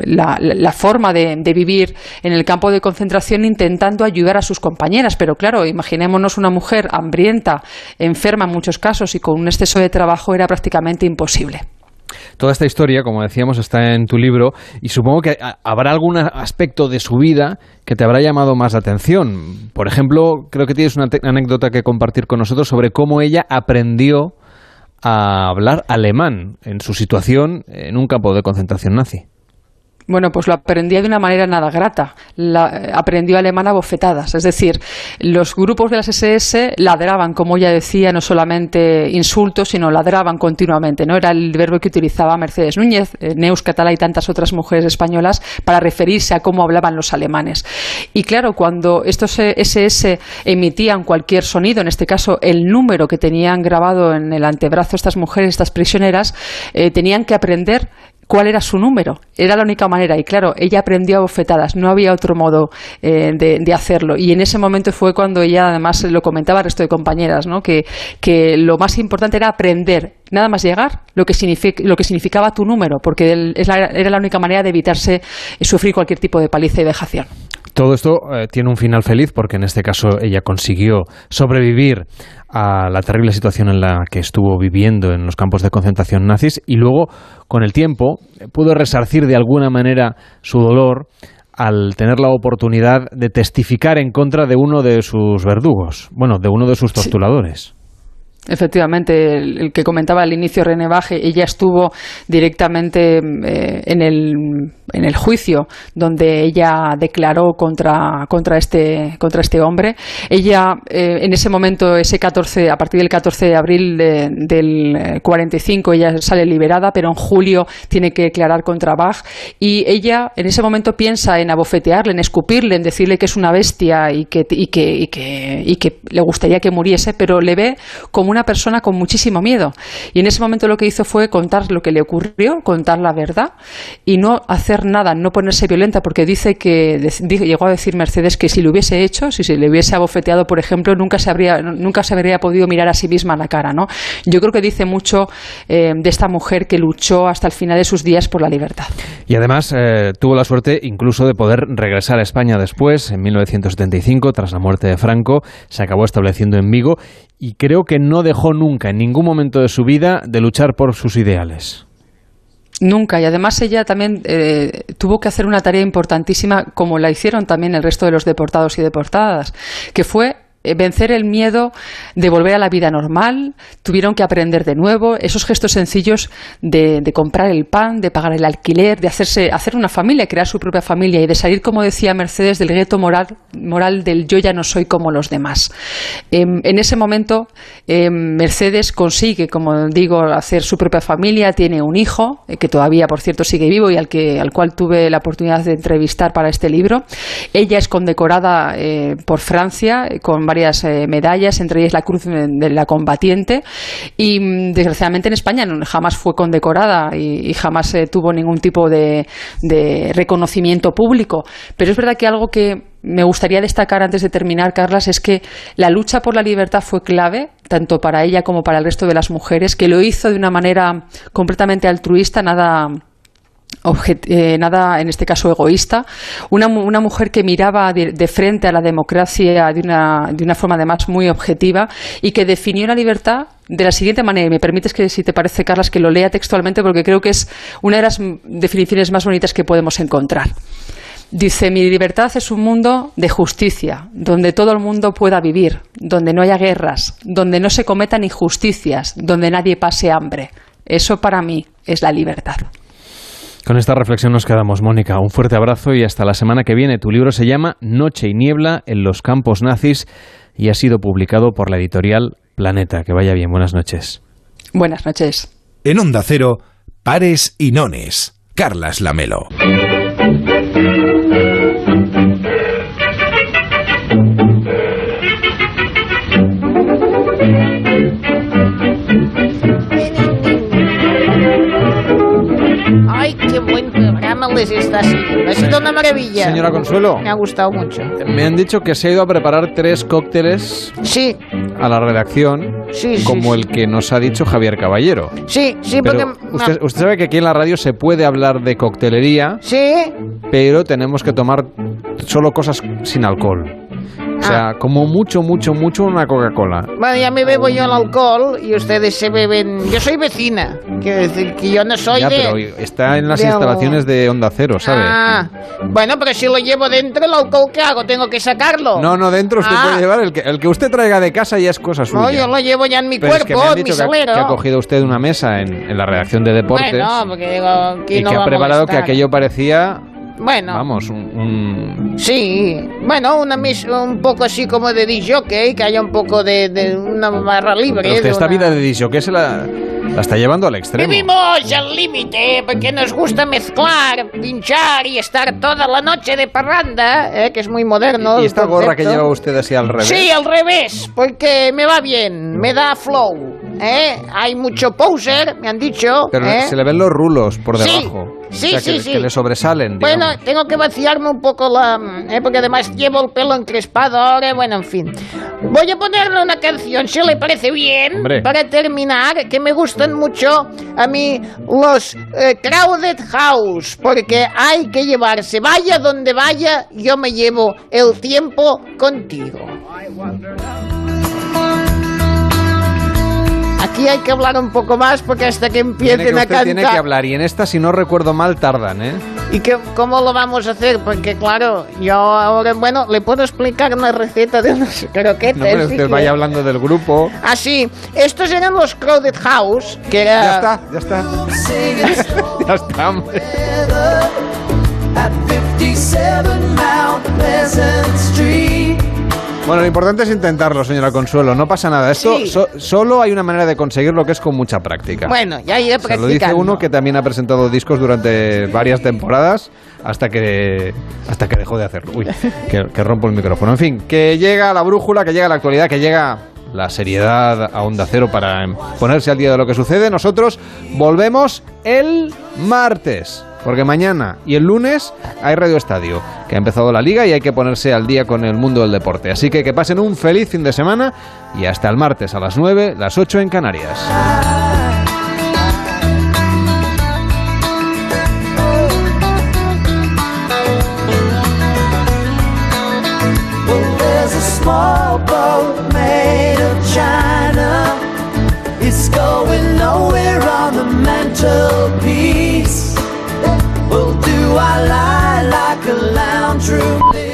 la, forma de, de, vivir en el campo de concentración intentando ayudar a sus compañeras. Pero claro, imaginémonos una mujer hambrienta, enferma en muchos casos y con un exceso de trabajo era prácticamente imposible.
Toda esta historia, como decíamos, está en tu libro y supongo que habrá algún aspecto de su vida que te habrá llamado más la atención. Por ejemplo, creo que tienes una anécdota que compartir con nosotros sobre cómo ella aprendió a hablar alemán en su situación en un campo de concentración nazi.
Bueno, pues lo aprendía de una manera nada grata. La, aprendió alemán a bofetadas. Es decir, los grupos de las SS ladraban, como ella decía, no solamente insultos, sino ladraban continuamente. ¿no? Era el verbo que utilizaba Mercedes Núñez, eh, Neus Catalá y tantas otras mujeres españolas para referirse a cómo hablaban los alemanes. Y claro, cuando estos SS emitían cualquier sonido, en este caso el número que tenían grabado en el antebrazo estas mujeres, estas prisioneras, eh, tenían que aprender cuál era su número. Era la única manera. Y claro, ella aprendió a bofetadas. No había otro modo eh, de, hacerlo. Y en ese momento fue cuando ella, además, lo comentaba al resto de compañeras, ¿no? que, que lo más importante era aprender. Nada más llegar, lo que, lo que significaba tu número, porque era la única manera de evitarse eh, sufrir cualquier tipo de paliza y vejación.
Todo esto eh, tiene un final feliz porque en este caso ella consiguió sobrevivir a la terrible situación en la que estuvo viviendo en los campos de concentración nazis y luego, con el tiempo, pudo resarcir de alguna manera su dolor al tener la oportunidad de testificar en contra de uno de sus verdugos, bueno, de uno de sus torturadores.
Efectivamente, el, que comentaba al inicio René Baje, ella estuvo directamente eh, en, el, en el juicio donde ella declaró contra, contra, este, contra este hombre. Ella, eh, en ese momento, ese 14, a partir del 14 de abril del 45, ella sale liberada, pero en julio tiene que declarar contra Bach. Y ella, en ese momento, piensa en abofetearle, en escupirle, en decirle que es una bestia y que, y que, y que, y que le gustaría que muriese, pero le ve como una persona con muchísimo miedo. Y en ese momento lo que hizo fue contar lo que le ocurrió, contar la verdad y no hacer nada, no ponerse violenta, porque dice que llegó a decir Mercedes que si lo hubiese hecho, si se le hubiese abofeteado, por ejemplo, nunca se habría, nunca se habría podido mirar a sí misma la cara. ¿no? Yo creo que dice mucho eh, de esta mujer que luchó hasta el final de sus días por la libertad.
Y además eh, tuvo la suerte incluso de poder regresar a España después, en 1975, tras la muerte de Franco, se acabó estableciendo en Vigo y creo que no dejó nunca, en ningún momento de su vida, de luchar por sus ideales.
Nunca. Y además ella también eh, tuvo que hacer una tarea importantísima, como la hicieron también el resto de los deportados y deportadas, que fue vencer el miedo de volver a la vida normal, tuvieron que aprender de nuevo, esos gestos sencillos de, comprar el pan, de pagar el alquiler, de hacerse, hacer una familia, crear su propia familia y de salir, como decía Mercedes, del gueto moral, moral del yo ya no soy como los demás. Em, en ese momento, em, Mercedes consigue, como digo, hacer su propia familia, tiene un hijo, eh, que todavía, por cierto, sigue vivo y al, que, al cual tuve la oportunidad de entrevistar para este libro. Ella es condecorada eh, por Francia con varias eh, medallas, entre ellas la Cruz de la Combatiente, y mm, desgraciadamente en España jamás fue condecorada y, jamás eh, tuvo ningún tipo de, reconocimiento público. Pero es verdad que algo que me gustaría destacar antes de terminar, Carlas, es que la lucha por la libertad fue clave, tanto para ella como para el resto de las mujeres, que lo hizo de una manera completamente altruista, nada eh, nada, en este caso, egoísta, una, una mujer que miraba de, frente a la democracia de una, de una forma además muy objetiva y que definió la libertad de la siguiente manera. Y me permites que, si te parece, Carlas, que lo lea textualmente porque creo que es una de las definiciones más bonitas que podemos encontrar. Dice, mi libertad es un mundo de justicia, donde todo el mundo pueda vivir, donde no haya guerras, donde no se cometan injusticias, donde nadie pase hambre. Eso para mí es la libertad.
Con esta reflexión nos quedamos, Mónica. Un fuerte abrazo y hasta la semana que viene. Tu libro se llama Noche y Niebla en los campos nazis y ha sido publicado por la editorial Planeta. Que vaya bien. Buenas noches.
Buenas noches.
En Onda Cero, Pares y Nones. Carlas Lamelo.
Está. Ha sido una maravilla.
Señora Consuelo.
Me ha gustado mucho.
Me han dicho que se ha ido a preparar tres cócteles
Sí,
a la redacción,
Sí, sí,
como
sí.
el que nos ha dicho Javier Caballero.
sí, sí,
Pero
porque...
usted, usted sabe que aquí en la radio se puede hablar de coctelería,
Sí,
pero tenemos que tomar solo cosas sin alcohol. O sea, como mucho, mucho, mucho una Coca-Cola.
bueno, ya me bebo yo el alcohol y ustedes se beben... Yo soy vecina, quiero decir que yo no soy
Ya,
de...
pero está en las
de-
instalaciones de Onda Cero, ¿sabe?
Ah, bueno, pero si lo llevo dentro, el alcohol, ¿qué hago? ¿Tengo que sacarlo?
No, no, dentro usted
Ah.
puede llevar el que, el que usted traiga de casa ya es cosa suya.
No, yo lo llevo ya en mi
Pero es que
cuerpo,
me han
en mi
dicho que ha, que ha cogido usted una mesa en, en la redacción de deportes
Bueno, porque digo,
y
no
que ha preparado que aquello parecía,
Bueno,
vamos, un, un-
sí. Bueno, una mis- un poco así como de disjockey, que haya un poco de, de una barra libre.
Pero usted esta
una-
vida de disco que se la, la está llevando al extremo.
Vivimos al límite porque nos gusta mezclar, pinchar y estar toda la noche de parranda, eh, que es muy moderno.
¿Y esta gorra que lleva usted así al revés?
Sí, al revés, porque me va bien, me da flow. ¿eh? Hay mucho poser, me han dicho.
Pero
¿eh?
se le ven los rulos por debajo.
sí,
o sea,
sí,
que,
sí.
que le sobresalen.
Bueno,
digamos.
tengo que vaciarme un poco la... ¿eh? Porque además llevo el pelo encrespado ahora, bueno, en fin. Voy a ponerle una canción, si le parece bien,
Hombre.
para terminar, que me gustan mucho a mí los eh, Crowded House, porque hay que llevarse, vaya donde vaya, yo me llevo el tiempo contigo. Aquí hay que hablar un poco más porque hasta que
Tiene
empiecen
que
a
usted
cantar...
tiene que hablar y en esta, si no recuerdo mal, tardan, ¿eh?
¿Y qué, cómo lo vamos a hacer? Porque claro, yo ahora, bueno, le puedo explicar una receta de unos croquetes.
No, pero usted vaya hablando del grupo.
Ah, sí, estos eran los Crowded House, que era...
Ya está, ya está. ya está, hombre. Bueno, lo importante es intentarlo, señora Consuelo. No pasa nada. Esto
Sí.
so- solo hay una manera de conseguirlo que es con mucha práctica.
Bueno, ya iré
Se lo
practicando.
dice uno que también ha presentado discos durante varias temporadas hasta que hasta que dejó de hacerlo. Uy, que, que rompo el micrófono. En fin, que llega la brújula, que llega la actualidad, que llega la seriedad a Onda Cero para ponerse al día de lo que sucede. Nosotros volvemos el martes. Porque mañana y el lunes hay Radio Estadio, que ha empezado la liga y hay que ponerse al día con el mundo del deporte. Así que que pasen un feliz fin de semana y hasta el martes a las 9, las 8 en Canarias.
Well, do I lie like a lounge room?